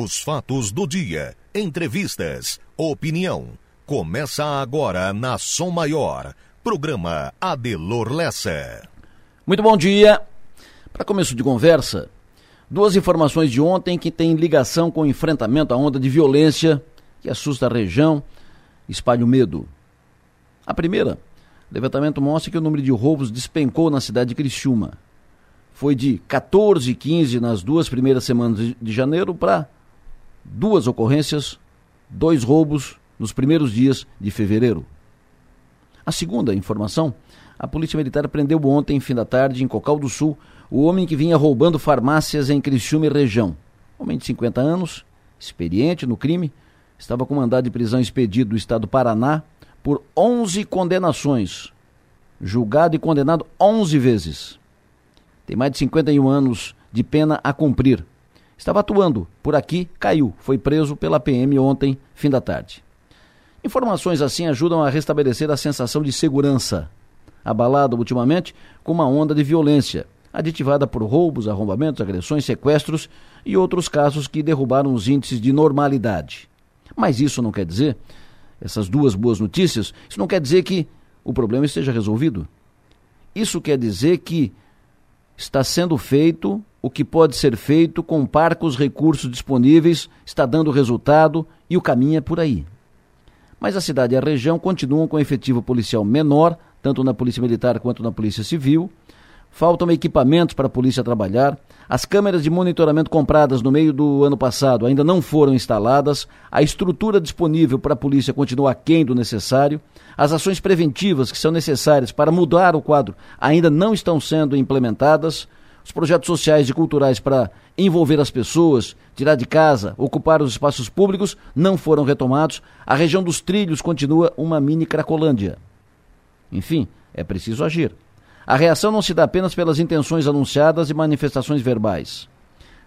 Os fatos do dia, entrevistas, opinião. Começa agora na Som Maior. Programa Adelor Lessa. Muito bom dia. Para começo de conversa, duas informações de ontem que têm ligação com o enfrentamento à onda de violência que assusta a região, espalha o medo. A primeira, o levantamento mostra que o número de roubos despencou na cidade de Criciúma. Foi de 14 e 15 nas duas primeiras semanas de janeiro para duas ocorrências, dois roubos nos primeiros dias de fevereiro. A segunda informação, a Polícia Militar prendeu ontem, fim da tarde, em Cocal do Sul, o homem que vinha roubando farmácias em Criciúma e região. Homem de 50 anos, experiente no crime, estava com mandado de prisão expedido do estado do Paraná por 11 condenações. Julgado e condenado 11 vezes. Tem mais de 51 anos de pena a cumprir. Estava atuando por aqui, caiu, foi preso pela PM ontem, fim da tarde. Informações assim ajudam a restabelecer a sensação de segurança, abalada ultimamente com uma onda de violência, aditivada por roubos, arrombamentos, agressões, sequestros e outros casos que derrubaram os índices de normalidade. Mas isso não quer dizer, essas duas boas notícias, isso não quer dizer que o problema esteja resolvido. Isso quer dizer que está sendo feito o que pode ser feito com parcos recursos disponíveis, está dando resultado e o caminho é por aí. Mas a cidade e a região continuam com efetivo policial menor, tanto na Polícia Militar quanto na Polícia Civil. Faltam equipamentos para a polícia trabalhar. As câmeras de monitoramento compradas no meio do ano passado ainda não foram instaladas. A estrutura disponível para a polícia continua aquém do necessário. As ações preventivas que são necessárias para mudar o quadro ainda não estão sendo implementadas. Os projetos sociais e culturais para envolver as pessoas, tirar de casa, ocupar os espaços públicos não foram retomados. A região dos trilhos continua uma mini Cracolândia. Enfim, é preciso agir. A reação não se dá apenas pelas intenções anunciadas e manifestações verbais.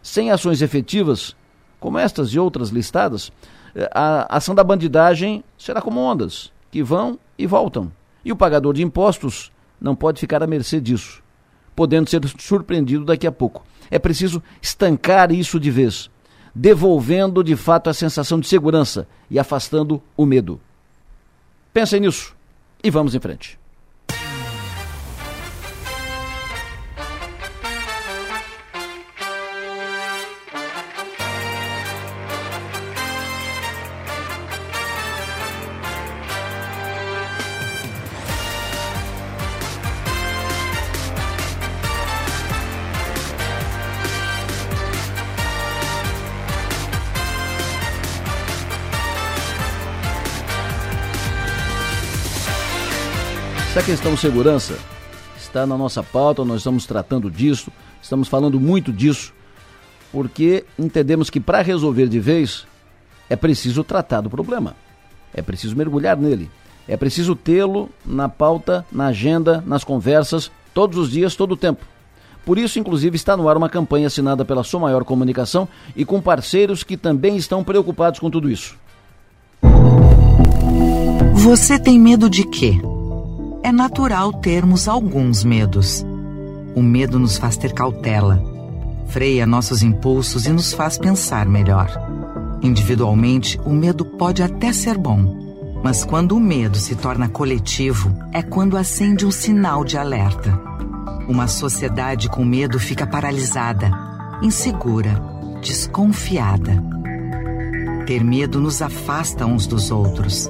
Sem ações efetivas, como estas e outras listadas, eh, a ação da bandidagem será como ondas, que vão e voltam. E o pagador de impostos não pode ficar à mercê disso podendo ser surpreendido daqui a pouco. É preciso estancar isso de vez, devolvendo de fato a sensação de segurança e afastando o medo. Pensem nisso e vamos em frente. Essa questão segurança está na nossa pauta, nós estamos tratando disso, estamos falando muito disso, porque entendemos que para resolver de vez é preciso tratar do problema, é preciso mergulhar nele, é preciso tê-lo na pauta, na agenda, nas conversas, todos os dias, todo o tempo. Por isso, inclusive, está no ar uma campanha assinada pela Sua Maior Comunicação e com parceiros que também estão preocupados com tudo isso. Você tem medo de quê? É natural termos alguns medos. O medo nos faz ter cautela, freia nossos impulsos e nos faz pensar melhor. Individualmente, o medo pode até ser bom, mas quando o medo se torna coletivo, é quando acende um sinal de alerta. Uma sociedade com medo fica paralisada, insegura, desconfiada. Ter medo nos afasta uns dos outros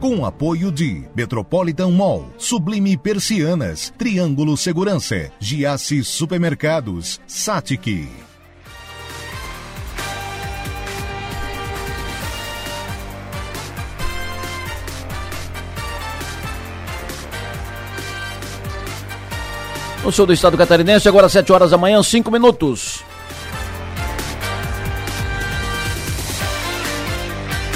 com apoio de Metropolitan Mall, Sublime Persianas, Triângulo Segurança, Giasse Supermercados, Satic. No sul do estado catarinense, agora 7 horas da manhã, 5 minutos.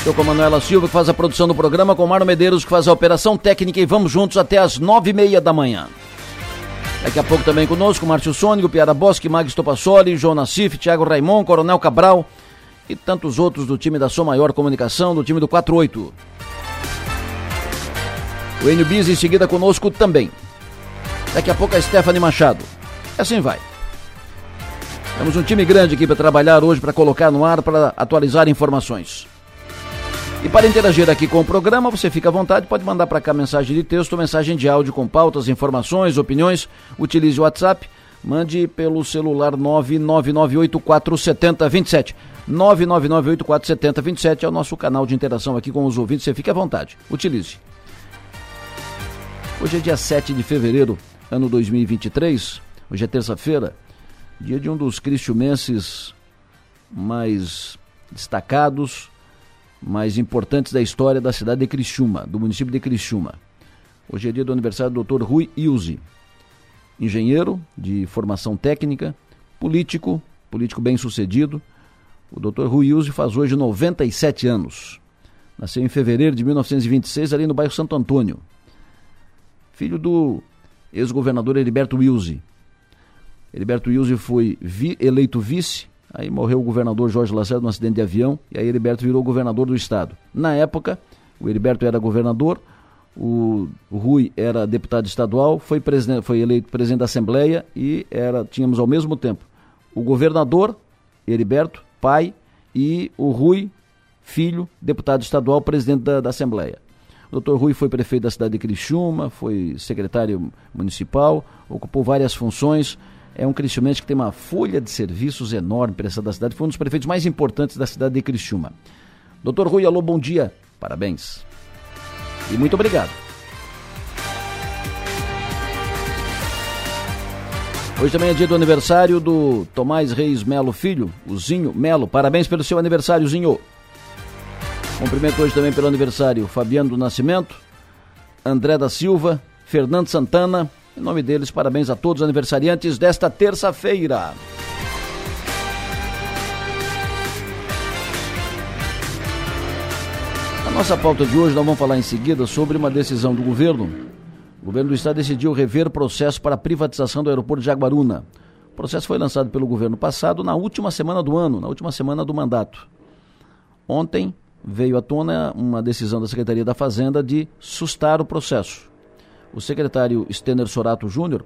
Estou com a Manuela Silva, que faz a produção do programa, com o Mário Medeiros, que faz a operação técnica, e vamos juntos até as nove e meia da manhã. Daqui a pouco também conosco, Márcio Sônico, Piara Bosque, Magis Topassoli, João Nassif, Thiago Raimon, Coronel Cabral e tantos outros do time da Som Maior Comunicação, do time do 48. O Enio Bis em seguida conosco também. Daqui a pouco a Stephanie Machado. Assim vai. Temos um time grande aqui para trabalhar hoje, para colocar no ar, para atualizar informações. E para interagir aqui com o programa, você fica à vontade, pode mandar para cá mensagem de texto, mensagem de áudio com pautas, informações, opiniões. Utilize o WhatsApp, mande pelo celular 999847027. 999847027 é o nosso canal de interação aqui com os ouvintes, você fica à vontade. Utilize. Hoje é dia 7 de fevereiro, ano 2023. Hoje é terça-feira, dia de um dos cristiumenses mais destacados, mais importantes da história da cidade de Criciúma, do município de Criciúma. Hoje é dia do aniversário do Dr. Rui Ilse, engenheiro de formação técnica, político, político bem-sucedido. O Dr. Rui Ilse faz hoje 97 anos. Nasceu em fevereiro de 1926 ali no bairro Santo Antônio. Filho do ex-governador Heriberto Wilson. Heriberto Wilson foi vi, eleito vice Aí morreu o governador Jorge Lacerda num acidente de avião e aí Heriberto virou governador do estado. Na época, o Heriberto era governador, o, Rui era deputado estadual, foi, presidente, foi eleito presidente da Assembleia e era, tínhamos ao mesmo tempo o governador, Heriberto, pai, e o Rui, filho, deputado estadual, presidente da, da Assembleia. O doutor Rui foi prefeito da cidade de Criciúma, foi secretário municipal, ocupou várias funções, é um Criciúmense que tem uma folha de serviços enorme para essa da cidade. Foi um dos prefeitos mais importantes da cidade de Criciúma. Doutor Rui, alô, bom dia. Parabéns. E muito obrigado. Hoje também é dia do aniversário do Tomás Reis Melo Filho, o Zinho Melo. Parabéns pelo seu aniversário, Zinho. Cumprimento hoje também pelo aniversário Fabiano do Nascimento, André da Silva, Fernando Santana, em nome deles, parabéns a todos os aniversariantes desta terça-feira. A nossa pauta de hoje, nós vamos falar em seguida sobre uma decisão do governo. O governo do estado decidiu rever o processo para a privatização do aeroporto de Jaguaruna. O processo foi lançado pelo governo passado na última semana do ano, na última semana do mandato. Ontem veio à tona uma decisão da Secretaria da Fazenda de sustar o processo. O secretário Stener Sorato Júnior,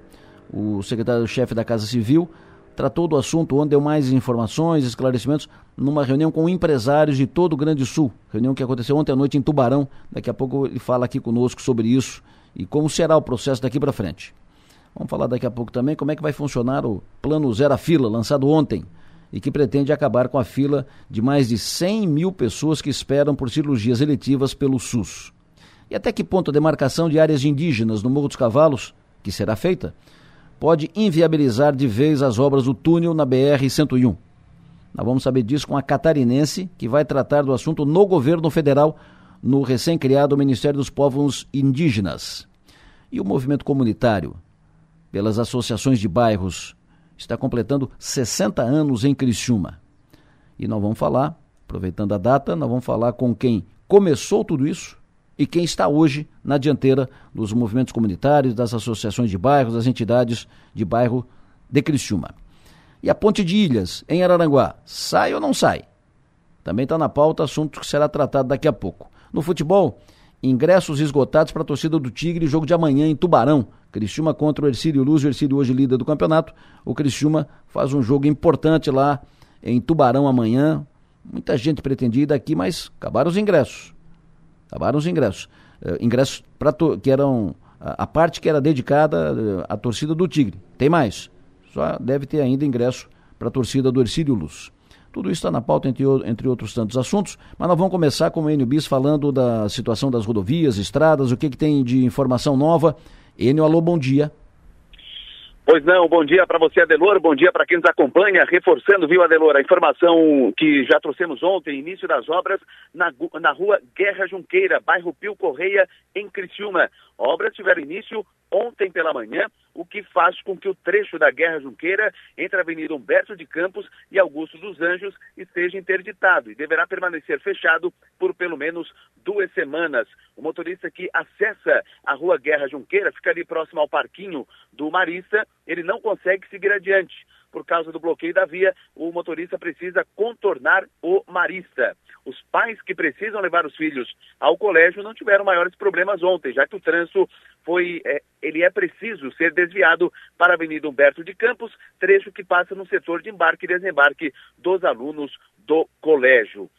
o secretário-chefe da Casa Civil, tratou do assunto onde deu mais informações, esclarecimentos, numa reunião com empresários de todo o Grande Sul. Reunião que aconteceu ontem à noite em Tubarão. Daqui a pouco ele fala aqui conosco sobre isso e como será o processo daqui para frente. Vamos falar daqui a pouco também como é que vai funcionar o Plano Zero a Fila, lançado ontem, e que pretende acabar com a fila de mais de 100 mil pessoas que esperam por cirurgias eletivas pelo SUS. E até que ponto a demarcação de áreas indígenas no Morro dos Cavalos, que será feita, pode inviabilizar de vez as obras do túnel na BR-101? Nós vamos saber disso com a catarinense, que vai tratar do assunto no governo federal, no recém-criado Ministério dos Povos Indígenas. E o movimento comunitário, pelas associações de bairros, está completando 60 anos em Criciúma. E nós vamos falar, aproveitando a data, nós vamos falar com quem começou tudo isso, e quem está hoje na dianteira dos movimentos comunitários, das associações de bairros, das entidades de bairro de Criciúma. E a Ponte de Ilhas, em Araranguá, sai ou não sai? Também está na pauta, assunto que será tratado daqui a pouco. No futebol, ingressos esgotados para a torcida do Tigre, jogo de amanhã em Tubarão. Criciúma contra o Ercílio Luz, o Ercílio hoje líder do campeonato. O Criciúma faz um jogo importante lá em Tubarão amanhã. Muita gente pretendia ir daqui, mas acabaram os ingressos. Acabaram os ingressos. Uh, ingressos pra que eram a, a, parte que era dedicada uh, à torcida do Tigre. Tem mais. Só deve ter ainda ingresso para a torcida do Ercílio Luz. Tudo isso está na pauta, entre, entre, outros tantos assuntos, mas nós vamos começar com o Enio Bis falando da situação das rodovias, estradas, o que, que tem de informação nova. Enio, alô, bom dia. Pois não, bom dia para você, Adelor, bom dia para quem nos acompanha. Reforçando, viu, Adelor, a informação que já trouxemos ontem, início das obras na, na rua Guerra Junqueira, bairro Pio Correia, em Criciúma. Obras tiveram início ontem pela manhã. O que faz com que o trecho da Guerra Junqueira entre a Avenida Humberto de Campos e Augusto dos Anjos esteja interditado e deverá permanecer fechado por pelo menos duas semanas. O motorista que acessa a Rua Guerra Junqueira, fica ali próximo ao parquinho do Marista, ele não consegue seguir adiante por causa do bloqueio da via, o motorista precisa contornar o marista. Os pais que precisam levar os filhos ao colégio não tiveram maiores problemas ontem, já que o trânsito foi, é, ele é preciso ser desviado para a Avenida Humberto de Campos, trecho que passa no setor de embarque e desembarque dos alunos do colégio.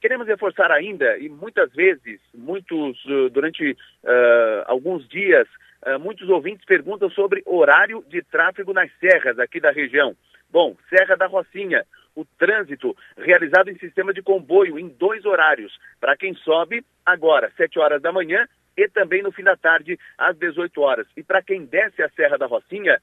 Queremos reforçar ainda, e muitas vezes, muitos, uh, durante uh, alguns dias, uh, muitos ouvintes perguntam sobre horário de tráfego nas serras aqui da região. Bom, Serra da Rocinha, o trânsito realizado em sistema de comboio em dois horários. Para quem sobe, agora, 7 horas da manhã e também no fim da tarde, às 18 horas. E para quem desce a Serra da Rocinha,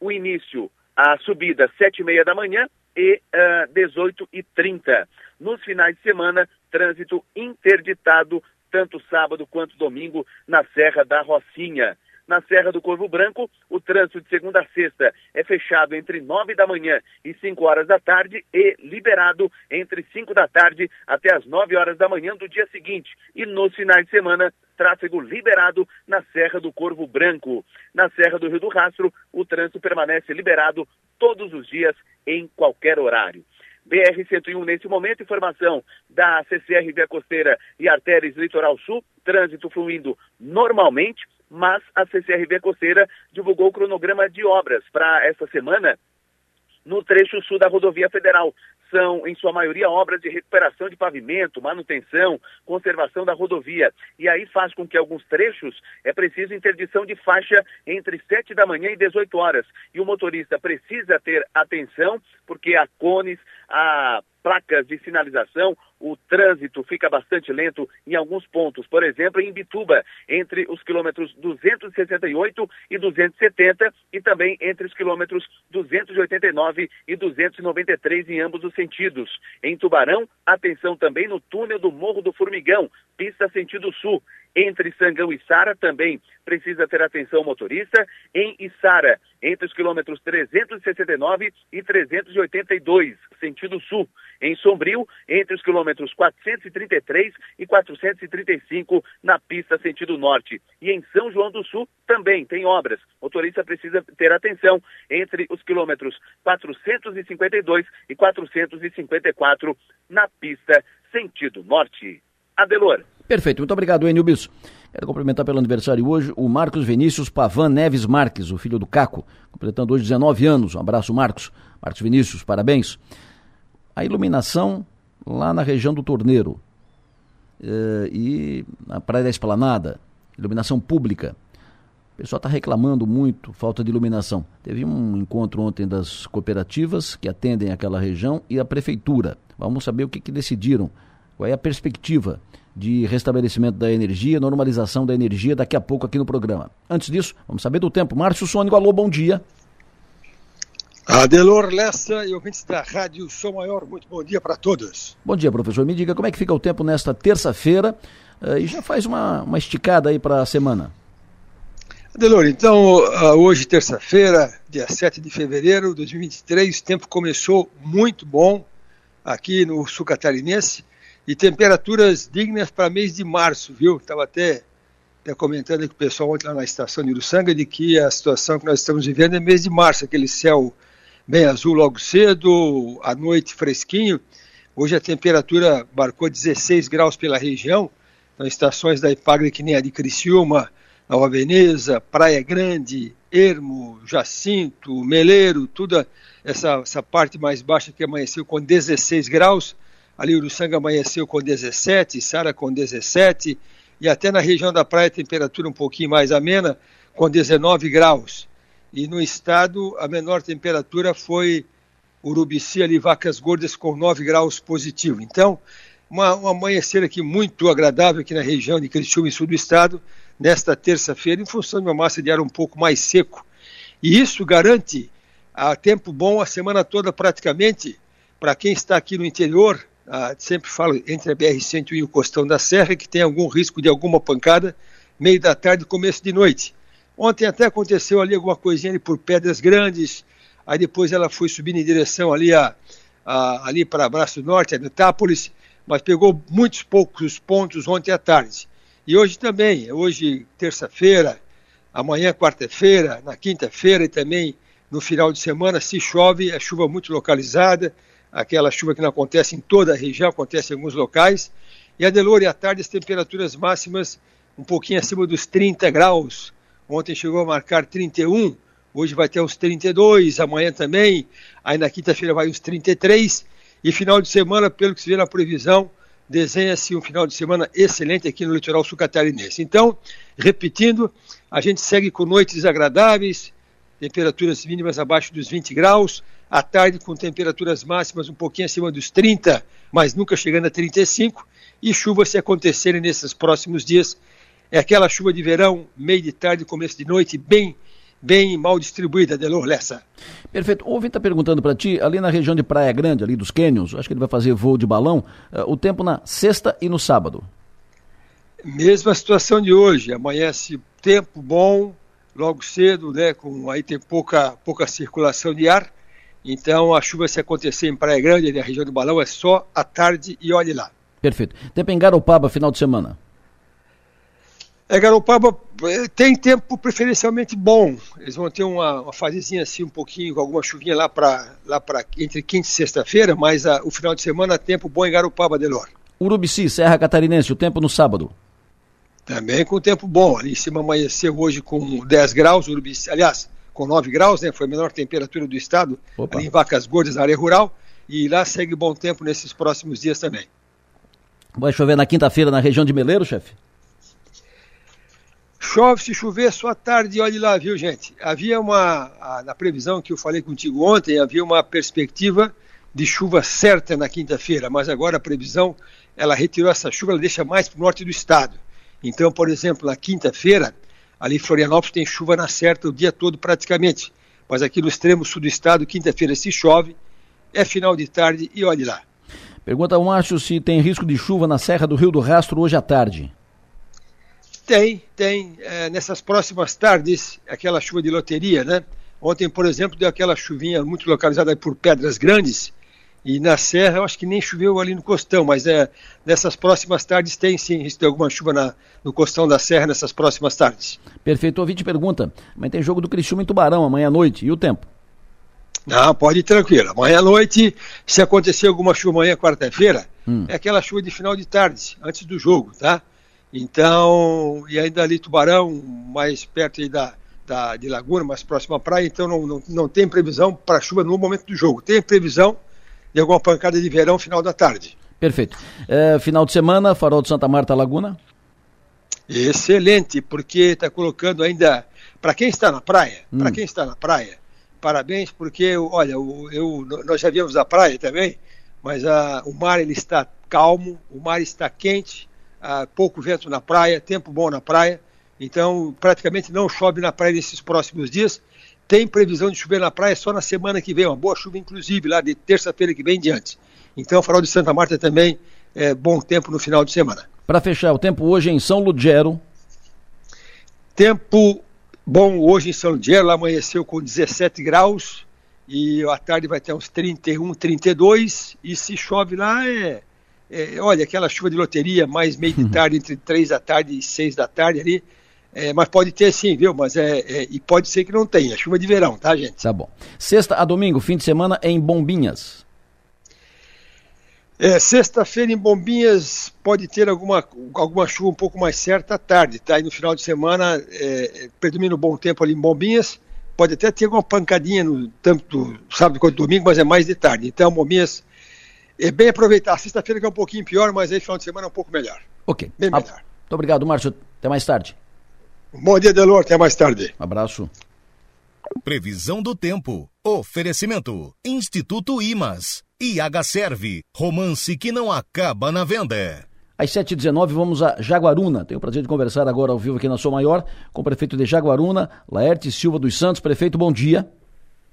o início, a subida, 7 e meia da manhã e uh, 18 e 30. Nos finais de semana, trânsito interditado, tanto sábado quanto domingo, na Serra da Rocinha. Na Serra do Corvo Branco, o trânsito de segunda a sexta é fechado entre 9 da manhã e 5 horas da tarde e liberado entre 5 da tarde até as 9 horas da manhã do dia seguinte. E nos finais de semana, tráfego liberado na Serra do Corvo Branco. Na Serra do Rio do Rastro, o trânsito permanece liberado todos os dias, em qualquer horário. BR-101 nesse momento, informação da CCR Via Costeira e Artérias Litoral Sul, trânsito fluindo normalmente, mas a CCRV Costeira divulgou o cronograma de obras para essa semana no trecho sul da rodovia federal. São, em sua maioria, obras de recuperação de pavimento, manutenção, conservação da rodovia. E aí faz com que alguns trechos é preciso interdição de faixa entre 7 da manhã e 18 horas. E o motorista precisa ter atenção, porque há cones, há placas de sinalização, o trânsito fica bastante lento em alguns pontos. Por exemplo, em Bituba, entre os quilômetros 268 e 270 e também entre os quilômetros 289 e 293 em ambos os sentidos. Em Tubarão, atenção também no túnel do Morro do Formigão, pista sentido sul. Entre Sangão e Sara também precisa ter atenção motorista. Em Içara, entre os quilômetros 369 e 382, sentido sul. Em Sombrio, entre os quilômetros 433 e 435, na pista sentido norte. E em São João do Sul também tem obras. Motorista precisa ter atenção entre os quilômetros 452 e 454, na pista sentido norte. Adelor. Perfeito, muito obrigado, Enio Bisso. Quero cumprimentar pelo aniversário hoje o Marcos Vinícius Pavan Neves Marques, o filho do Caco, completando hoje 19 anos. Um abraço, Marcos. Marcos Vinícius, parabéns. A iluminação lá na região do Torneiro eh, e na Praia da Esplanada, iluminação pública. O pessoal está reclamando muito, falta de iluminação. Teve um encontro ontem das cooperativas que atendem aquela região e a prefeitura. Vamos saber o que, que decidiram, qual é a perspectiva de restabelecimento da energia, normalização da energia daqui a pouco aqui no programa. Antes disso, vamos saber do tempo. Márcio Sônico, alô, bom dia. Adelor Lessa e ouvintes da Rádio Sou Maior, muito bom dia para todos. Bom dia, professor. Me diga como é que fica o tempo nesta terça-feira uh, e já faz uma, uma esticada aí para a semana. Adelor, então, uh, hoje, terça-feira, dia 7 de fevereiro de 2023, o tempo começou muito bom aqui no sul catarinense e temperaturas dignas para mês de março, viu? Estava até, até comentando com o pessoal ontem lá na estação de Uruçanga de que a situação que nós estamos vivendo é mês de março, aquele céu bem azul logo cedo, à noite fresquinho. Hoje a temperatura marcou 16 graus pela região, então estações da Ipagre que nem a de Criciúma, Nova Veneza, Praia Grande, Ermo, Jacinto, Meleiro, toda essa, essa parte mais baixa que amanheceu com 16 graus, Ali Uruçanga amanheceu com 17, Sara com 17, e até na região da praia temperatura um pouquinho mais amena, com 19 graus. E no estado a menor temperatura foi Urubici, ali Vacas Gordas, com 9 graus positivo. Então, uma, um amanhecer aqui muito agradável aqui na região de Criciúma e sul do estado, nesta terça-feira, em função de uma massa de ar um pouco mais seco. E isso garante a tempo bom a semana toda praticamente para quem está aqui no interior, ah, sempre falo entre a BR-101 e o Costão da Serra, que tem algum risco de alguma pancada, meio da tarde, começo de noite. Ontem até aconteceu ali alguma coisinha ali por Pedras Grandes, aí depois ela foi subindo em direção ali, a, a ali para Braço Norte, a Metápolis, mas pegou muitos poucos pontos ontem à tarde. E hoje também, hoje terça-feira, amanhã quarta-feira, na quinta-feira e também no final de semana, se chove, é chuva muito localizada, aquela chuva que não acontece em toda a região, acontece em alguns locais. E a Delore, à tarde, as temperaturas máximas um pouquinho acima dos 30 graus. Ontem chegou a marcar 31, hoje vai ter uns 32, amanhã também, aí na quinta-feira vai uns 33. E final de semana, pelo que se vê na previsão, desenha-se um final de semana excelente aqui no litoral sul catarinense. Então, repetindo, a gente segue com noites agradáveis, temperaturas mínimas abaixo dos 20 graus, à tarde com temperaturas máximas um pouquinho acima dos 30, mas nunca chegando a 35, e chuva se acontecerem nesses próximos dias. É aquela chuva de verão, meio de tarde, começo de noite, bem bem mal distribuída, Delor Lessa. Perfeito. O ouvinte está perguntando para ti, ali na região de Praia Grande, ali dos Canyons, acho que ele vai fazer voo de balão, uh, o tempo na sexta e no sábado. Mesma situação de hoje, amanhece tempo bom, logo cedo, né, com aí tem pouca, pouca circulação de ar, então a chuva se acontecer em Praia Grande, na região do Balão, é só à tarde e olhe lá. Perfeito. Tempo em Garopaba, final de semana. É, Garopaba eh, tem tempo preferencialmente bom. Eles vão ter uma, uma fasezinha assim, um pouquinho, com alguma chuvinha lá para lá entre quinta e sexta-feira, mas a, o final de semana tempo bom em Garopaba, Delor. Urubici, Serra Catarinense, o tempo no sábado. Também com tempo bom. Ali em cima amanheceu hoje com 10 graus, Urubici, aliás, com 9 graus, né? Foi a menor temperatura do estado, em Vacas Gordas, na área rural. E lá segue bom tempo nesses próximos dias também. Vai chover na quinta-feira na região de Meleiro, chefe? Chove se chover só à tarde, olhe lá, viu, gente? Havia uma, na previsão que eu falei contigo ontem, havia uma perspectiva de chuva certa na quinta-feira, mas agora a previsão, ela retirou essa chuva, ela deixa mais para o norte do estado. Então, por exemplo, na quinta-feira, ali em Florianópolis tem chuva na certa o dia todo praticamente. Mas aqui no extremo sul do estado, quinta-feira se chove, é final de tarde e olhe lá. Pergunta o Márcio se tem risco de chuva na Serra do Rio do Rastro hoje à tarde. Tem, tem. É, nessas próximas tardes, aquela chuva de loteria, né? Ontem, por exemplo, deu aquela chuvinha muito localizada por Pedras Grandes, e na Serra, eu acho que nem choveu ali no Costão, mas é, nessas próximas tardes tem sim risco de alguma chuva na, no Costão da Serra nessas próximas tardes. Perfeito. O ouvinte pergunta, mas tem jogo do Criciúma em Tubarão amanhã à noite, e o tempo? Não, pode ir tranquilo. Amanhã à noite, se acontecer alguma chuva amanhã, quarta-feira, hum. é aquela chuva de final de tarde, antes do jogo, tá? Então, e ainda ali Tubarão, mais perto aí da, da, de Laguna, mais próximo à praia, então não, não, não tem previsão para chuva no momento do jogo. Tem previsão de alguma pancada de verão final da tarde. Perfeito. É, final de semana, Farol de Santa Marta Laguna? Excelente, porque está colocando ainda. Para quem está na praia, hum. para quem está na praia, parabéns, porque, olha, eu, eu, nós já viemos da praia também, mas a, o mar ele está calmo, o mar está quente, a, pouco vento na praia, tempo bom na praia, então praticamente não chove na praia nesses próximos dias. Tem previsão de chover na praia só na semana que vem, uma boa chuva, inclusive, lá de terça-feira que vem em diante. Então, o farol de Santa Marta também é bom tempo no final de semana. Para fechar, o tempo hoje em São Ludgero. Tempo bom hoje em São Ludgero, lá amanheceu com 17 graus e à tarde vai ter uns 31, 32 e se chove lá é, é olha, aquela chuva de loteria mais meio de tarde, entre 3 da tarde e 6 da tarde ali, é, mas pode ter sim, viu? Mas é, é, E pode ser que não tenha. Chuva de verão, tá, gente? Tá bom. Sexta a domingo, fim de semana em Bombinhas. É, Sexta-feira em Bombinhas pode ter alguma, alguma chuva um pouco mais certa à tarde, tá? E no final de semana é, predomina o bom tempo ali em Bombinhas. Pode até ter alguma pancadinha no tanto sábado quanto domingo, mas é mais de tarde. Então, Bombinhas é bem aproveitar. Sexta-feira que é um pouquinho pior, mas aí final de semana é um pouco melhor. Ok. Bem melhor. Muito obrigado, Márcio. Até mais tarde. Bom dia, Delor. Até mais tarde. Um abraço. Previsão do tempo. Oferecimento. Instituto Imas. IH Serve. Romance que não acaba na venda. Às 7h19 vamos a Jaguaruna. Tenho o prazer de conversar agora ao vivo aqui na Sua Maior com o prefeito de Jaguaruna, Laerte Silva dos Santos. Prefeito, bom dia.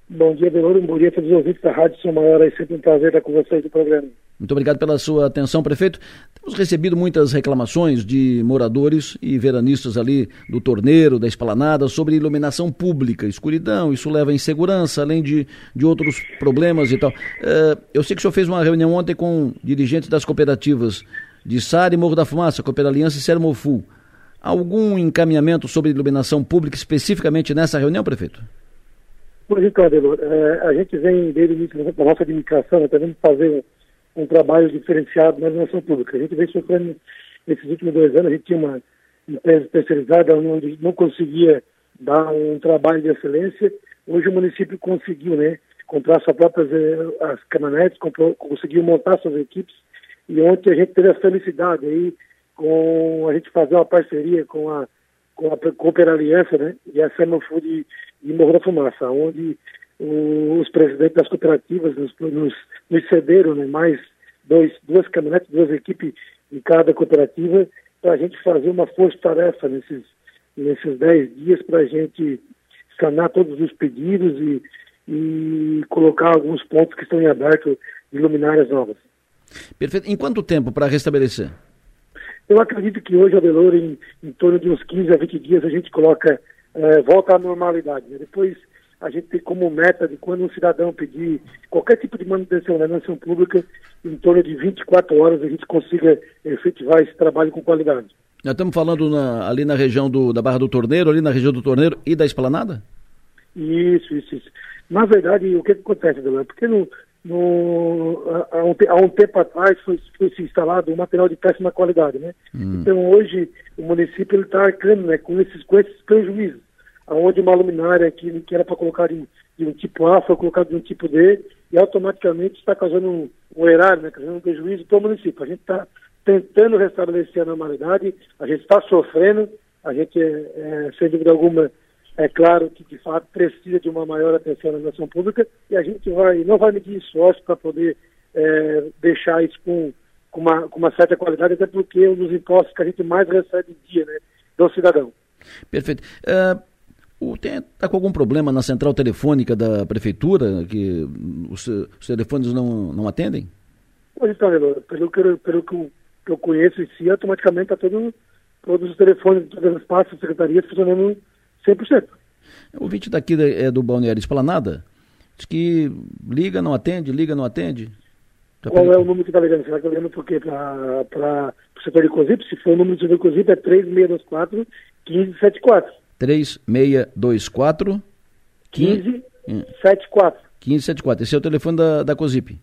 Bom dia, Deloro. Bom dia a todos os ouvintes da Rádio São Maior. É sempre um prazer estar com vocês do programa. Muito obrigado pela sua atenção, prefeito. Temos recebido muitas reclamações de moradores e veranistas ali do torneiro, da esplanada, sobre iluminação pública, escuridão, isso leva a insegurança, além de, de outros problemas e tal. Uh, eu sei que o senhor fez uma reunião ontem com dirigentes das cooperativas de Sara e Morro da Fumaça, Coopera Aliança e Sermofu. Algum encaminhamento sobre iluminação pública especificamente nessa reunião, prefeito? Pois então, Adelor, é, a gente vem desde o início da nossa administração, né, tentando fazer um, um, trabalho diferenciado na iluminação pública. A gente vem sofrendo, nesses últimos dois anos, a gente tinha uma empresa especializada onde não conseguia dar um trabalho de excelência. Hoje o município conseguiu, né, comprar suas próprias eh, as caminhonetes, comprou, conseguiu montar suas equipes e ontem a gente teve a felicidade aí com a gente fazer uma parceria com a com a Cooper Aliança, né, e a Semafood de Morro da Fumaça, onde os presidentes das cooperativas nos, nos, nos cederam né, mais dois, duas caminhonetes, duas equipes de cada cooperativa, para a gente fazer uma força-tarefa nesses, nesses dez dias, para a gente sanar todos os pedidos e, e colocar alguns pontos que estão em aberto de luminárias novas. Perfeito. Em quanto tempo para restabelecer? Eu acredito que hoje, Adelor, em, em torno de uns 15 a 20 dias, a gente coloca é, volta à normalidade. Né? Depois a gente tem como meta de quando um cidadão pedir qualquer tipo de manutenção na manutenção pública, em torno de 24 horas a gente consiga efetivar esse trabalho com qualidade. Nós estamos falando na, ali na região do, da Barra do Torneiro, ali na região do Torneiro e da Esplanada? Isso, isso, isso. Na verdade, o que, que acontece, Delano? Porque no, no, há, um, há, um, tempo atrás foi, foi se instalado um material de péssima qualidade, né? Hum. Então hoje o município está arcando né, com, esses, com esses prejuízos onde uma luminária que, que era para colocar de, de, um tipo A foi colocada de um tipo D e automaticamente está causando um, um erário, né, causando um prejuízo para o município. A gente está tentando restabelecer a normalidade, a gente está sofrendo, a gente, é, é, sem dúvida alguma, é claro que de fato precisa de uma maior atenção na nação pública e a gente vai, não vai medir esforço para poder é, deixar isso com, com, uma, com uma certa qualidade, até porque é um dos impostos que a gente mais recebe em dia, né, do cidadão. Perfeito. Uh, Está com algum problema na central telefônica da prefeitura, que os, os telefones não, não atendem? Pois então, pelo que, eu, pelo que eu, que eu conheço em si, automaticamente está todo, todos os telefones todas as partes das secretarias funcionando 100%. O ouvinte daqui é do Balneário Esplanada, diz que liga, não atende, liga, não atende. Tá Qual é o número que está ligando? Será que está ligando por quê? Para o setor de COSIP? Se for o número do setor de COSIP, é 3624 1574. 3624 1574. 1574. Esse é o telefone da, da COSIP.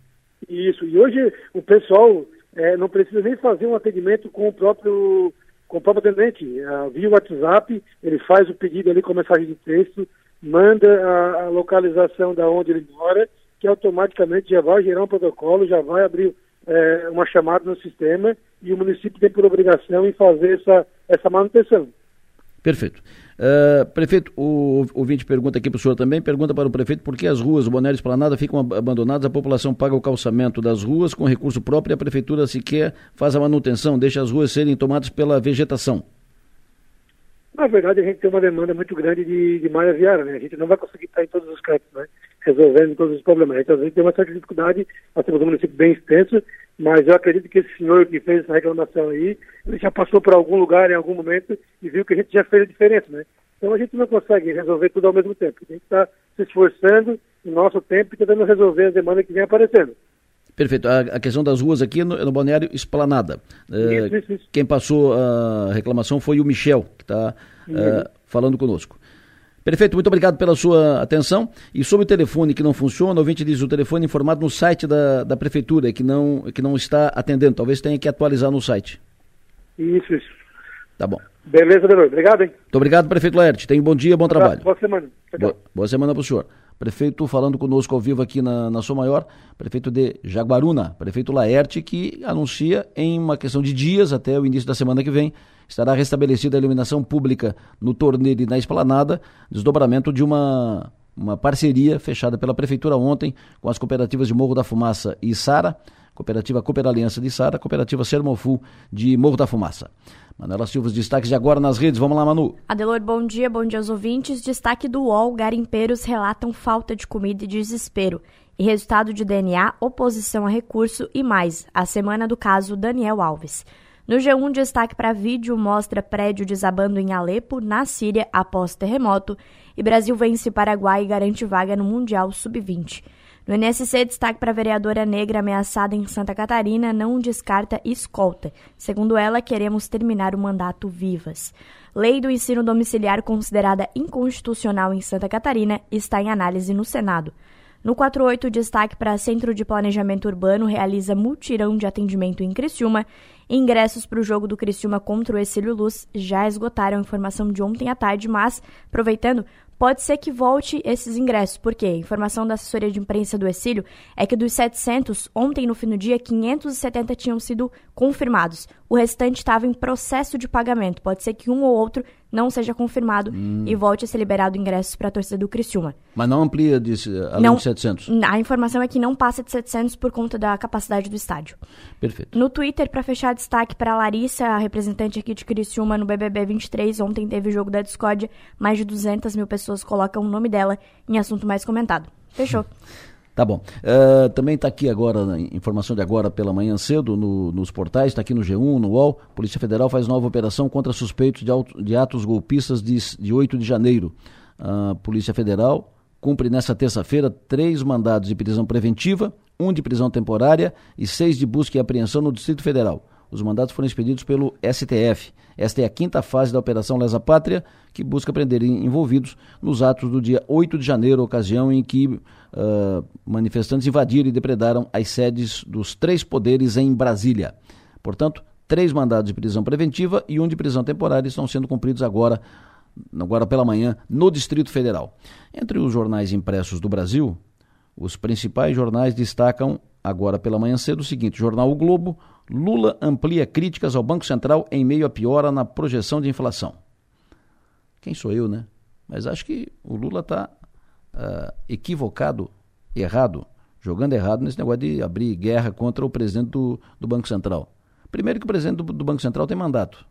Isso. E hoje o pessoal é, não precisa nem fazer um atendimento com o próprio com o próprio atendente. Uh, via WhatsApp, ele faz o pedido ali com mensagem de texto, manda a, a localização da onde ele mora, que automaticamente já vai gerar um protocolo, já vai abrir é, uma chamada no sistema e o município tem por obrigação em fazer essa, essa manutenção. Perfeito. Uh, prefeito, o ouvinte pergunta aqui para o senhor também, pergunta para o prefeito por que as ruas, o Bonério Esplanada, ficam abandonadas, a população paga o calçamento das ruas com recurso próprio e a prefeitura sequer faz a manutenção, deixa as ruas serem tomadas pela vegetação. Na verdade, a gente tem uma demanda muito grande de, de malha viária, né? A gente não vai conseguir estar em todos os cantos, né? Resolvendo todos os problemas. Então, a gente tem uma certa dificuldade, nós temos um município bem extenso, mas eu acredito que esse senhor que fez essa reclamação aí, ele já passou por algum lugar em algum momento e viu que a gente já fez a diferença, né? Então a gente não consegue resolver tudo ao mesmo tempo. A gente está se esforçando no nosso tempo e tentando resolver as demandas que vem aparecendo. Perfeito. A, a, questão das ruas aqui no, no Balneário Esplanada. Uh, isso, isso, isso. Quem passou a reclamação foi o Michel, que está uh, eh, falando conosco. Perfeito, muito obrigado pela sua atenção. E sobre o telefone que não funciona, o ouvinte diz o telefone informado no site da, da prefeitura, que não, que não está atendendo. Talvez tenha que atualizar no site. Isso, isso. Tá bom. Beleza, Delor. Obrigado, hein? Muito obrigado, prefeito Laerte. Tenha um bom dia, bom trabalho. Boa semana. Boa, boa semana para o senhor. Prefeito falando conosco ao vivo aqui na, na Sou Maior, prefeito de Jaguaruna, prefeito Laerte, que anuncia em uma questão de dias, até o início da semana que vem, estará restabelecida a iluminação pública no torneio e na esplanada, desdobramento de uma uma parceria fechada pela Prefeitura ontem com as cooperativas de Morro da Fumaça e Sara, Cooperativa Cooper Aliança de Sara, Cooperativa Sermofu de Morro da Fumaça. Manuela Silva, os destaques de agora nas redes. Vamos lá, Manu. Adelor, bom dia, bom dia aos ouvintes. Destaque do UOL: garimpeiros relatam falta de comida e desespero. E resultado de DNA, oposição a recurso e mais. A semana do caso Daniel Alves. No G1, destaque para vídeo mostra prédio desabando em Alepo, na Síria, após terremoto. E Brasil vence Paraguai e garante vaga no Mundial Sub-20. No NSC, destaque para vereadora negra ameaçada em Santa Catarina não descarta escolta. Segundo ela, queremos terminar o mandato vivas. Lei do ensino domiciliar considerada inconstitucional em Santa Catarina está em análise no Senado. No 48, destaque para Centro de Planejamento Urbano realiza multirão de atendimento em Criciúma. Ingressos para o jogo do Criciúma contra o Exílio Luz já esgotaram a informação de ontem à tarde, mas, aproveitando, pode ser que volte esses ingressos, porque a informação da assessoria de imprensa do Exílio é que dos 700, ontem no fim do dia, 570 tinham sido confirmados. O restante estava em processo de pagamento. Pode ser que um ou outro não seja confirmado hum. e volte a ser liberado ingressos para a torcida do Criciúma. Mas não amplia de, além não, de 700? A informação é que não passa de 700 por conta da capacidade do estádio. Perfeito. No Twitter, para fechar, destaque para a Larissa, a representante aqui de Criciúma no BBB 23. Ontem teve o jogo da Discord, mais de 200 mil pessoas colocam o nome dela em assunto mais comentado. Fechou. Tá bom. Uh, também está aqui agora, informação de agora pela manhã cedo, no, nos portais, está aqui no G1, no UOL. Polícia Federal faz nova operação contra suspeitos de, auto, de atos golpistas de, de 8 de janeiro. A Polícia Federal cumpre nesta terça-feira três mandados de prisão preventiva, um de prisão temporária e seis de busca e apreensão no Distrito Federal. Os mandados foram expedidos pelo STF. Esta é a quinta fase da Operação Lesa Pátria, que busca prender envolvidos nos atos do dia 8 de janeiro, ocasião em que uh, manifestantes invadiram e depredaram as sedes dos três poderes em Brasília. Portanto, três mandados de prisão preventiva e um de prisão temporária estão sendo cumpridos agora, agora pela manhã, no Distrito Federal. Entre os jornais impressos do Brasil, os principais jornais destacam agora pela manhã cedo o seguinte: Jornal O Globo, Lula amplia críticas ao Banco Central em meio à piora na projeção de inflação. Quem sou eu, né? Mas acho que o Lula está uh, ah, equivocado, errado, jogando errado nesse negócio de abrir guerra contra o presidente do, do Banco Central. Primeiro que o presidente do, do Banco Central tem mandato.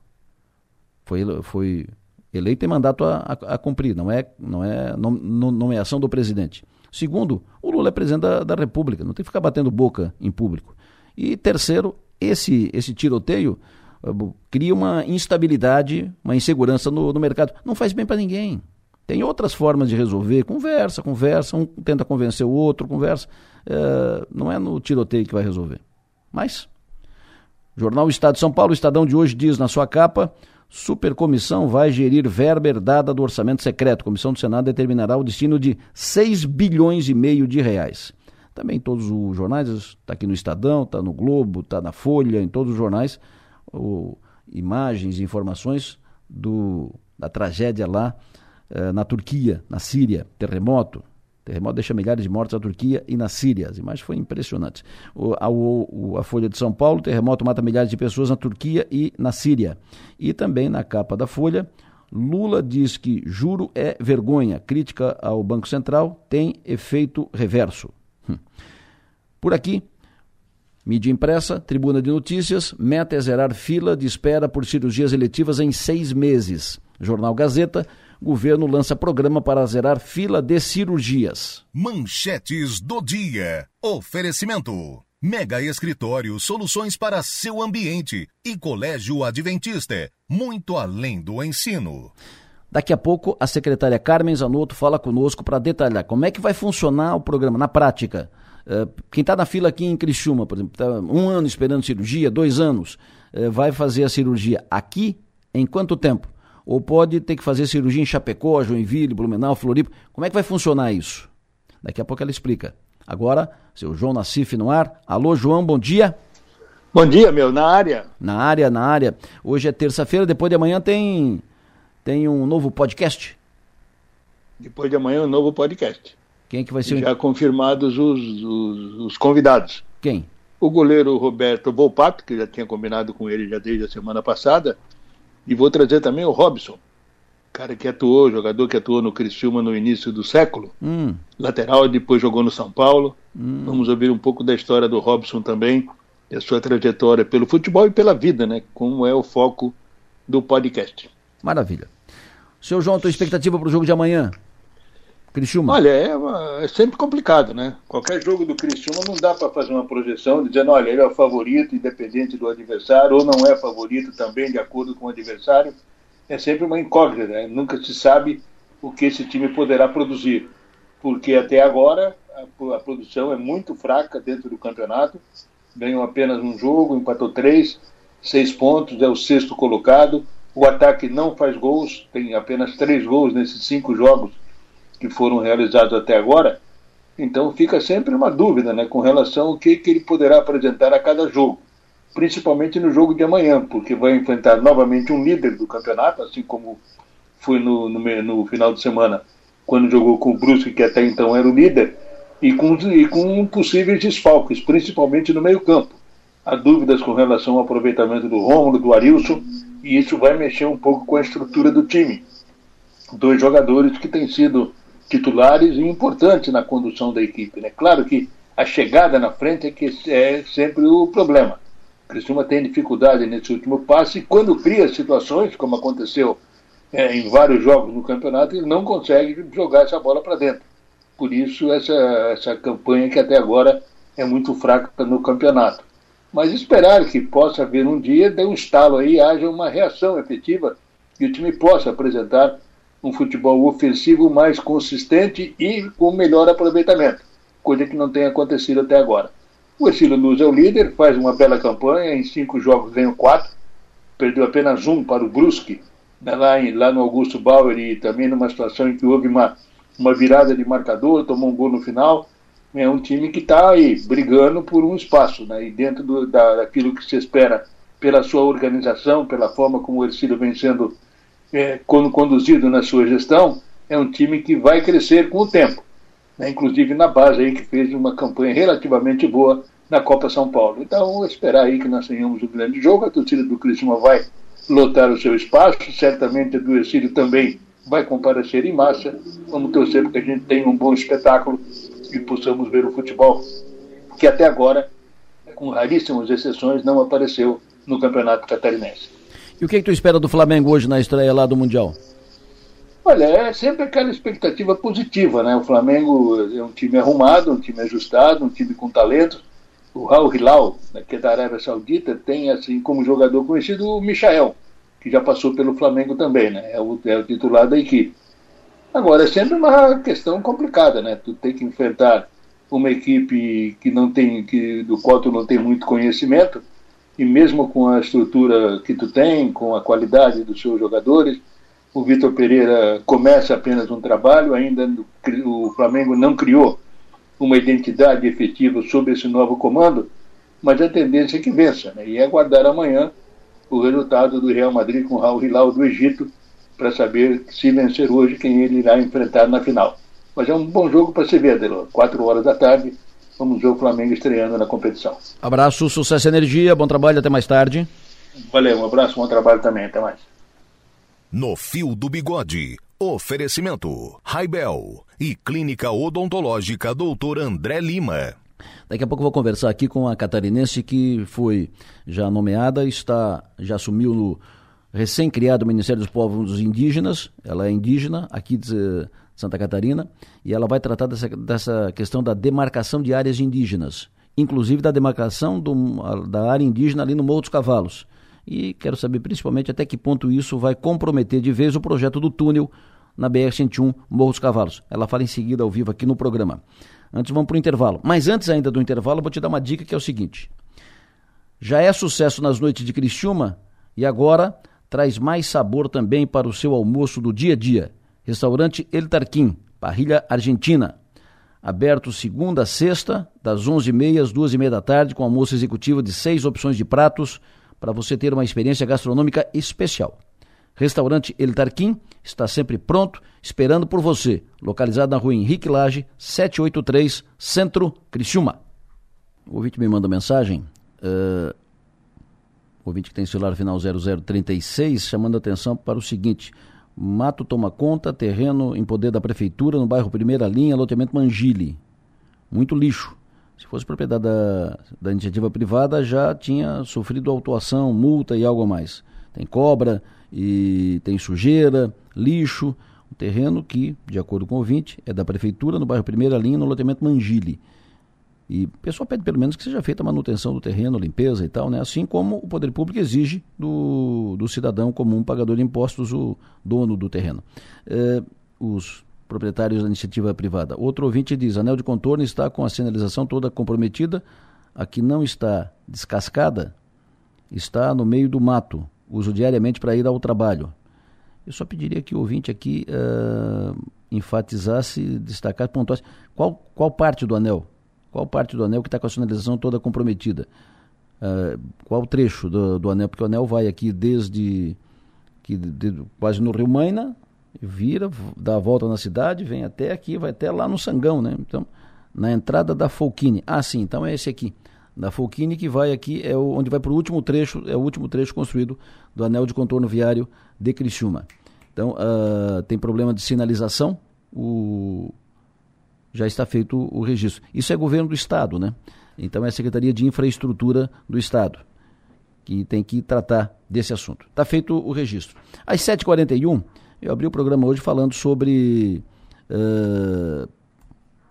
Foi, foi eleito tem mandato a, a, a, cumprir, não é, não é nomeação do presidente. Segundo, o Lula é presidente da, da República, não tem que ficar batendo boca em público. E terceiro, esse, esse tiroteio uh, cria uma instabilidade, uma insegurança no, no mercado. Não faz bem para ninguém. Tem outras formas de resolver. Conversa, conversa, um tenta convencer o outro, conversa. Uh, não é no tiroteio que vai resolver. Mas, Jornal Estado de São Paulo, Estadão de hoje diz na sua capa: Supercomissão vai gerir verba herdada do orçamento secreto. Comissão do Senado determinará o destino de 6 bilhões e meio de reais. Também todos os jornais, está aqui no Estadão, está no Globo, está na Folha, em todos os jornais, o, imagens informações do, da tragédia lá eh, na Turquia, na Síria, terremoto. Terremoto deixa milhares de mortos na Turquia e na Síria. As imagens foram impressionantes. O, a, o, a Folha de São Paulo, terremoto mata milhares de pessoas na Turquia e na Síria. E também na capa da Folha, Lula diz que juro é vergonha. Crítica ao Banco Central tem efeito reverso. Hum. Por aqui, mídia impressa, tribuna de notícias, meta é zerar fila de espera por cirurgias eletivas em seis meses. Jornal Gazeta, governo lança programa para zerar fila de cirurgias. Manchetes do dia. Oferecimento. Mega Escritório, soluções para seu ambiente. E Colégio Adventista, muito além do ensino. Daqui a pouco, a secretária Carmen Zanotto fala conosco para detalhar como é que vai funcionar o programa na prática. Uh, quem está na fila aqui em Criciúma, por exemplo, está um ano esperando cirurgia, dois anos, uh, vai fazer a cirurgia aqui em quanto tempo? Ou pode ter que fazer cirurgia em Chapecó, Joinville, Blumenau, Floripa? Como é que vai funcionar isso? Daqui a pouco ela explica. Agora, seu João Nassif no ar. Alô, João, bom dia. Bom dia, meu, na área. Na área, na área. Hoje é terça-feira, depois de amanhã tem tem um novo podcast? Depois de amanhã, um novo podcast. Quem é que vai ser? Já confirmados os, os, os convidados. Quem? O goleiro Roberto Volpato, que já tinha combinado com ele já desde a semana passada, e vou trazer também o Robson. cara que atuou, jogador que atuou no Criciúma no início do século, hum. lateral, depois jogou no São Paulo. Hum. Vamos ouvir um pouco da história do Robson também, e a sua trajetória pelo futebol e pela vida, né? Como é o foco do podcast. Maravilha. Seu João, tua expectativa para o jogo de amanhã? Criciúma? Olha, é, é, sempre complicado, né? Qualquer jogo do Criciúma não dá para fazer uma projeção dizendo, olha, ele é o favorito, independente do adversário, ou não é favorito também, de acordo com o adversário. É sempre uma incógnita, né? Nunca se sabe o que esse time poderá produzir. Porque até agora a, a produção é muito fraca dentro do campeonato. Ganhou apenas um jogo, empatou três, seis pontos, é o sexto colocado. O ataque não faz gols, tem apenas três gols nesses cinco jogos que foram realizados até agora. Então fica sempre uma dúvida né, com relação ao que, que ele poderá apresentar a cada jogo, principalmente no jogo de amanhã, porque vai enfrentar novamente um líder do campeonato, assim como foi no, no, no final de semana, quando jogou com o Brusque, que até então era o líder, e com, e com possíveis desfalques, principalmente no meio-campo. Há dúvidas com relação ao aproveitamento do Rômulo, do Arilson, e isso vai mexer um pouco com a estrutura do time. Dois jogadores que têm sido titulares e importantes na condução da equipe. Né? Claro que a chegada na frente é que é sempre o problema. O Criciúma tem dificuldade nesse último passe e quando cria situações, como aconteceu é, em vários jogos no campeonato, ele não consegue jogar essa bola para dentro. Por isso essa, essa campanha que até agora é muito fraca no campeonato. Mas esperar que possa haver um dia, dê um estalo aí, haja uma reação efetiva e o time possa apresentar um futebol ofensivo mais consistente e com melhor aproveitamento, coisa que não tem acontecido até agora. O Estilo Luz é o líder, faz uma bela campanha, em cinco jogos ganhou quatro, perdeu apenas um para o Brusque, né, lá, em, lá no Augusto Bauer e também numa situação em que houve uma, uma virada de marcador, tomou um gol no final. É um time que está aí brigando por um espaço, né? e dentro do, da, daquilo que se espera pela sua organização, pela forma como o Ercílio vem sendo é, quando conduzido na sua gestão, é um time que vai crescer com o tempo. Né? Inclusive na base aí que fez uma campanha relativamente boa na Copa São Paulo. Então, esperar aí que nós tenhamos um grande jogo. A torcida do Criciúma vai lotar o seu espaço, certamente a do Exílio também vai comparecer em massa. Vamos torcer para que a gente tenha um bom espetáculo e possamos ver o futebol que até agora, com raríssimas exceções, não apareceu no Campeonato Catarinense. E o que, é que tu espera do Flamengo hoje na estreia lá do Mundial? Olha, é sempre aquela expectativa positiva, né? O Flamengo é um time arrumado, um time ajustado, um time com talento. O Raul Hilal, né, que é da Arábia Saudita, tem assim como jogador conhecido o Michael, que já passou pelo Flamengo também, né? É o, é o titular da equipe. Agora, é sempre uma questão complicada, né? Tu tem que enfrentar uma equipe que não tem, que, do qual tu não tem muito conhecimento, e mesmo com a estrutura que tu tem, com a qualidade dos seus jogadores, o Vitor Pereira começa apenas um trabalho, ainda o Flamengo não criou uma identidade efetiva sob esse novo comando, mas a tendência é que vença, né? e é aguardar amanhã o resultado do Real Madrid com o Raul Hilal do Egito, para saber se vencer hoje quem ele irá enfrentar na final. Mas é um bom jogo para se ver, Adelor. Quatro horas da tarde, vamos ver o Flamengo estreando na competição. Abraço, sucesso e energia, bom trabalho, até mais tarde. Valeu, um abraço, bom trabalho também, até mais. No Fio do Bigode, oferecimento, Raibel e Clínica Odontológica Doutor André Lima. Daqui a pouco eu vou conversar aqui com a catarinense que foi já nomeada, está já assumiu no recém-criado Ministério dos Povos Indígenas, ela é indígena aqui de Santa Catarina, e ela vai tratar dessa, dessa questão da demarcação de áreas indígenas, inclusive da demarcação do, da área indígena ali no Morro dos Cavalos. E quero saber principalmente até que ponto isso vai comprometer de vez o projeto do túnel na BR-101 Morro dos Cavalos. Ela fala em seguida ao vivo aqui no programa. Antes vamos para o intervalo. Mas antes ainda do intervalo, vou te dar uma dica que é o seguinte. Já é sucesso nas noites de Criciúma e agora traz mais sabor também para o seu almoço do dia a dia. Restaurante El Tarquim, Parrilha Argentina. Aberto segunda a sexta, das 11h30 às 2h30 da tarde, com almoço executivo de seis opções de pratos, para você ter uma experiência gastronômica especial. Restaurante El Tarquim está sempre pronto, esperando por você. Localizado na rua Henrique Lage, 783, Centro, Criciúma. O ouvinte me manda mensagem. Uh, ouvinte que tem celular final 0036, chamando atenção para o seguinte: Mato toma conta, terreno em poder da prefeitura no bairro Primeira Linha, loteamento Mangile. Muito lixo. Se fosse propriedade da, da iniciativa privada, já tinha sofrido autuação, multa e algo mais. Tem cobra e tem sujeira, lixo. Um terreno que, de acordo com o ouvinte, é da prefeitura no bairro Primeira Linha, no loteamento Mangile. E o pessoal pede pelo menos que seja feita a manutenção do terreno, limpeza e tal, né? Assim como o poder público exige do, do cidadão comum pagador de impostos, o dono do terreno. É, os proprietários da iniciativa privada. Outro ouvinte diz: anel de contorno está com a sinalização toda comprometida, a que não está descascada, está no meio do mato. Uso diariamente para ir ao trabalho. Eu só pediria que o ouvinte aqui uh, enfatizasse, destacasse, pontuasse qual, qual parte do anel qual parte do anel que está com a sinalização toda comprometida? Uh, qual trecho do, do, anel? Porque o anel vai aqui desde que, de, quase no Rio Maina, vira, dá a volta na cidade, vem até aqui, vai até lá no Sangão, né? Então, na entrada da Folquine. Ah, sim, então é esse aqui. Da Folquine que vai aqui, é o, onde vai para o último trecho, é o último trecho construído do anel de contorno viário de Criciúma. Então, uh, tem problema de sinalização, o, já está feito o registro. Isso é governo do Estado, né? Então é a Secretaria de Infraestrutura do Estado que tem que tratar desse assunto. Está feito o registro. Às 7h41, eu abri o programa hoje falando sobre uh,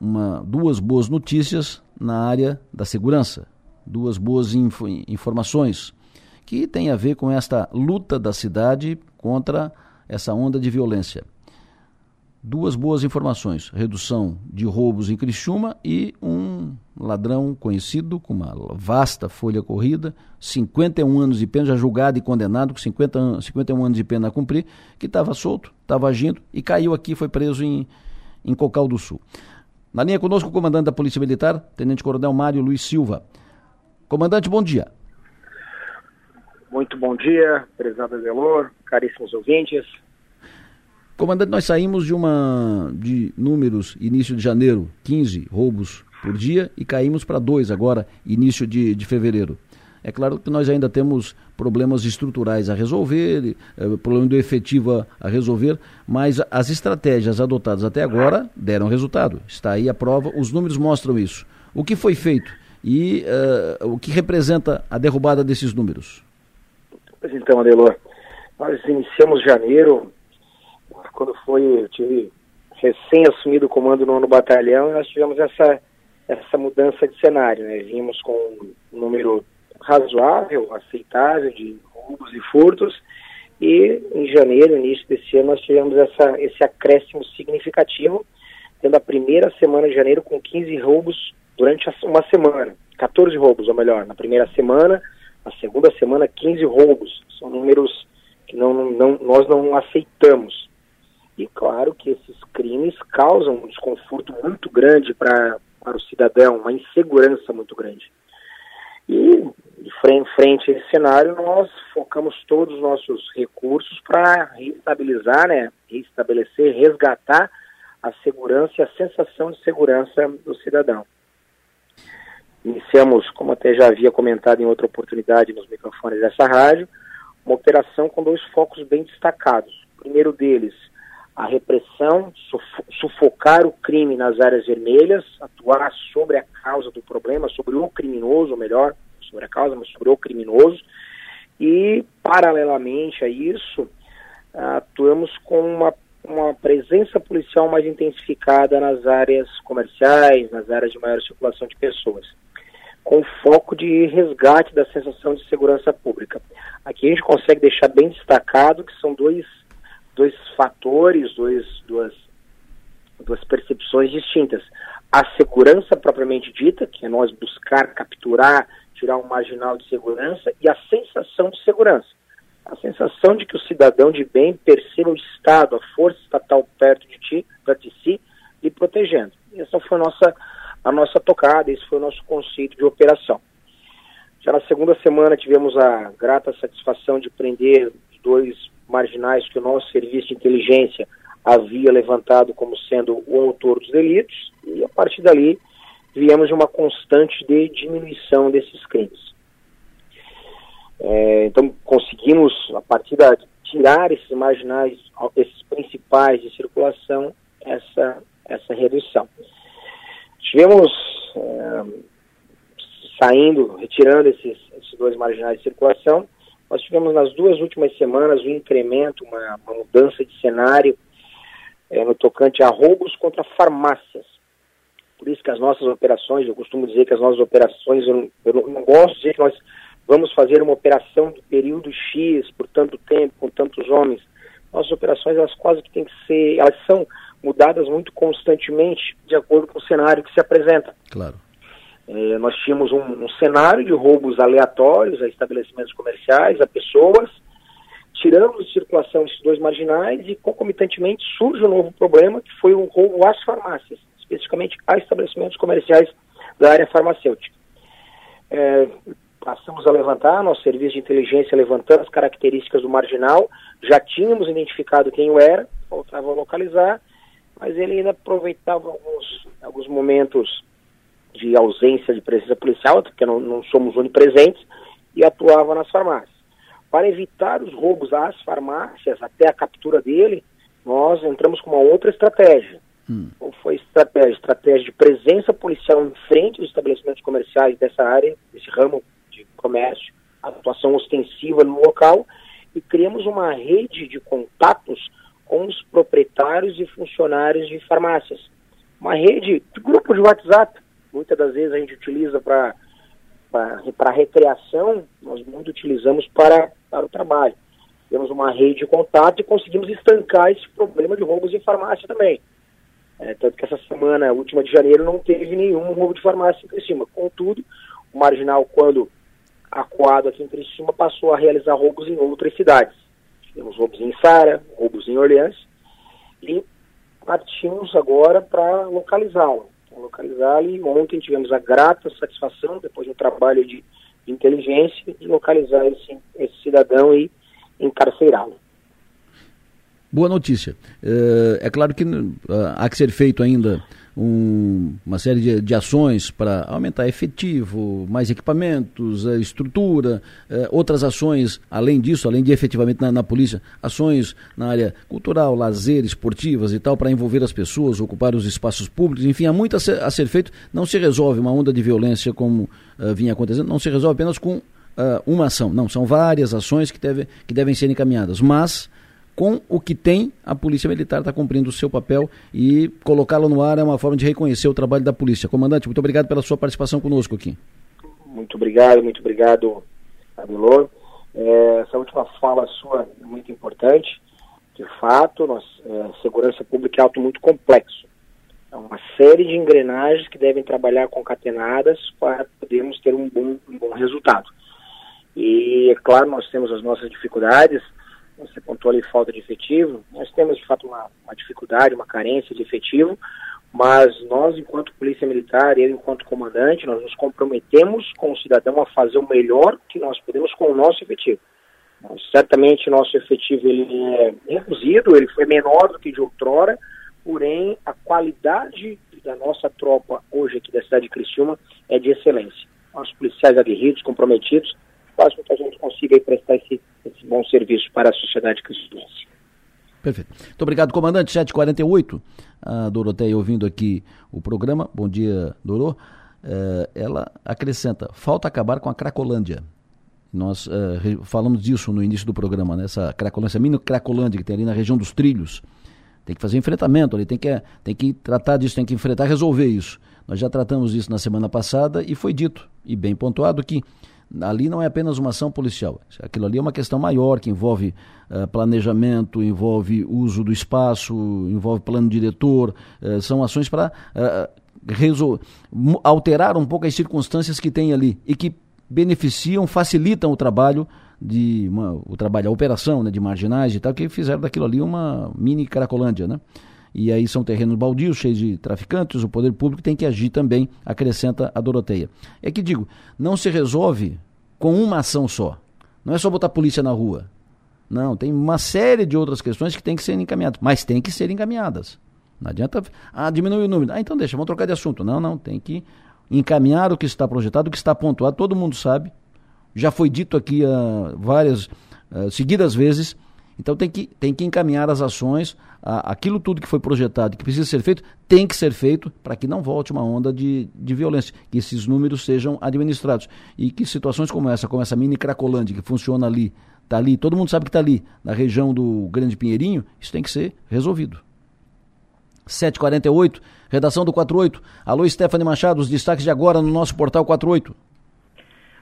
uma, duas boas notícias na área da segurança, duas boas info, informações que tem a ver com esta luta da cidade contra essa onda de violência duas boas informações: redução de roubos em Criciúma e um ladrão conhecido com uma vasta folha corrida, 51 anos de pena, já julgado e condenado, com 50, 51 anos de pena a cumprir, que estava solto, estava agindo e caiu aqui, foi preso em, em Cocal do Sul. Na linha conosco o comandante da Polícia Militar, Tenente Coronel Mário Luiz Silva. Comandante, bom dia. Muito bom dia, prezado Adelor, caríssimos ouvintes. Comandante, nós saímos de uma de números início de janeiro, 15 roubos por dia e caímos para dois agora, início de, de fevereiro. É claro que nós ainda temos problemas estruturais a resolver, é, problema do efetivo a, a, resolver, mas as estratégias adotadas até agora deram resultado. Está aí a prova, os números mostram isso. O que foi feito e uh, o que representa a derrubada desses números? Pois então, Adelor, nós iniciamos janeiro quando foi, eu tive recém assumido o comando no nono batalhão, nós tivemos essa, essa mudança de cenário, né? Vimos com um número razoável, aceitável de roubos e furtos, e em janeiro, início desse ano, nós tivemos essa, esse acréscimo significativo, tendo a primeira semana de janeiro com 15 roubos durante uma semana, 14 roubos, ou melhor, na primeira semana, na segunda semana, 15 roubos. São números que não, não, nós não aceitamos. E claro que esses crimes causam um desconforto muito grande para o cidadão, uma insegurança muito grande. E, de frente, a esse cenário, nós focamos todos os nossos recursos para reestabilizar, né, restabelecer, resgatar a segurança e a sensação de segurança do cidadão. Iniciamos, como até já havia comentado em outra oportunidade nos microfones dessa rádio, uma operação com dois focos bem destacados. O primeiro deles, a repressão, sufocar o crime nas áreas vermelhas, atuar sobre a causa do problema, sobre o criminoso, ou melhor, sobre a causa, mas sobre o criminoso. E, paralelamente a isso, atuamos com uma, uma presença policial mais intensificada nas áreas comerciais, nas áreas de maior circulação de pessoas, com foco de resgate da sensação de segurança pública. Aqui a gente consegue deixar bem destacado que são dois dois fatores, dois, duas, duas percepções distintas. A segurança propriamente dita, que é nós buscar capturar, tirar um marginal de segurança, e a sensação de segurança. A sensação de que o cidadão de bem perceba o Estado, a força estatal perto de ti, perto de si, e protegendo. Essa foi a nossa, a nossa tocada, esse foi o nosso conceito de operação. Já na segunda semana tivemos a grata satisfação de prender dois marginais que o nosso serviço de inteligência havia levantado como sendo o autor dos delitos, e a partir dali viemos de uma constante de diminuição desses crimes. É, então conseguimos, a partir da, tirar esses marginais, esses principais de circulação, essa, essa redução. Tivemos é, saindo, retirando esses, esses dois marginais de circulação, nós tivemos nas duas últimas semanas um incremento, uma, uma mudança de cenário é, no tocante a roubos contra farmácias. Por isso que as nossas operações, eu costumo dizer que as nossas operações, eu não, eu não gosto de dizer que nós vamos fazer uma operação do período X, por tanto tempo, com tantos homens. Nossas operações, elas quase que têm que ser, elas são mudadas muito constantemente de acordo com o cenário que se apresenta. Claro. É, nós tínhamos um, um, cenário de roubos aleatórios a estabelecimentos comerciais, a pessoas, tiramos de circulação esses dois marginais e concomitantemente surge um novo problema que foi o roubo às farmácias, especificamente a estabelecimentos comerciais da área farmacêutica. É, passamos a levantar, nosso serviço de inteligência levantando as características do marginal, já tínhamos identificado quem o era, faltava localizar, mas ele ainda aproveitava alguns, alguns momentos de ausência de presença policial, porque não, não somos onipresentes, e atuava nas farmácias. Para evitar os roubos às farmácias, até a captura dele, nós entramos com uma outra estratégia. Hum. Ou foi estratégia? Estratégia de presença policial em frente aos estabelecimentos comerciais dessa área, desse ramo de comércio, atuação ostensiva no local, e criamos uma rede de contatos com os proprietários e funcionários de farmácias. Uma rede de grupo de WhatsApp, muitas das vezes a gente utiliza para para recreação, nós muito utilizamos para, para o trabalho. Temos uma rede de contato e conseguimos estancar esse problema de roubos em farmácia também. É, tanto que essa semana, última de janeiro, não teve nenhum roubo de farmácia em Criciúma. Contudo, o Marginal, quando acuado aqui em Criciúma, passou a realizar roubos em outras cidades. Tivemos roubos em Sara, roubos em Orleans, e partimos agora para localizá-lo localizá-lo e ontem tivemos a grata satisfação, depois de um trabalho de, inteligência, de localizar esse, esse cidadão e encarcerá-lo. Boa notícia. É, é claro que uh, há que ser feito ainda um, uma série de, de ações para aumentar efetivo, mais equipamentos, a estrutura, eh, outras ações, além disso, além de efetivamente na, na, polícia, ações na área cultural, lazer, esportivas e tal, para envolver as pessoas, ocupar os espaços públicos, enfim, há muito a ser, a ser feito. Não se resolve uma onda de violência como uh, vinha acontecendo, não se resolve apenas com uh, uma ação. Não, são várias ações que, deve, que devem ser encaminhadas, mas com o que tem, a Polícia Militar está cumprindo o seu papel e colocá-lo no ar é uma forma de reconhecer o trabalho da polícia. Comandante, muito obrigado pela sua participação conosco aqui. Muito obrigado, muito obrigado, Adelor. É, essa última fala sua é muito importante. De fato, nós, é, segurança pública é algo muito complexo. É uma série de engrenagens que devem trabalhar concatenadas para podermos ter um bom, um bom resultado. E, é claro, nós temos as nossas dificuldades, você pontuou ali falta de efetivo, nós temos de fato uma, uma dificuldade, uma carência de efetivo, mas nós, enquanto Polícia Militar, eu, enquanto comandante, nós nos comprometemos com o cidadão a fazer o melhor que nós podemos com o nosso efetivo. certamente, nosso efetivo ele é reduzido, ele foi menor do que de outrora, porém, a qualidade da nossa tropa hoje aqui da cidade de Criciúma é de excelência. Nossos policiais aguerridos, comprometidos, faz com que a gente consiga prestar esse, esse bom serviço para a sociedade cristãoense. Perfeito. Muito obrigado, comandante 748. A Doroteia ouvindo aqui o programa. Bom dia, Dorô. É, ela acrescenta: falta acabar com a Cracolândia. Nós é, falamos disso no início do programa, né? essa Cracolândia, essa mini Cracolândia que tem ali na região dos trilhos. Tem que fazer enfrentamento ali, tem que, tem que tratar disso, tem que enfrentar, resolver isso. Nós já tratamos isso na semana passada e foi dito, e bem pontuado, que ali não é apenas uma ação policial. Aquilo ali é uma questão maior que envolve uh, planejamento, envolve uso do espaço, envolve plano diretor. Uh, são ações para uh, alterar um pouco as circunstâncias que tem ali e que beneficiam, facilitam o trabalho de uma, o trabalho, a operação né, de marginais e tal, que fizeram daquilo ali uma mini Cracolândia, né? E aí são terrenos baldios, cheios de traficantes, o poder público tem que agir também, acrescenta a Doroteia. É que digo, não se resolve com uma ação só. Não é só botar polícia na rua. Não, tem uma série de outras questões que tem que ser encaminhadas, mas tem que ser encaminhadas. Não adianta, ah, diminuir o número. Ah, então deixa, vamos trocar de assunto. Não, não, tem que encaminhar o que está projetado, o que está pontuado, todo mundo sabe. Já foi dito aqui uh, várias, uh, seguidas vezes, Então tem que, tem que encaminhar as ações, a, aquilo tudo que foi projetado, que precisa ser feito, tem que ser feito para que não volte uma onda de, de violência, que esses números sejam administrados. E que situações como essa, como essa mini Cracolândia, que funciona ali, está ali, todo mundo sabe que está ali, na região do Grande Pinheirinho, isso tem que ser resolvido. 7h48, redação do 48. Alô, Stephanie Machado, os destaques de agora no nosso portal 48.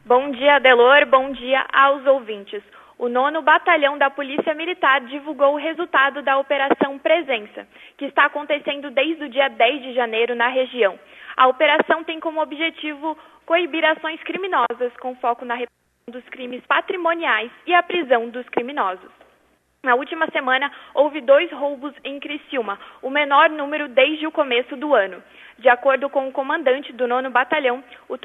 Bom dia, Delor. Bom dia aos ouvintes. O nono Batalhão da Polícia Militar divulgou o resultado da Operação Presença, que está acontecendo desde o dia 10 de janeiro na região. A operação tem como objetivo coibir ações criminosas, com foco na repressão dos crimes patrimoniais e a prisão dos criminosos. Na última semana, houve dois roubos em Criciúma, o menor número desde o começo do ano. De acordo com o comandante do nono batalhão, o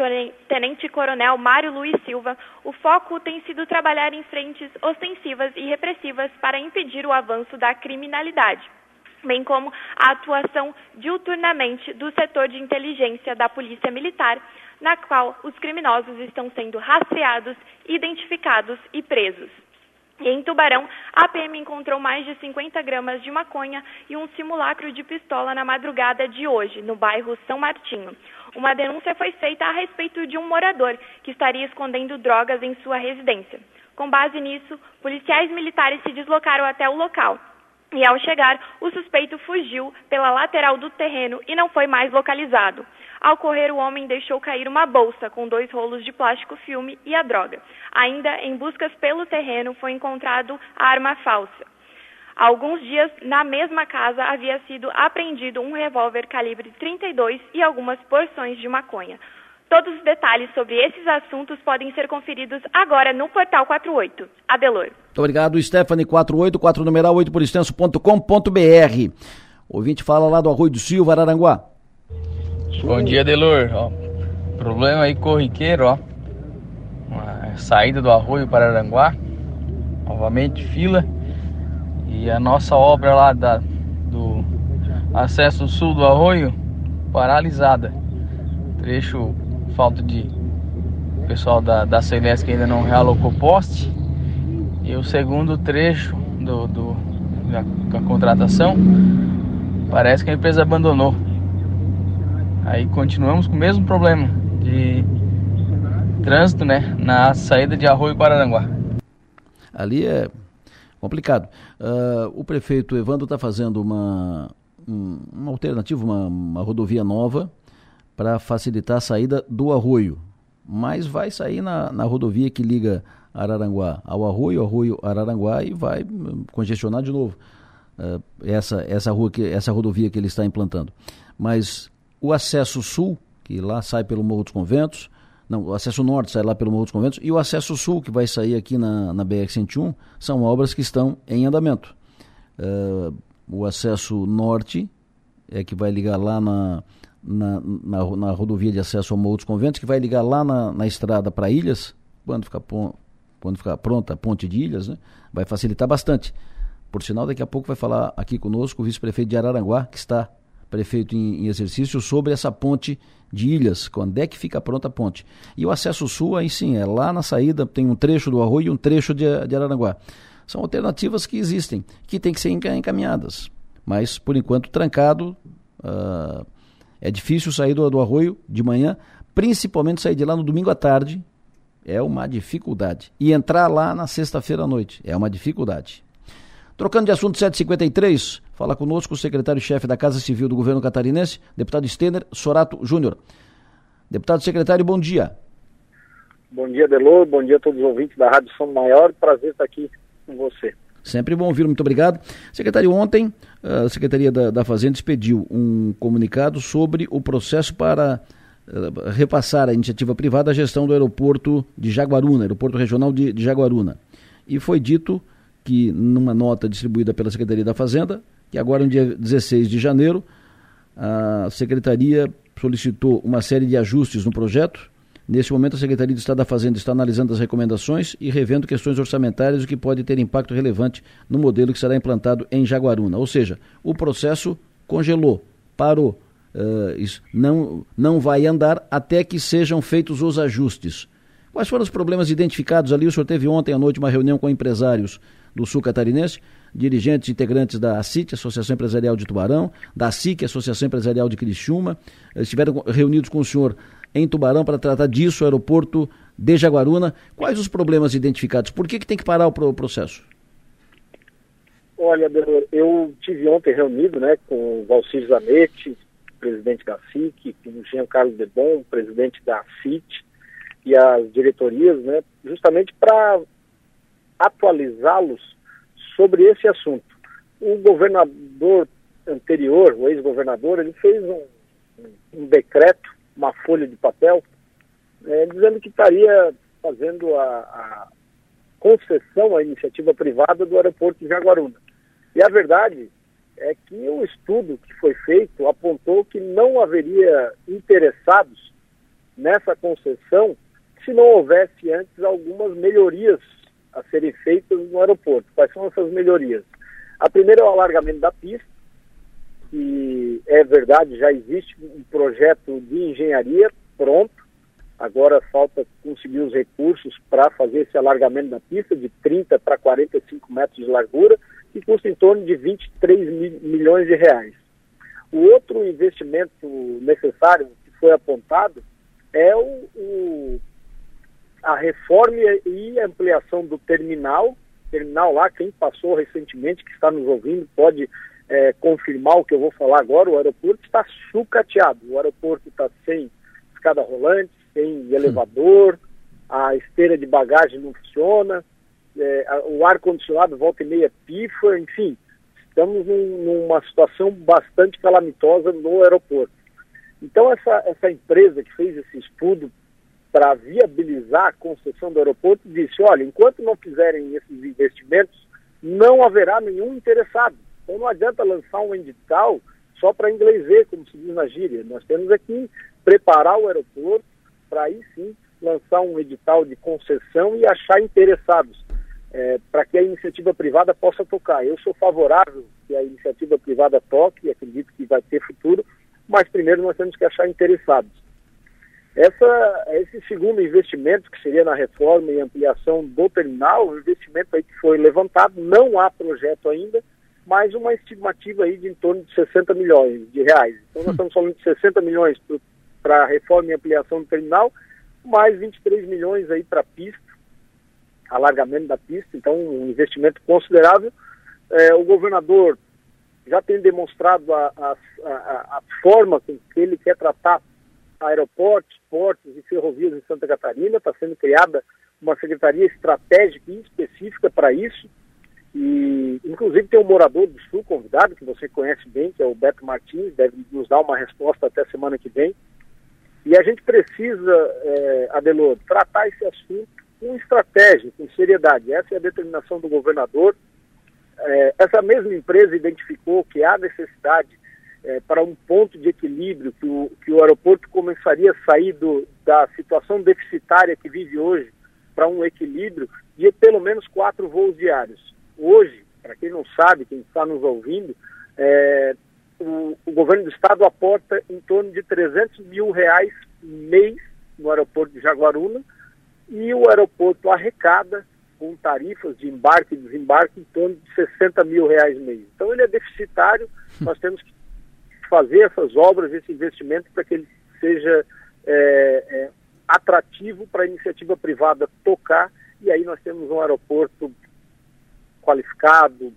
tenente-coronel Mário Luiz Silva, o foco tem sido trabalhar em frentes ostensivas e repressivas para impedir o avanço da criminalidade bem como a atuação diuturnamente do setor de inteligência da Polícia Militar, na qual os criminosos estão sendo rastreados, identificados e presos. E em Tubarão, a PM encontrou mais de 50 gramas de maconha e um simulacro de pistola na madrugada de hoje, no bairro São Martinho. Uma denúncia foi feita a respeito de um morador que estaria escondendo drogas em sua residência. Com base nisso, policiais militares se deslocaram até o local. E ao chegar, o suspeito fugiu pela lateral do terreno e não foi mais localizado. Ao correr, o homem deixou cair uma bolsa com dois rolos de plástico filme e a droga. Ainda em buscas pelo terreno, foi encontrado a arma falsa. Há alguns dias, na mesma casa, havia sido apreendido um revólver calibre 32 e algumas porções de maconha. Todos os detalhes sobre esses assuntos podem ser conferidos agora no portal 48. Adelor. Muito obrigado, Stephanie. 48, 4 numeral 8 por extenso.com.br. Ouvinte fala lá do Arroio do Silva, Araranguá. Bom dia, Delor. Ó, problema aí corriqueiro, ó. Saída do arroio para Aranguá. Novamente fila. E a nossa obra lá da, do acesso sul do arroio paralisada. Trecho falta de pessoal da, da Celeste que ainda não realocou poste. E o segundo trecho do, do da, da contratação parece que a empresa abandonou. Aí continuamos com o mesmo problema de trânsito, né, na saída de Arroio Pararanguá. Ali é complicado. Uh, o prefeito Evandro está fazendo uma, um, uma alternativa, uma, uma rodovia nova para facilitar a saída do Arroio. Mas vai sair na, na rodovia que liga Araranguá ao Arroio, Arroio Araranguá e vai congestionar de novo uh, essa, essa, rua que, essa rodovia que ele está implantando. Mas o acesso sul, que lá sai pelo Morro dos Conventos, não, o acesso norte sai lá pelo Morro dos Conventos, e o acesso sul, que vai sair aqui na, na BR-101, são obras que estão em andamento. Uh, o acesso norte é que vai ligar lá na, na, na, na, rodovia de acesso ao Morro dos Conventos, que vai ligar lá na, na estrada para Ilhas, quando ficar, quando ficar pronta a ponte de Ilhas, né, vai facilitar bastante. Por sinal, daqui a pouco vai falar aqui conosco o vice-prefeito de Araranguá, que está prefeito em, em, exercício, sobre essa ponte de ilhas, quando é que fica pronta a ponte. E o acesso sul, aí sim, é lá na saída, tem um trecho do Arroio e um trecho de, de. São alternativas que existem, que têm que ser encaminhadas. Mas, por enquanto, trancado, uh, é difícil sair do, do Arroio de manhã, principalmente sair de lá no domingo à tarde, é uma dificuldade. E entrar lá na sexta-feira à noite, é uma dificuldade. Trocando de assunto 753, fala conosco o secretário-chefe da Casa Civil do Governo Catarinense, deputado Stener Sorato Júnior. Deputado secretário, bom dia. Bom dia, Delor. Bom dia a todos os ouvintes da Rádio São Maior. Prazer estar aqui com você. Sempre bom ouvir, muito obrigado. Secretário, ontem a Secretaria da, da Fazenda expediu um comunicado sobre o processo para uh, repassar à iniciativa privada a gestão do aeroporto de Jaguaruna, aeroporto regional de, de Jaguaruna. E foi dito que numa nota distribuída pela Secretaria da Fazenda, que agora no dia 16 de janeiro, a Secretaria solicitou uma série de ajustes no projeto. Nesse momento, a Secretaria de Estado da Fazenda está analisando as recomendações e revendo questões orçamentárias, o que pode ter impacto relevante no modelo que será implantado em Jaguaruna. Ou seja, o processo congelou, parou. Uh, não, não vai andar até que sejam feitos os ajustes. Quais foram os problemas identificados ali? O senhor teve ontem à noite uma reunião com empresários do sul catarinense, dirigentes integrantes da ACIT, Associação Empresarial de Tubarão, da SIC, Associação Empresarial de Criciúma, estiveram reunidos com o senhor em Tubarão para tratar disso, aeroporto de Jaguaruna. Quais os problemas identificados? Por que, que tem que parar o processo? Olha, eu tive ontem reunido né, com o Valcir Zanetti, presidente da SIC, com o Jean Carlos Debon, presidente da CIT, e as diretorias, né, justamente para atualizá-los sobre esse assunto. O governador anterior, o ex-governador, ele fez um, um, decreto, uma folha de papel, é, dizendo que estaria fazendo a, a, concessão à iniciativa privada do aeroporto de Jaguaruna. E a verdade é que o estudo que foi feito apontou que não haveria interessados nessa concessão se não houvesse antes algumas melhorias a serem feitas no aeroporto. Quais são essas melhorias? A primeira é o alargamento da pista, que é verdade, já existe um projeto de engenharia pronto, agora falta conseguir os recursos para fazer esse alargamento da pista de 30 para 45 metros de largura, que custa em torno de 23 mil, milhões de reais. O outro investimento necessário que foi apontado é o, o a reforma e ampliação do terminal, terminal lá, quem passou recentemente, que está nos ouvindo, pode é, confirmar o que eu vou falar agora, o aeroporto está sucateado, o aeroporto está sem escada rolante, sem elevador, a esteira de bagagem não funciona, é, o ar-condicionado volta e meia pifa, enfim, estamos num, numa situação bastante calamitosa no aeroporto. Então essa, essa empresa que fez esse estudo para viabilizar a concessão do aeroporto, disse, olha, enquanto não fizerem esses investimentos, não haverá nenhum interessado. Então não adianta lançar um edital só para inglês ver, como se diz na gíria. Nós temos aqui preparar o aeroporto para aí sim lançar um edital de concessão e achar interessados é, para que a iniciativa privada possa tocar. Eu sou favorável que a iniciativa privada toque, acredito que vai ter futuro, mas primeiro nós temos que achar interessados. Essa, esse segundo investimento, que seria na reforma e ampliação do terminal, o investimento aí que foi levantado, não há projeto ainda, mas uma estimativa aí de em torno de 60 milhões de reais. Então nós estamos falando de 60 milhões para a reforma e ampliação do terminal, mais 23 milhões aí para a pista, alargamento da pista, então um investimento considerável. É, o governador já tem demonstrado a, a, a, a forma com que ele quer tratar aeroportos, portos e ferrovias em Santa Catarina. Está sendo criada uma secretaria estratégica e específica para isso. E, inclusive, tem um morador do Sul convidado, que você conhece bem, que é o Beto Martins, deve nos dar uma resposta até semana que vem. E a gente precisa, é, Adelor, tratar esse assunto com estratégia, com seriedade. Essa é a determinação do governador. É, essa mesma empresa identificou que há necessidade é, para um ponto de equilíbrio, que o, que o aeroporto começaria a sair do, da situação deficitária que vive hoje para um equilíbrio de pelo menos quatro voos diários. Hoje, para quem não sabe, quem está nos ouvindo, é, o, o, governo do estado aporta em torno de 300 mil reais mês no aeroporto de Jaguaruna e o aeroporto arrecada com tarifas de embarque e desembarque em torno de 60 mil reais mês. Então ele é deficitário, nós temos que fazer essas obras, esse investimento, para que ele seja é, é, atrativo para a iniciativa privada tocar, e aí nós temos um aeroporto qualificado,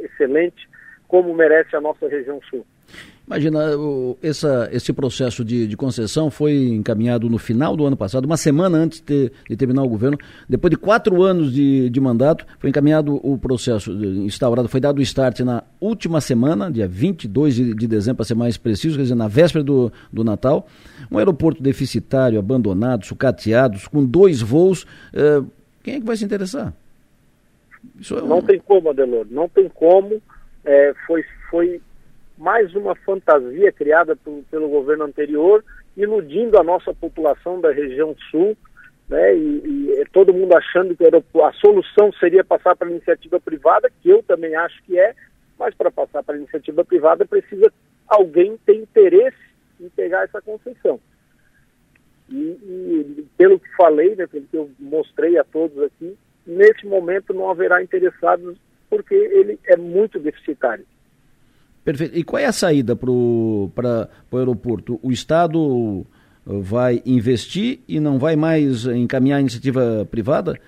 excelente, como merece a nossa região sul. Imagina, o, essa, esse processo de, de, concessão foi encaminhado no final do ano passado, uma semana antes de, de terminar o governo. Depois de quatro anos de, de, mandato, foi encaminhado o processo instaurado, foi dado o start na última semana, dia 22 de, de dezembro, para ser mais preciso, quer dizer, na véspera do, do Natal. Um aeroporto deficitário, abandonado, sucateado, com dois voos. Eh, quem é que vai se interessar? É um... Não tem como, Adelor, não tem como. É, foi, foi mais uma fantasia criada por, pelo governo anterior, iludindo a nossa população da região sul, né, e, e todo mundo achando que a solução seria passar para a iniciativa privada, que eu também acho que é, mas para passar para a iniciativa privada precisa alguém ter interesse em pegar essa concessão. E, e, pelo que falei, né, pelo que eu mostrei a todos aqui, nesse momento não haverá interessados porque ele é muito deficitário. Perfeito. E qual é a saída para o aeroporto? O Estado vai investir e não vai mais encaminhar a iniciativa privada?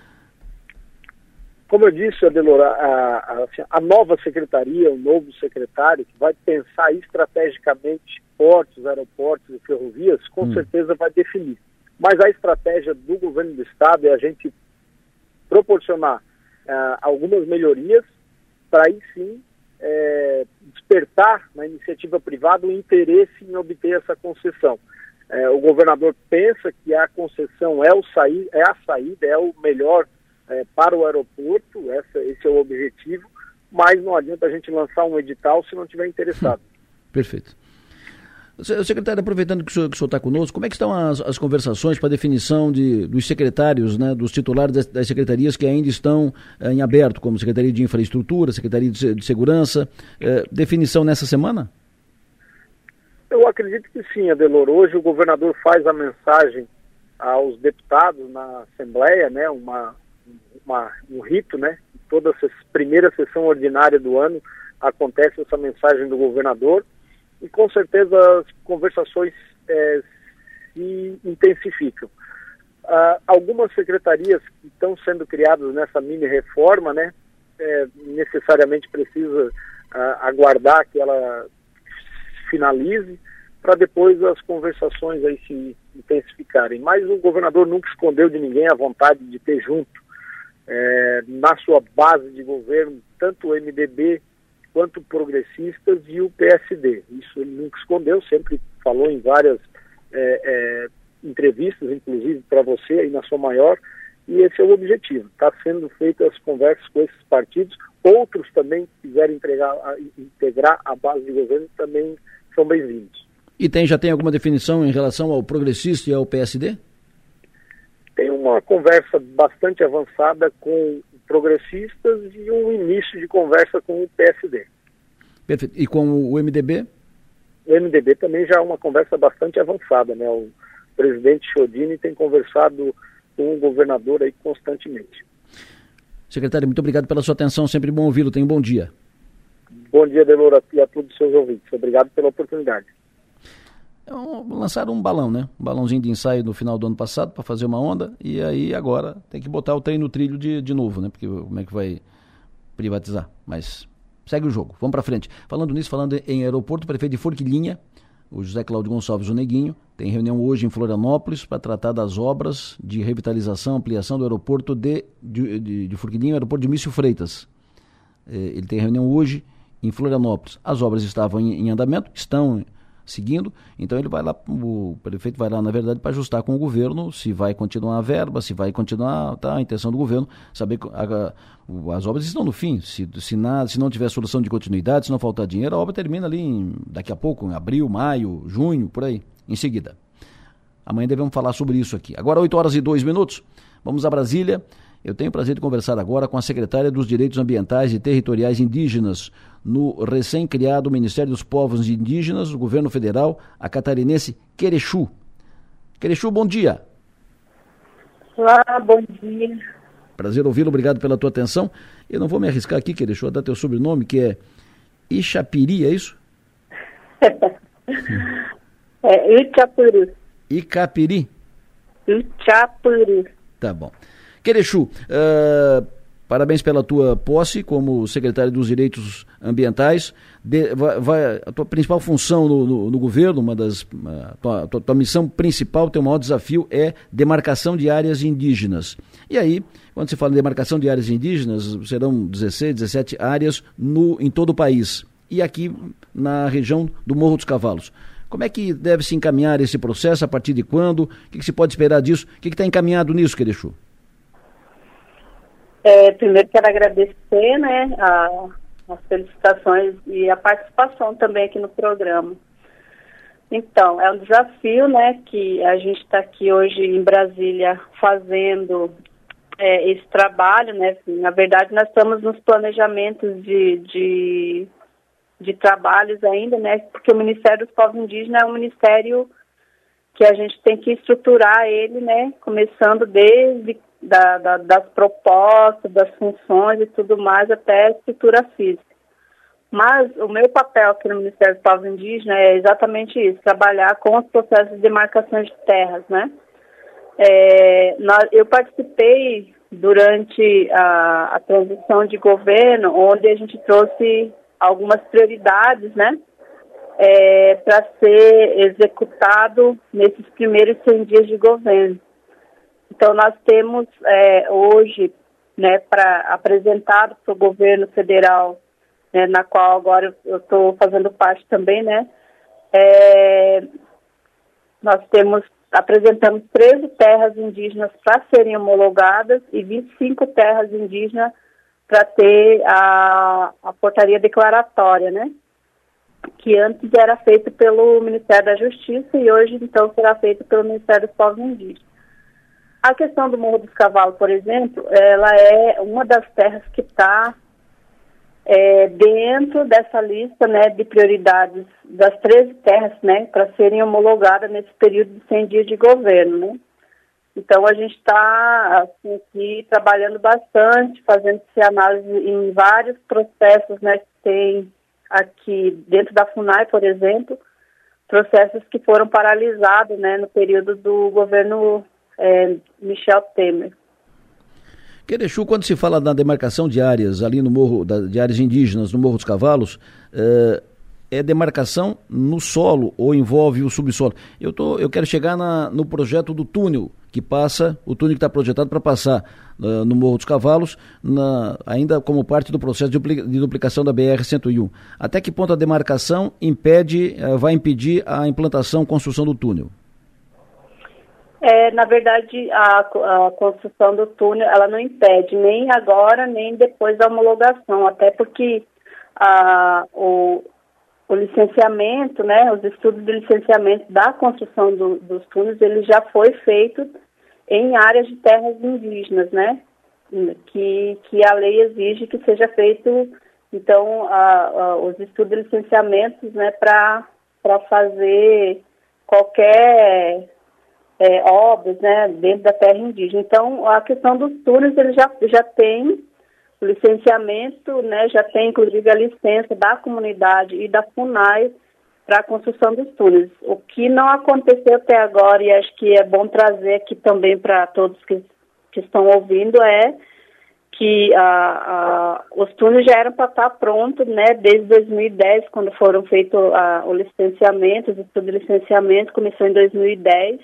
Como eu disse, Adelora, a, a, assim, a, nova secretaria, o novo secretário, que vai pensar estrategicamente portos, aeroportos e ferrovias, com hum. certeza vai definir. Mas a estratégia do governo do Estado é a gente proporcionar uh, algumas melhorias para aí sim é, despertar na iniciativa privada o interesse em obter essa concessão. É, o governador pensa que a concessão é, o saí é a saída, é o melhor é, para o aeroporto, essa, esse é o objetivo, mas não adianta a gente lançar um edital se não tiver interessado. Perfeito. Secretário, aproveitando que o senhor está conosco, como é que estão as, as conversações para definição de, dos secretários, né, dos titulares das, das secretarias que ainda estão eh, em aberto, como Secretaria de Infraestrutura, Secretaria de, de Segurança, eh, definição nessa semana? Eu acredito que sim, Adelor. Hoje o governador faz a mensagem aos deputados na Assembleia, né, uma, uma, um rito, né, toda a primeira sessão ordinária do ano acontece essa mensagem do governador e com certeza as conversações é, se intensificam. Uh, algumas secretarias que estão sendo criadas nessa mini reforma, né, é, necessariamente precisa uh, aguardar que ela finalize para depois as conversações aí se intensificarem. Mas o governador nunca escondeu de ninguém a vontade de ter junto é, na sua base de governo tanto o MDB quanto progressistas e o PSD. Isso ele nunca escondeu, sempre falou em várias é, é, entrevistas, inclusive para você aí na sua maior, e esse é o objetivo. Está sendo feitas as conversas com esses partidos. Outros também que quiserem entregar, integrar a base de governo também são bem-vindos. E tem, já tem alguma definição em relação ao progressista e ao PSD? Tem uma conversa bastante avançada com progressistas e um início de conversa com o PSD. Perfeito. E com o MDB? O MDB também já é uma conversa bastante avançada, né? O presidente Chodini tem conversado com o governador aí constantemente. Secretário, muito obrigado pela sua atenção, sempre bom ouvi-lo. Tenha um bom dia. Bom dia, Delora, e a todos os seus ouvintes. Obrigado pela oportunidade. É um, lançaram um balão, né? Um balãozinho de ensaio no final do ano passado para fazer uma onda e aí agora tem que botar o trem no trilho de, de novo, né? Porque como é que vai privatizar? Mas segue o jogo. Vamos para frente. Falando nisso, falando em aeroporto, o prefeito de Forquilinha, o José Cláudio Gonçalves o Neguinho, tem reunião hoje em Florianópolis para tratar das obras de revitalização, ampliação do aeroporto de, de, de, de aeroporto de Mício Freitas. É, ele tem reunião hoje em Florianópolis. As obras estavam em, em andamento, estão seguindo. Então ele vai lá, o prefeito vai lá, na verdade, para ajustar com o governo se vai continuar a verba, se vai continuar tá, a intenção do governo, saber a, a, as obras estão no fim. Se, se, nada, se não tiver solução de continuidade, se não faltar dinheiro, a obra termina ali em, daqui a pouco, em abril, maio, junho, por aí, em seguida. Amanhã devemos falar sobre isso aqui. Agora, 8 horas e 2 minutos. Vamos a Brasília. Eu tenho o prazer de conversar agora com a secretária dos Direitos Ambientais e Territoriais Indígenas no recém-criado Ministério dos Povos Indígenas do Governo Federal, a catarinense Querechu. Querechu, bom dia. Olá, bom dia. Prazer ouvi-lo, obrigado pela tua atenção. Eu não vou me arriscar aqui, Querechu, a dar teu sobrenome, que é Ixapiri, é isso? é Icapuru. Icapiri? Icapuru. Tá bom. Querechu, uh, parabéns pela tua posse como secretário dos Direitos Ambientais. De, vai, vai, a tua principal função no, no, no governo, uma das uh, tua, tua, tua, missão principal, teu maior desafio é demarcação de áreas indígenas. E aí, quando se fala em demarcação de áreas indígenas, serão 16, 17 áreas no, em todo o país. E aqui na região do Morro dos Cavalos. Como é que deve se encaminhar esse processo? A partir de quando? O que, que se pode esperar disso? O que está encaminhado nisso, Querechu? É, primeiro quero agradecer né, a, as felicitações e a participação também aqui no programa. Então, é um desafio né, que a gente está aqui hoje em Brasília fazendo é, esse trabalho. Né? Na verdade, nós estamos nos planejamentos de, de, de trabalhos ainda, né? porque o Ministério dos Povos Indígenas é um ministério que a gente tem que estruturar ele, né, começando desde da, da, das propostas, das funções e tudo mais, até a estrutura física. Mas o meu papel aqui no Ministério do Indígena é exatamente isso, trabalhar com os processos de demarcação de terras, né? É, nós, eu participei durante a, a transição de governo, onde a gente trouxe algumas prioridades, né? É, para ser executado nesses primeiros 100 dias de governo. Então, nós temos é, hoje, né, para apresentado para o governo federal, né, na qual agora eu estou fazendo parte também, né, é, nós temos, apresentamos 13 terras indígenas para serem homologadas e 25 terras indígenas para ter a, a portaria declaratória, né, que antes era feito pelo Ministério da Justiça e hoje, então, será feito pelo Ministério dos Povos Indígenas. A questão do Morro dos Cavalos, por exemplo, ela é uma das terras que está é, dentro dessa lista né, de prioridades das 13 terras né, para serem homologadas nesse período de 100 dias de governo. Né? Então, a gente está assim, aqui trabalhando bastante, fazendo essa análise em vários processos né, que tem aqui dentro da FUNAI, por exemplo, processos que foram paralisados né, no período do governo é, Michel Temer. Querechu, quando se fala da demarcação de áreas ali no morro, da, de áreas indígenas no Morro dos Cavalos, é, é demarcação no solo ou envolve o subsolo? Eu, tô, eu quero chegar na, no projeto do túnel que passa, o túnel que está projetado para passar uh, no Morro dos Cavalos, na, ainda como parte do processo de, de duplicação da BR-101. Até que ponto a demarcação impede, uh, vai impedir a implantação, construção do túnel? É, na verdade, a, a, construção do túnel, ela não impede nem agora, nem depois da homologação, até porque a, o, o licenciamento, né, os estudos de licenciamento da construção do, dos túneis, ele já foi feito em áreas de terras indígenas, né, que, que a lei exige que seja feito, então, a, os estudos de licenciamentos, né, para fazer qualquer é, obras né, dentro da terra indígena. Então, a questão dos túneis, ele já, já tem o licenciamento, né, já tem inclusive a licença da comunidade e da FUNAI para a construção dos túneis. O que não aconteceu até agora, e acho que é bom trazer aqui também para todos que, que estão ouvindo, é que os túneis já eram para estar prontos né, desde 2010, quando foram feitos o licenciamento, os estudos de licenciamento, começou em 2010,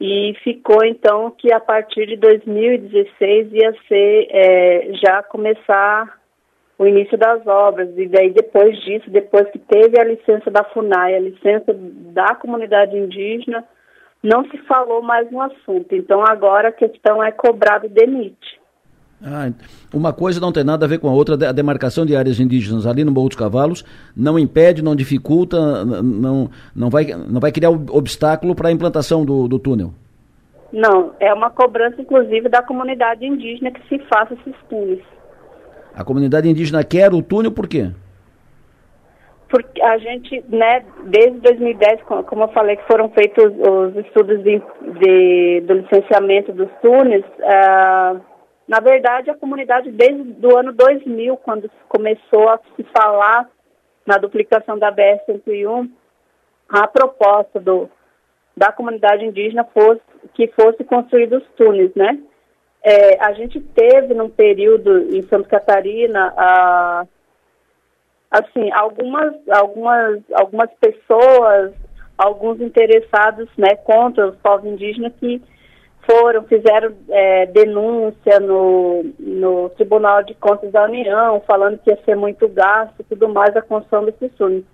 e ficou então que a partir de 2016 ia ser é, já começar o início das obras e daí depois disso, depois que teve a licença da FUNAI, a licença da comunidade indígena, não se falou mais no assunto. Então agora a questão é cobrar do DENIT. Ah, uma coisa não tem nada a ver com a outra. A demarcação de áreas indígenas ali no Morro dos Cavalos não impede, não dificulta, não, não, vai, não vai criar obstáculo para a implantação do, do túnel. Não, é uma cobrança, inclusive, da comunidade indígena que se faça esses túneis. A comunidade indígena quer o túnel por quê? Porque a gente, né, desde 2010, como eu falei, que foram feitos os estudos de, de do licenciamento dos túneis, uh, na verdade, a comunidade, desde o ano 2000, quando começou a se falar na duplicação da BR-101, a proposta do, da comunidade indígena fosse que fosse construídos túneis, né? É, a gente teve num período em Santa Catarina, a, assim, algumas, algumas, algumas pessoas, alguns interessados, né, contra os povos indígenas que foram, fizeram é, denúncia no, no Tribunal de Contas da União, falando que ia ser muito gasto e tudo mais a construção desses túneis.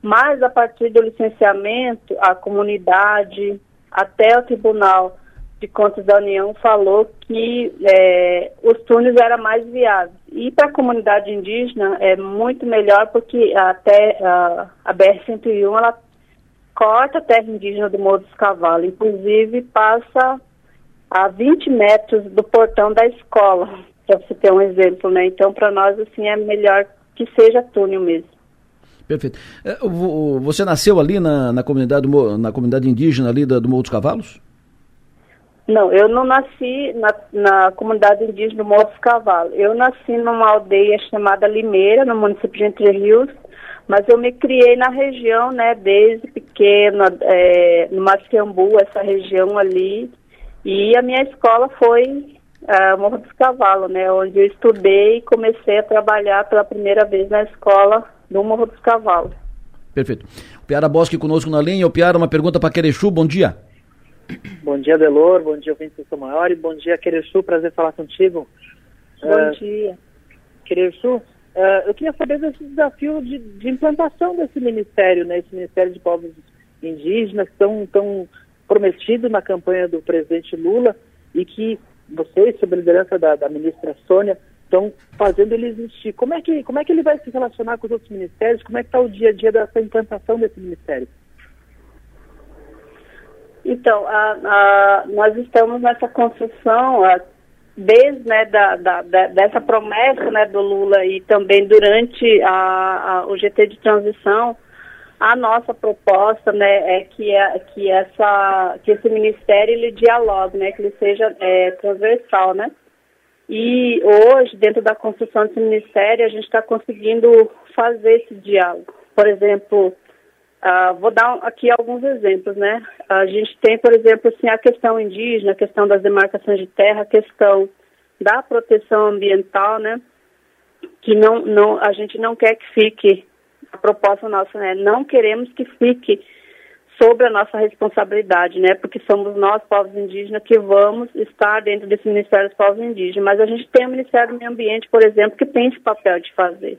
Mas a partir do licenciamento, a comunidade, até o Tribunal de Contas da União falou que é, os túneis eram mais viáveis. E para a comunidade indígena é muito melhor porque até a, a BR-101 ela corta a terra indígena do Morro dos Cavalos, inclusive passa a 20 metros do portão da escola, para você ter um exemplo, né? Então, para nós, assim, é melhor que seja túnel mesmo. Perfeito. É, você nasceu ali na, na, comunidade, na comunidade indígena ali do Morro dos Cavalos? Não, eu não nasci na, na comunidade indígena do Morro dos Cavalos. Eu nasci numa aldeia chamada Limeira, no município de Entre Rios, mas eu me criei na região, né, desde pequena, é, no Maciambu, essa região ali, e a minha escola foi uh, Morro dos Cavalos, né, onde eu estudei e comecei a trabalhar pela primeira vez na escola do Morro dos Cavalos. Perfeito. O Piara Bosque conosco na linha. O Piara, uma pergunta para Querechu, bom dia. Bom dia, Delor, bom dia, Vincent Maior, e bom dia, Querechu, prazer falar contigo. Bom uh, dia. Querechu, Uh, eu queria saber desse desafio de, de, implantação desse ministério, né, esse Ministério de Povos Indígenas, tão, tão prometido na campanha do presidente Lula e que vocês, sob a liderança da, da ministra Sônia, estão fazendo ele existir. Como é, que, como é que ele vai se relacionar com os outros ministérios? Como é que está o dia a dia dessa implantação desse ministério? Então, a, a, nós estamos nessa construção, a, desde né, da, da, dessa promessa né, do Lula e também durante o GT de transição, a nossa proposta né, é que, é, que, essa, que esse ministério ele dialogue, né, que ele seja é, transversal. Né? E hoje, dentro da construção desse ministério, a gente está conseguindo fazer esse diálogo. Por exemplo, Uh, vou dar aqui alguns exemplos, né? A gente tem, por exemplo, assim, a questão indígena, a questão das demarcações de terra, a questão da proteção ambiental, né? Que não, não, a gente não quer que fique, a proposta nossa, né? Não queremos que fique sobre a nossa responsabilidade, né? Porque somos nós, povos indígenas, que vamos estar dentro desse Ministério dos Povos Indígenas. Mas a gente tem o Ministério do Meio Ambiente, por exemplo, que tem esse papel de fazer.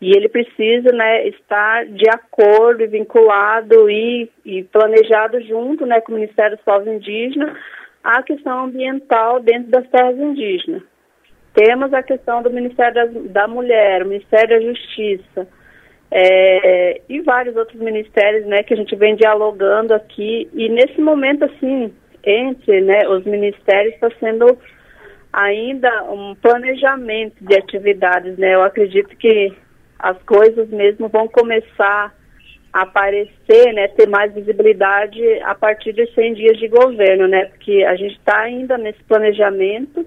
E ele precisa né, estar de acordo e vinculado e, e planejado junto né, com o Ministério dos Povos Indígenas a questão ambiental dentro das terras indígenas. Temos a questão do Ministério da, da Mulher, o Ministério da Justiça é, e vários outros ministérios né, que a gente vem dialogando aqui. E nesse momento, assim, entre né, os ministérios está sendo ainda um planejamento de atividades. Né? Eu acredito que as coisas mesmo vão começar a aparecer, né, ter mais visibilidade a partir de 100 dias de governo, né, porque a gente está ainda nesse planejamento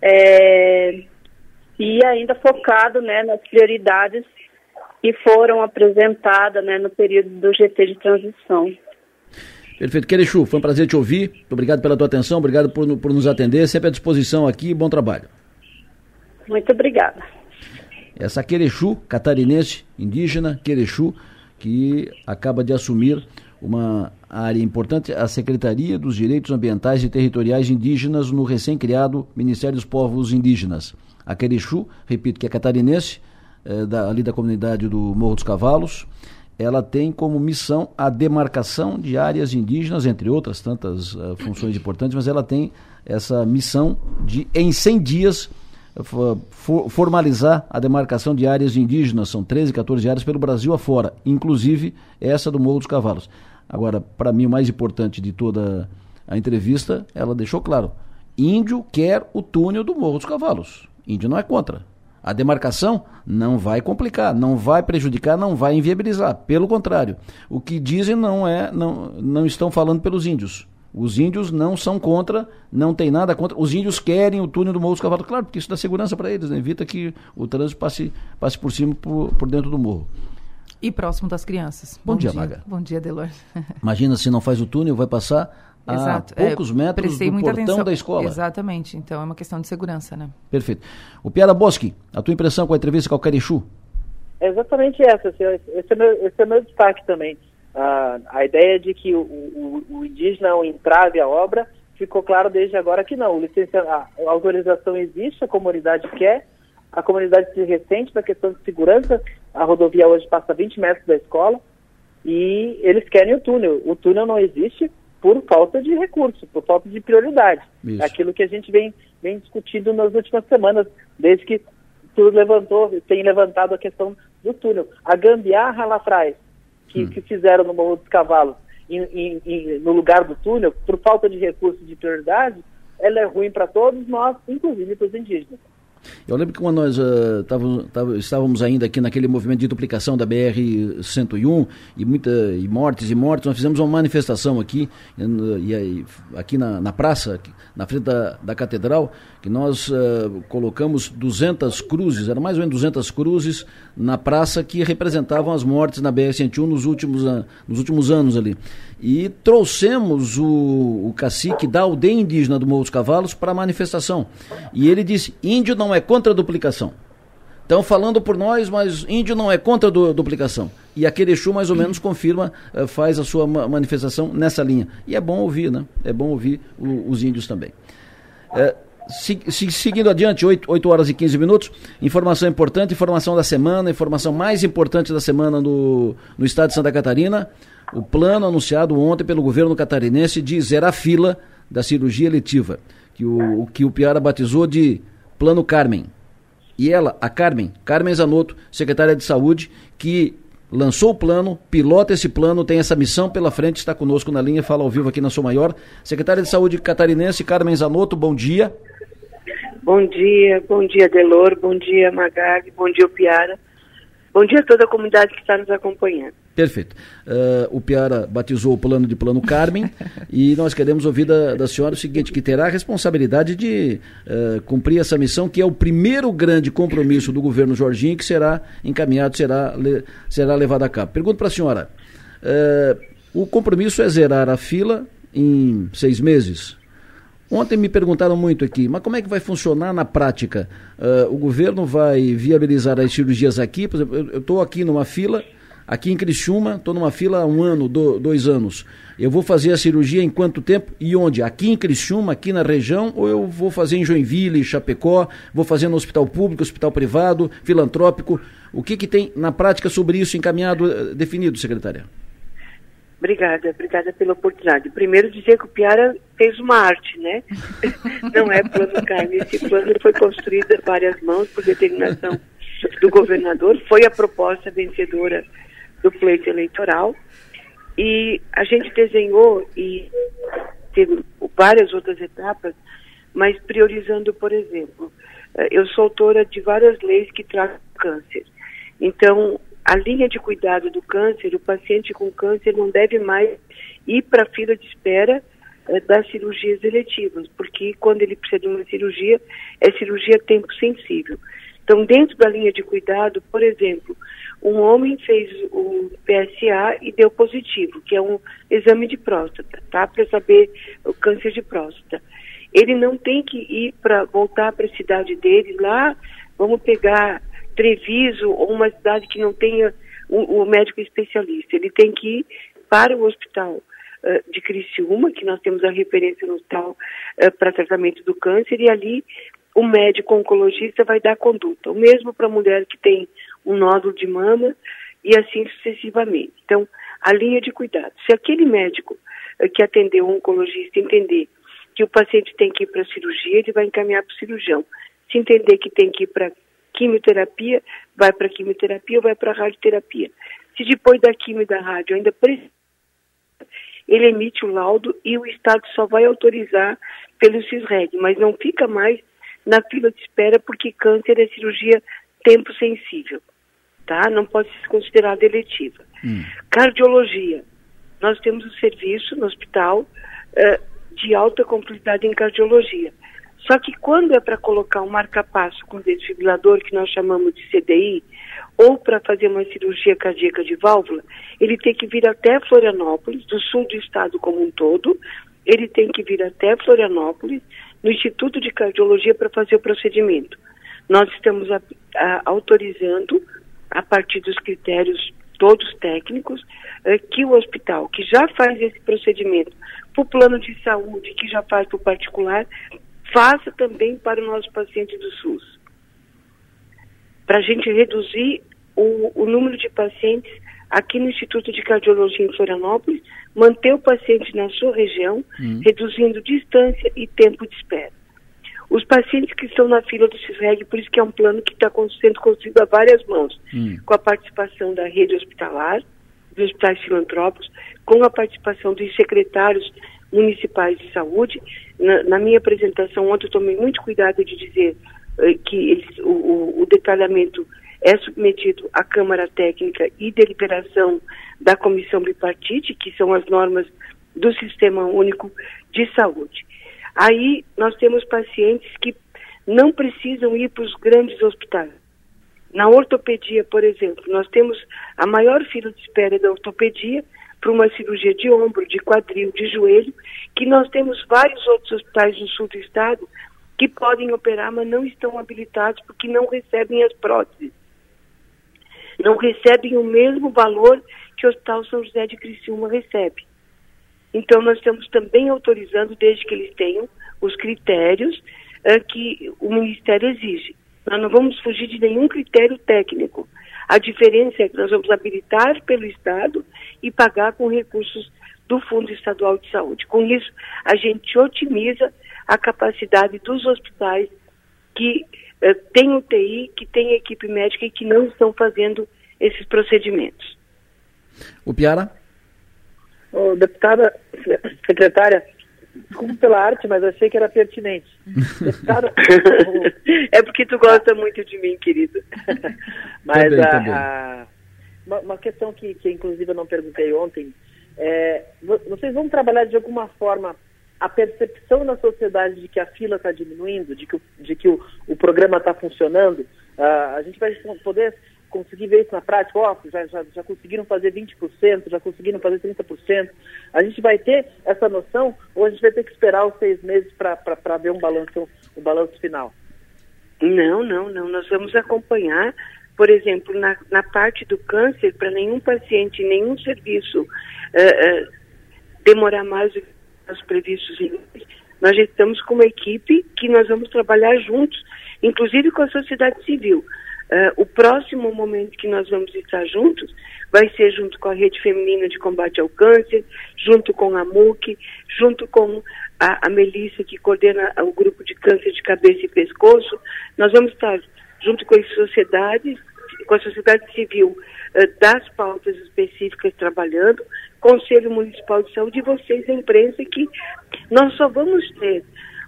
é, e ainda focado, né, nas prioridades que foram apresentadas, né, no período do GT de transição. Perfeito. Querechu, foi um prazer te ouvir. Obrigado pela tua atenção, obrigado por, por nos atender. Sempre à disposição aqui. Bom trabalho. Muito obrigada. Essa Querechu, catarinense, indígena, Querechu, que acaba de assumir uma área importante, a Secretaria dos Direitos Ambientais e Territoriais Indígenas no recém-criado Ministério dos Povos Indígenas. A Querechu, repito que é catarinense, é, da, ali da comunidade do Morro dos Cavalos, ela tem como missão a demarcação de áreas indígenas, entre outras tantas uh, funções importantes, mas ela tem essa missão de, em 100 dias, for, formalizar a demarcação de áreas indígenas, são 13, 14 áreas pelo Brasil afora, inclusive essa do Morro dos Cavalos. Agora, para mim, o mais importante de toda a entrevista, ela deixou claro: índio quer o túnel do Morro dos Cavalos. Índio não é contra. A demarcação não vai complicar, não vai prejudicar, não vai inviabilizar. Pelo contrário, o que dizem não é, não, não estão falando pelos índios. Os índios não são contra, não tem nada contra. Os índios querem o túnel do Morro dos Cavalos, claro, porque isso dá segurança para eles, né? evita que o trânsito passe, passe por cima, por, por dentro do morro. E próximo das crianças. Bom, Bom dia, dia, Maga. Bom dia, Delor. Imagina se não faz o túnel, vai passar Exato. É, poucos é, metros do portão atenção. da escola. Exatamente, então é uma questão de segurança, né? Perfeito. O Piara Bosque, a tua impressão com a entrevista com o Carichu? É exatamente essa, esse é, meu, esse é meu destaque também a, a ideia de que o, o, o indígena é um entrave à obra ficou claro desde agora que não. A, a autorização existe, a comunidade quer, a comunidade se ressente na questão de segurança. A rodovia hoje passa 20 metros da escola e eles querem o túnel. O túnel não existe por falta de recurso, por falta de prioridade. Isso. Aquilo que a gente vem, vem discutindo nas últimas semanas, desde que tudo levantou, tem levantado a questão do túnel. A gambiarra lá atrás, que, hum. que fizeram no Morro dos Cavalos em, em, em, no lugar do túnel, por falta de recursos de prioridade, ela é ruim para todos nós, inclusive para os indígenas. Eu lembro que quando nós uh, estávamos ainda aqui naquele movimento de duplicação da BR-101 e, muita, e mortes e mortes, nós fizemos uma manifestação aqui, e, e aqui na, na praça, na frente da, da catedral, que nós uh, colocamos 200 cruzes, eram mais ou menos 200 cruzes na praça que representavam as mortes na BR-101 nos últimos, uh, nos últimos anos ali. E trouxemos o, o cacique da aldeia indígena do Morro dos Cavalos para a manifestação. E ele disse: índio não é contra a duplicação. Estão falando por nós, mas índio não é contra a duplicação. E a Querexu mais ou menos confirma, uh, faz a sua manifestação nessa linha. E é bom ouvir, né? É bom ouvir o, os índios também. Uh, se, se, seguindo adiante, 8, 8 horas e 15 minutos, informação importante, informação da semana, informação mais importante da semana no, no estado de Santa Catarina. O plano anunciado ontem pelo governo catarinense de zerar a fila da cirurgia eletiva, que o, que o Piara batizou de Plano Carmen. E ela, a Carmen, Carmen Zanotto, secretária de Saúde, que lançou o plano, pilota esse plano, tem essa missão pela frente, está conosco na linha, fala ao vivo aqui na Sou Maior. Secretária de Saúde catarinense, Carmen Zanotto, bom dia. Bom dia, bom dia Delor, bom dia Magali, bom dia Piara. Bom dia a toda a comunidade que está nos acompanhando. Perfeito. Uh, o Piara batizou o plano de Plano Carmen e nós queremos ouvir da, da, senhora o seguinte, que terá a responsabilidade de uh, cumprir essa missão, que é o primeiro grande compromisso do governo Jorginho que será encaminhado, será, le, será levado a cabo. Pergunto para a senhora, uh, o compromisso é zerar a fila em seis meses? Ontem me perguntaram muito aqui, mas como é que vai funcionar na prática? O governo vai viabilizar as cirurgias aqui? Por exemplo, eu estou aqui numa fila, aqui em Criciúma, estou numa fila há um ano, do, dois anos. Eu vou fazer a cirurgia em quanto tempo e onde? Aqui em Criciúma, aqui na região, ou eu vou fazer em Joinville, Chapecó, vou fazer no hospital público, hospital privado, filantrópico? O que, que tem na prática sobre isso encaminhado, eh, definido, secretária? Obrigada, obrigada pela oportunidade. Primeiro dizer que o Piara fez uma arte, né? Não é plano carne. Esse plano foi construído a várias mãos por determinação do governador. Foi a proposta vencedora do pleito eleitoral. E a gente desenhou e teve várias outras etapas, mas priorizando, por exemplo, eh, eu sou autora de várias leis que tratam câncer. Então, a linha de cuidado do câncer, o paciente com câncer não deve mais ir para a fila de espera eh, das cirurgias eletivas, porque quando ele precisa de uma cirurgia, é cirurgia tempo sensível. Então, dentro da linha de cuidado, por exemplo, um homem fez o PSA e deu positivo, que é um exame de próstata, tá? Para saber o câncer de próstata. Ele não tem que ir para voltar para a cidade dele lá, vamos pegar Treviso ou uma cidade que não tenha o, o médico especialista. Ele tem que ir para o hospital uh, de Criciúma, que nós temos a referência no hospital uh, para tratamento do câncer, e ali o médico oncologista vai dar conduta. O mesmo para a mulher que tem um nódulo de mama e assim sucessivamente. Então, a linha de cuidado. Se aquele médico uh, que atendeu o oncologista entender que o paciente tem que ir para a cirurgia, ele vai encaminhar para o cirurgião. Se entender que tem que ir para quimioterapia, vai para quimioterapia ou vai para radioterapia. Se depois da quimio e da rádio ainda precisa, ele emite o laudo e o Estado só vai autorizar pelo CISREG, mas não fica mais na fila de espera porque câncer é cirurgia tempo sensível, tá? Não pode ser considerada eletiva. Hum. Cardiologia. Nós temos um serviço no hospital uh, de alta complexidade em cardiologia. Só que quando é para colocar um marca-passo com desfibrilador, que nós chamamos de CDI, ou para fazer uma cirurgia cardíaca de válvula, ele tem que vir até Florianópolis, do sul do estado como um todo, ele tem que vir até Florianópolis, no Instituto de Cardiologia, para fazer o procedimento. Nós estamos a, a, autorizando, a partir dos critérios todos técnicos, eh, que o hospital que já faz esse procedimento para o plano de saúde, que já faz para o particular, faça também para o nosso paciente do SUS. Para a gente reduzir o, o, número de pacientes aqui no Instituto de Cardiologia em Florianópolis, manter o paciente na sua região, hum. reduzindo distância e tempo de espera. Os pacientes que estão na fila do CISREG, por isso que é um plano que está sendo construído a várias mãos, hum. com a participação da rede hospitalar, dos hospitais filantrópicos, com a participação dos secretários municipais de saúde. Na, na minha apresentação ontem eu tomei muito cuidado de dizer eh, que eles, o, o, o detalhamento é submetido à Câmara Técnica e deliberação da Comissão Bipartite, que são as normas do Sistema Único de Saúde. Aí nós temos pacientes que não precisam ir para os grandes hospitais. Na ortopedia, por exemplo, nós temos a maior fila de espera da ortopedia para uma cirurgia de ombro, de quadril, de joelho, que nós temos vários outros hospitais no sul do estado que podem operar, mas não estão habilitados porque não recebem as próteses. Não recebem o mesmo valor que o Hospital São José de Criciúma recebe. Então, nós estamos também autorizando, desde que eles tenham os critérios uh, que o Ministério exige. Nós não vamos fugir de nenhum critério técnico. A diferença é que nós vamos habilitar pelo Estado e pagar com recursos do Fundo Estadual de Saúde. Com isso, a gente otimiza a capacidade dos hospitais que uh, têm UTI, que têm equipe médica e que não estão fazendo esses procedimentos. O Piara? Ô, deputada, secretária, desculpe pela arte, mas achei que era pertinente. Deputada, é porque tu gosta muito de mim, querido. mas também, a, também. A, uma, uma, questão que, que, inclusive, eu não perguntei ontem, é, vocês vão trabalhar de alguma forma a percepção na sociedade de que a fila está diminuindo, de que, o, de que o, o programa está funcionando? Uh, a gente vai poder conseguir ver isso na prática, ó, oh, já, já, já conseguiram fazer 20%, já conseguiram fazer 30%. A gente vai ter essa noção ou a gente vai ter que esperar os seis meses para ver um balanço, um balanço final? Não, não, não. Nós vamos acompanhar, por exemplo, na, na parte do câncer, para nenhum paciente, nenhum serviço uh, uh, demorar mais do que os previstos nós já estamos com uma equipe que nós vamos trabalhar juntos, inclusive com a sociedade civil. Uh, o próximo momento que nós vamos estar juntos vai ser junto com a Rede Feminina de Combate ao Câncer, junto com a MUC, junto com a, a Melissa, que coordena o grupo de câncer de cabeça e pescoço. Nós vamos estar junto com as sociedades, com a sociedade civil uh, das pautas específicas trabalhando, Conselho Municipal de Saúde e vocês, a imprensa, que nós só vamos ter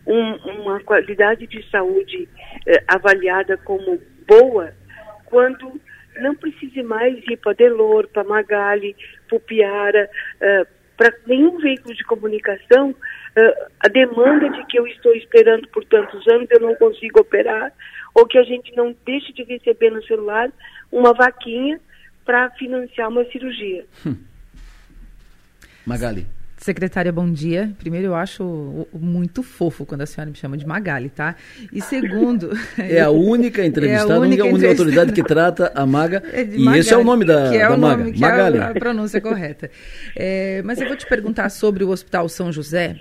um, uma qualidade de saúde uh, avaliada como boa quando não precise mais ir para Delor, para Magali, para Piara, uh, para nenhum veículo de comunicação, uh, a demanda de que eu estou esperando por tantos anos eu não consigo operar, ou que a gente não deixe de receber no celular uma vaquinha para financiar uma cirurgia. Hum. Magali. Secretária, bom dia. Primeiro, eu acho muito fofo quando a senhora me chama de Magali, tá? E segundo. É a única entrevistada, é a única, única autoridade que trata a Maga. É e Magali, esse é o nome da, que é da o Maga. Nome, que Magali. É a, a pronúncia correta. É, mas eu vou te perguntar sobre o Hospital São José,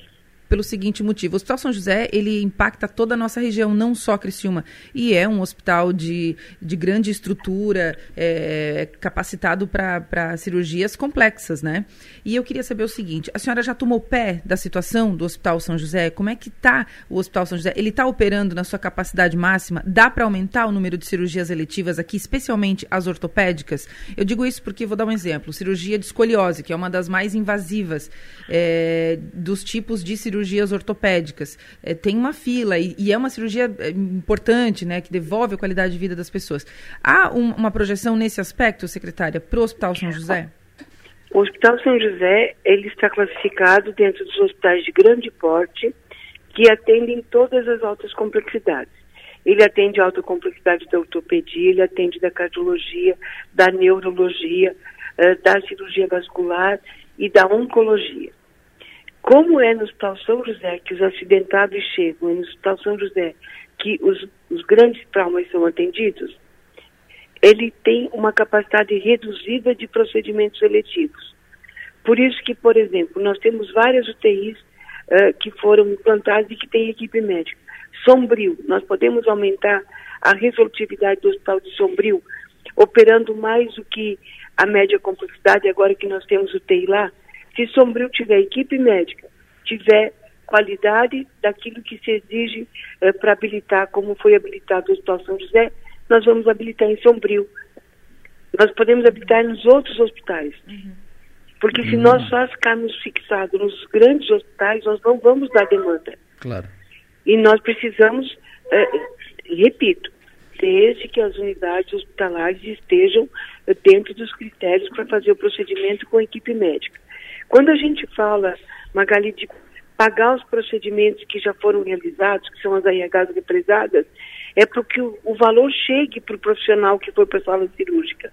pelo seguinte motivo. O Hospital São José, ele impacta toda a nossa região, não só Criciúma. E é um hospital de, de grande estrutura, é, capacitado para cirurgias complexas, né? E eu queria saber o seguinte, a senhora já tomou pé da situação do Hospital São José? Como é que está o Hospital São José? Ele está operando na sua capacidade máxima? Dá para aumentar o número de cirurgias eletivas aqui, especialmente as ortopédicas? Eu digo isso porque, vou dar um exemplo, cirurgia de escoliose, que é uma das mais invasivas é, dos tipos de cirurgia cirurgias ortopédicas. É, tem uma fila e, e, é uma cirurgia é, importante, né, que devolve a qualidade de vida das pessoas. Há um, uma projeção nesse aspecto, secretária, para o Hospital São José? O Hospital São José ele está classificado dentro dos hospitais de grande porte que atendem todas as altas complexidades. Ele atende a alta complexidade da ortopedia, ele atende da cardiologia, da neurologia, uh, da cirurgia vascular e da oncologia. Como é no Hospital São José que os acidentados chegam, e no Hospital São José que os, os grandes traumas são atendidos, ele tem uma capacidade reduzida de procedimentos eletivos. Por isso que, por exemplo, nós temos várias UTIs uh, que foram implantadas e que têm equipe médica. Sombrio, nós podemos aumentar a resolutividade do Hospital de Sombrio, operando mais do que a média complexidade, agora que nós temos UTI lá, se Sombrio tiver equipe médica, tiver qualidade daquilo que se exige eh, para habilitar, como foi habilitado o Hospital São José, nós vamos habilitar em Sombrio. Nós podemos habilitar nos outros hospitais. Uhum. Porque se uhum. nós só ficarmos fixados nos grandes hospitais, nós não vamos dar demanda. Claro. E nós precisamos eh, repito, desde que as unidades hospitalares estejam dentro dos critérios para fazer o procedimento com a equipe médica. Quando a gente fala, Magali, de pagar os procedimentos que já foram realizados, que são as ARHs represadas, é para que o, o valor chegue para o profissional que foi para a sala cirúrgica,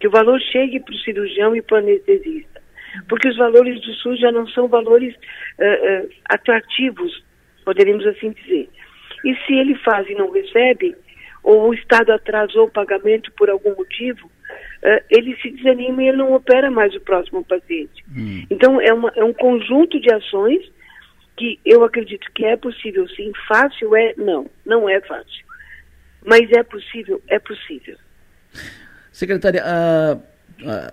que o valor chegue para o cirurgião e para o anestesista. Porque os valores do SUS já não são valores uh, uh, atrativos, poderíamos assim dizer. E se ele faz e não recebe, ou o Estado atrasou o pagamento por algum motivo, uh, ele se desanima e ele não opera mais o próximo paciente. Hum. Então, é, uma, é um conjunto de ações que eu acredito que é possível sim. Fácil é? Não, não é fácil. Mas é possível? É possível. Secretária, a,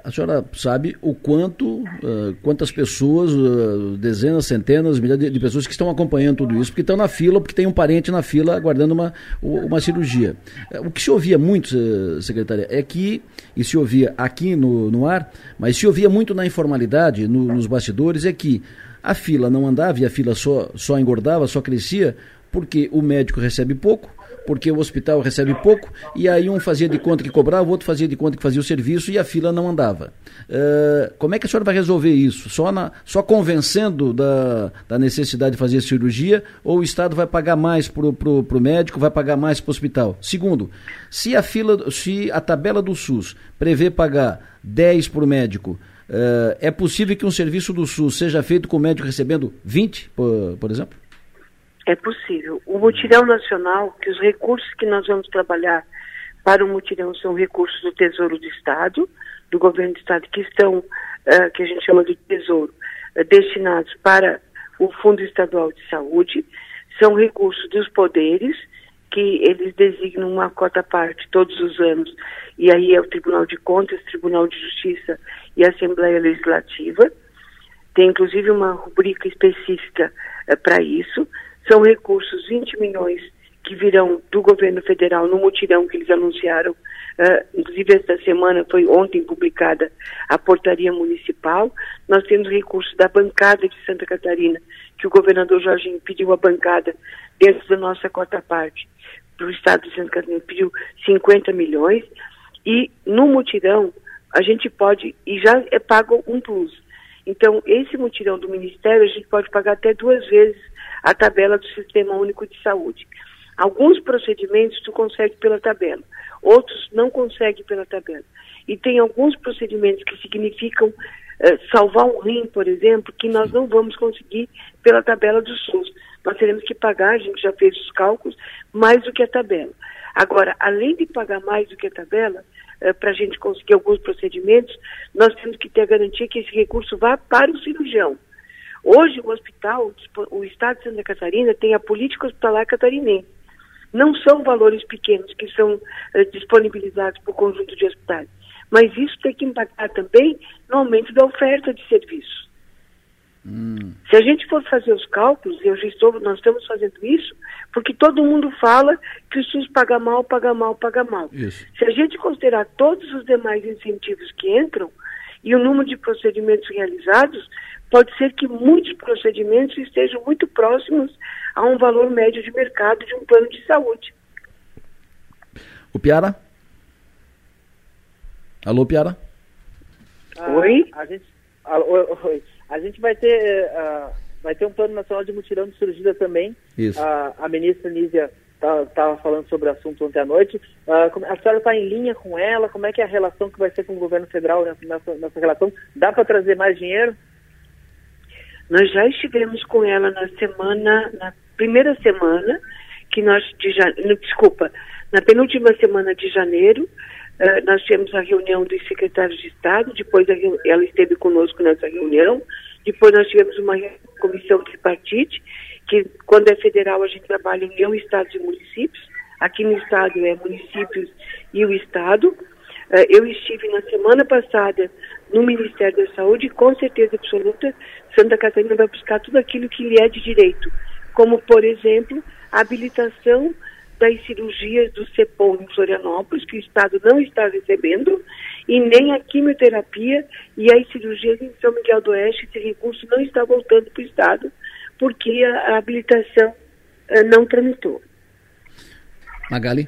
a, senhora sabe o quanto, uh, quantas pessoas, uh, dezenas, centenas, milhares de, de, pessoas que estão acompanhando tudo isso, porque estão na fila, porque tem um parente na fila aguardando uma, uma cirurgia. Uh, o que se ouvia muito, secretária, é que, e se ouvia aqui no, no ar, mas se ouvia muito na informalidade, no, nos bastidores, é que a fila não andava e a fila só, só engordava, só crescia, porque o médico recebe pouco, porque o hospital recebe pouco, e aí um fazia de conta que cobrava, o outro fazia de conta que fazia o serviço e a fila não andava. Uh, como é que a senhora vai resolver isso? Só, na, só convencendo da, da necessidade de fazer cirurgia ou o Estado vai pagar mais para o médico, vai pagar mais para o hospital? Segundo, se a fila, se a tabela do SUS prevê pagar 10 para o médico, Uh, é possível que um serviço do SUS seja feito com o médico recebendo 20, por, por exemplo? É possível. O mutirão nacional, que os recursos que nós vamos trabalhar para o mutirão são recursos do Tesouro do Estado, do governo do Estado, que estão, uh, que a gente chama de Tesouro, uh, destinados para o Fundo Estadual de Saúde, são recursos dos poderes, que eles designam uma cota parte todos os anos, e aí é o Tribunal de Contas, Tribunal de Justiça e a Assembleia Legislativa. Tem inclusive uma rubrica específica uh, para isso. São recursos 20 milhões que virão do governo federal no mutirão que eles anunciaram. Uh, inclusive, esta semana foi ontem publicada a portaria municipal. Nós temos recursos da bancada de Santa Catarina, que o governador Jorginho pediu a bancada dentro da nossa cota parte para o estado de Santa Catarina, pediu 50 milhões. E no mutirão, a gente pode, e já é pago um plus. Então, esse mutirão do Ministério, a gente pode pagar até duas vezes a tabela do Sistema Único de Saúde. Alguns procedimentos tu consegue pela tabela, outros não consegue pela tabela. E tem alguns procedimentos que significam eh, salvar um rim, por exemplo, que nós não vamos conseguir pela tabela do SUS. Nós teremos que pagar, a gente já fez os cálculos, mais do que a tabela. Agora, além de pagar mais do que a tabela, eh, para a gente conseguir alguns procedimentos, nós temos que ter a garantia que esse recurso vá para o cirurgião. Hoje, o hospital, o Estado de Santa Catarina, tem a política hospitalar catarinense. Não são valores pequenos que são eh, disponibilizados por conjunto de hospitais, mas isso tem que impactar também no aumento da oferta de serviços. Hum. Se a gente for fazer os cálculos, eu já estou, nós estamos fazendo isso, porque todo mundo fala que o SUS paga mal, paga mal, paga mal. Isso. Se a gente considerar todos os demais incentivos que entram e o número de procedimentos realizados, pode ser que muitos procedimentos estejam muito próximos a um valor médio de mercado de um plano de saúde. O Piara? Alô, Piara? Ah, oi? A gente, oi. A gente vai ter, uh, vai ter um plano nacional de mutirão de cirurgia também. Isso. Uh, a ministra Nízia estava tá, falando sobre o assunto ontem à noite. Uh, a senhora está em linha com ela? Como é que é a relação que vai ser com o governo federal nessa, nessa, nessa relação? Dá para trazer mais dinheiro? Nós já estivemos com ela na semana, na primeira semana que nós de janeiro, desculpa, na penúltima semana de janeiro, Uh, nós tivemos a reunião dos secretários de Estado, depois ela esteve conosco nessa reunião, depois nós tivemos uma comissão tripartite, que quando é federal a gente trabalha União, Estados e Municípios, aqui no Estado é municípios e o Estado. Uh, eu estive na semana passada no Ministério da Saúde com certeza absoluta Santa Catarina vai buscar tudo aquilo que lhe é de direito, como, por exemplo, a habilitação das cirurgias do CEPOM em Florianópolis, que o Estado não está recebendo, e nem a quimioterapia e as cirurgias em São Miguel do Oeste, esse recurso não está voltando para o Estado, porque a, habilitação uh, não tramitou. Magali?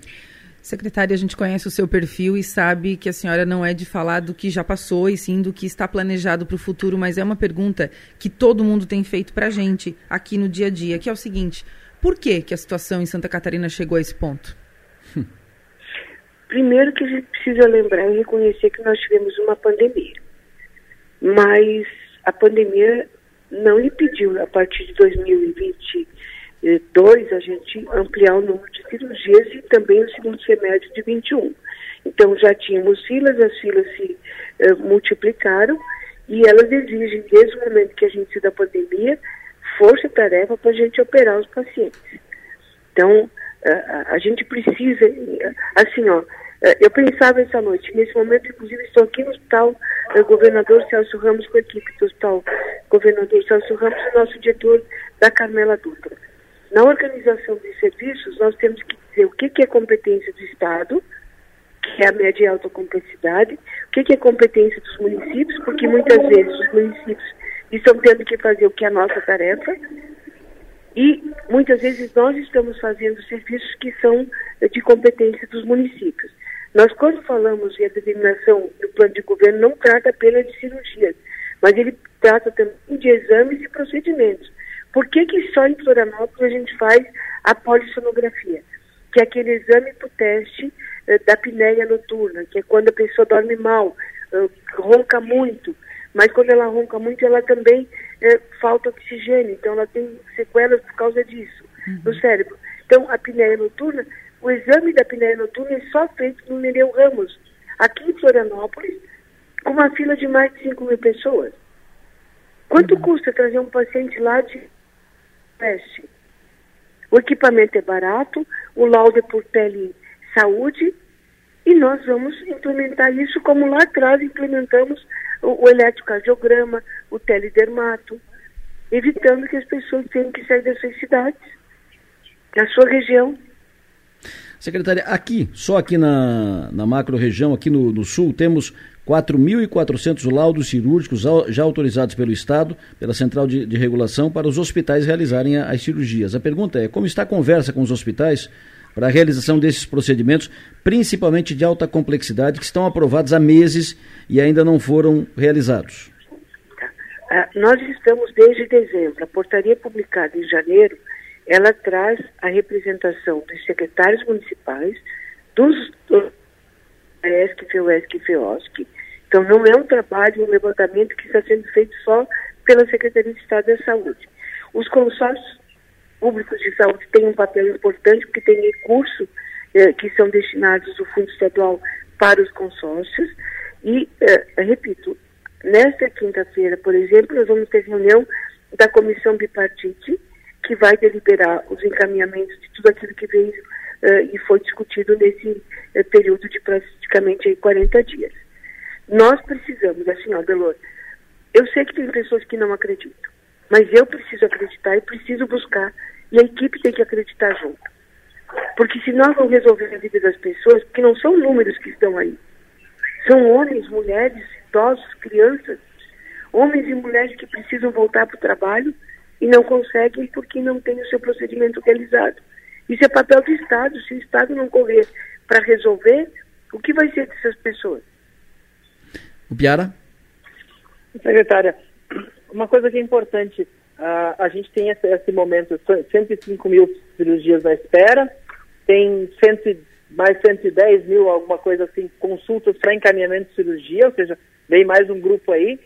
Secretária, a gente conhece o seu perfil e sabe que a senhora não é de falar do que já passou e sim do que está planejado para o futuro, mas é uma pergunta que todo mundo tem feito para a gente aqui no dia a dia, que é o seguinte: por que, que a situação em Santa Catarina chegou a esse ponto? Primeiro que a gente precisa lembrar e reconhecer que nós tivemos uma pandemia. Mas a pandemia não impediu, a partir de 2020, dois, a gente ampliar o número de cirurgias e também o segundo semestre de 21. Então já tínhamos filas, as filas se uh, multiplicaram e elas exigem, desde o momento que a gente se da pandemia, força-tarefa para a gente operar os pacientes. Então, uh, a gente precisa, assim, ó, eu pensava essa noite, nesse momento, inclusive, estou aqui no hospital uh, governador Celso Ramos, com a equipe do hospital governador Celso Ramos e nosso diretor da Carmela Dutra. Na organização dos serviços, nós temos que dizer o que, é competência do Estado, que é a média e alta complexidade, o que, que é competência dos municípios, porque muitas vezes os municípios estão tendo que fazer o que é a nossa tarefa, e muitas vezes nós estamos fazendo serviços que são de competência dos municípios. Nós, quando falamos em a determinação do plano de governo, não trata apenas de cirurgias, mas ele trata também de exames e procedimentos. Por que, que só em Florianópolis a gente faz a polissonografia? Que é aquele exame para o teste uh, da apneia noturna, que é quando a pessoa dorme mal, uh, ronca muito, mas quando ela ronca muito, ela também uh, falta oxigênio, então ela tem sequelas por causa disso uhum. no cérebro. Então, a apneia noturna, o exame da apneia noturna é só feito no Nereu Ramos, aqui em Florianópolis, com uma fila de mais de 5 mil pessoas. Quanto uhum. custa trazer um paciente lá de teste. O equipamento é barato, o laudo é por saúde e nós vamos implementar isso como lá atrás implementamos o, o eletrocardiograma, o teledermato, evitando que as pessoas tenham que sair das suas cidades, da sua região. Secretária, aqui, só aqui na, na macro região, aqui no, no sul, temos 4.400 laudos cirúrgicos já autorizados pelo Estado, pela Central de, de, Regulação, para os hospitais realizarem as cirurgias. A pergunta é: como está a conversa com os hospitais para a realização desses procedimentos, principalmente de alta complexidade, que estão aprovados há meses e ainda não foram realizados? Ah, nós estamos desde dezembro. A portaria publicada em janeiro, ela traz a representação dos secretários municipais, dos, ESC, FEUESC e FEOSC, então, não é um trabalho, um levantamento que está sendo feito só pela Secretaria de Estado da Saúde. Os consórcios públicos de saúde têm um papel importante, porque tem recursos eh, que são destinados do Fundo Estadual para os consórcios. E, eh, repito, nesta quinta-feira, por exemplo, nós vamos ter reunião da Comissão Bipartite, que vai deliberar os encaminhamentos de tudo aquilo que veio eh, e foi discutido nesse eh, período de praticamente 40 dias. Nós precisamos, assim, ó, Delor, eu sei que tem pessoas que não acreditam, mas eu preciso acreditar e preciso buscar, e a equipe tem que acreditar junto. Porque se nós não resolver a vida das pessoas, porque não são números que estão aí, são homens, mulheres, idosos, crianças, homens e mulheres que precisam voltar para o trabalho e não conseguem porque não tem o seu procedimento realizado. Isso é papel do Estado. Se o Estado não correr para resolver, o que vai ser dessas pessoas? O Piara? Secretária, uma coisa que é importante, uh, a gente tem esse, esse, momento, 105 mil cirurgias na espera, tem 100, mais 110 mil, alguma coisa assim, consultas para encaminhamento de cirurgia, ou seja, vem mais um grupo aí.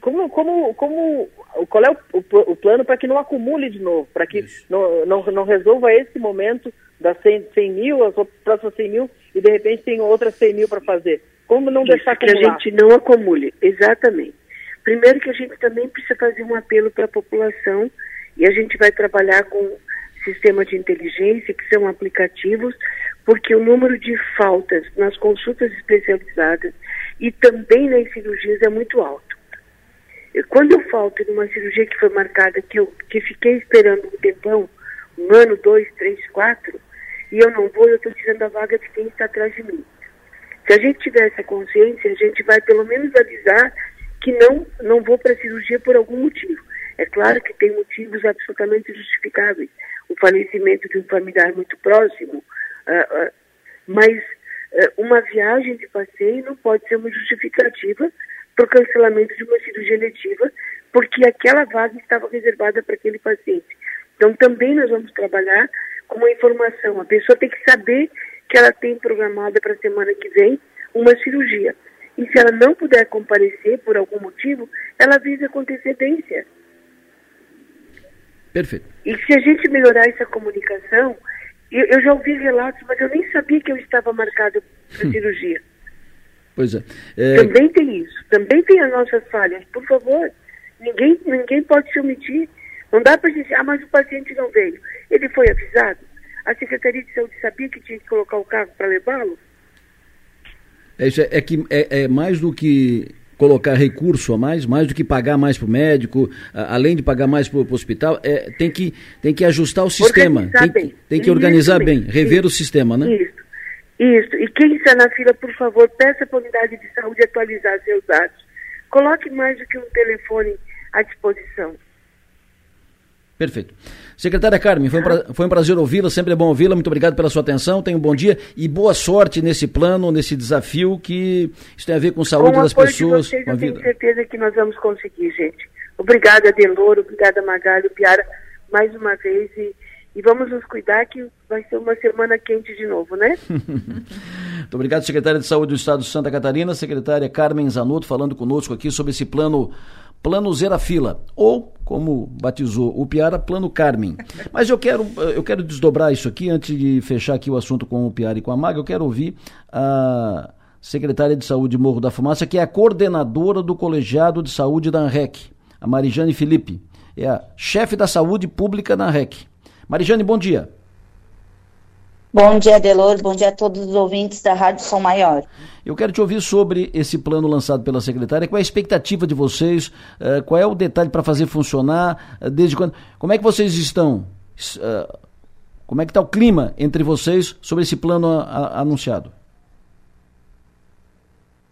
Como, como, como, qual é o, o, plano para que não acumule de novo, para que não, não, não resolva esse momento das 100, 100 mil, as próximas 100 mil, e de repente tem outras 100 mil para fazer? Como não Isso, deixar acumular? Que a gente não acumule, exatamente. Primeiro que a gente também precisa fazer um apelo para a população e a gente vai trabalhar com sistema de inteligência, que são aplicativos, porque o número de faltas nas consultas especializadas e também nas cirurgias é muito alto. Quando eu falto numa cirurgia que foi marcada, que eu que fiquei esperando um tempão, um ano, dois, três, quatro, e eu não vou, eu estou tirando a vaga de quem está atrás de mim. Se a gente tiver essa consciência, a gente vai pelo menos avisar que não, não vou para a cirurgia por algum motivo. É claro que tem motivos absolutamente justificáveis. O falecimento de um familiar muito próximo, Uh, uh, mas uh, uma viagem de passeio não pode ser uma justificativa para o cancelamento de uma cirurgia letiva, porque aquela vaga estava reservada para aquele paciente. Então, também nós vamos trabalhar com uma informação. A pessoa tem que saber que ela tem programada para a semana que vem uma cirurgia. E se ela não puder comparecer por algum motivo, ela avisa com antecedência. Perfeito. E se a gente melhorar essa comunicação, eu, eu já ouvi relatos, mas eu nem sabia que eu estava marcado para hum. cirurgia. Pois é. é. Também tem isso. Também tem as nossas falhas. Por favor, ninguém, ninguém pode se omitir. Não dá para dizer, ah, mas o paciente não veio. Ele foi avisado? A Secretaria de Saúde sabia que tinha que colocar o carro para levá-lo? É, é, que é, é mais do que colocar recurso a mais, mais do que pagar mais para o médico, além de pagar mais para o hospital, é, tem, que, tem que ajustar o sistema, tem, bem. tem que organizar bem, rever isso, o sistema, né? Isso, isso. E quem está na fila, por favor, peça para a unidade de saúde atualizar seus dados. Coloque mais do que um telefone à disposição. Perfeito. Secretária Carmen, foi um, pra, foi um prazer ouvi-la, sempre é bom ouvi-la. Muito obrigado pela sua atenção. Tenha um bom dia e boa sorte nesse plano, nesse desafio que isso tem a ver com saúde com das pessoas. Vocês, eu tenho certeza que nós vamos conseguir, gente. Obrigada, Deloro, obrigada, Magalho, Piara, mais uma vez. E, e vamos nos cuidar que vai ser uma semana quente de novo, né? Muito obrigado, secretária de Saúde do Estado de Santa Catarina, secretária Carmen Zanotto, falando conosco aqui sobre esse plano Plano Zera Fila, ou, como batizou o Piara, Plano Carmen. Mas eu quero, eu quero desdobrar isso aqui, antes de fechar aqui o assunto com o Piara e com a Maga, eu quero ouvir a secretária de Saúde Morro da Fumaça, que é a coordenadora do Colegiado de Saúde da ANREC, a Marijane Felipe. É a chefe da saúde pública da ANREC. Marijane, bom dia. Bom dia, Delor. Bom dia a todos os ouvintes da Rádio Som Maior. Eu quero te ouvir sobre esse plano lançado pela secretária. Qual é a expectativa de vocês? Uh, qual é o detalhe para fazer funcionar? Uh, desde quando? Como é que vocês estão? Uh, como é que está o clima entre vocês sobre esse plano a, a, anunciado?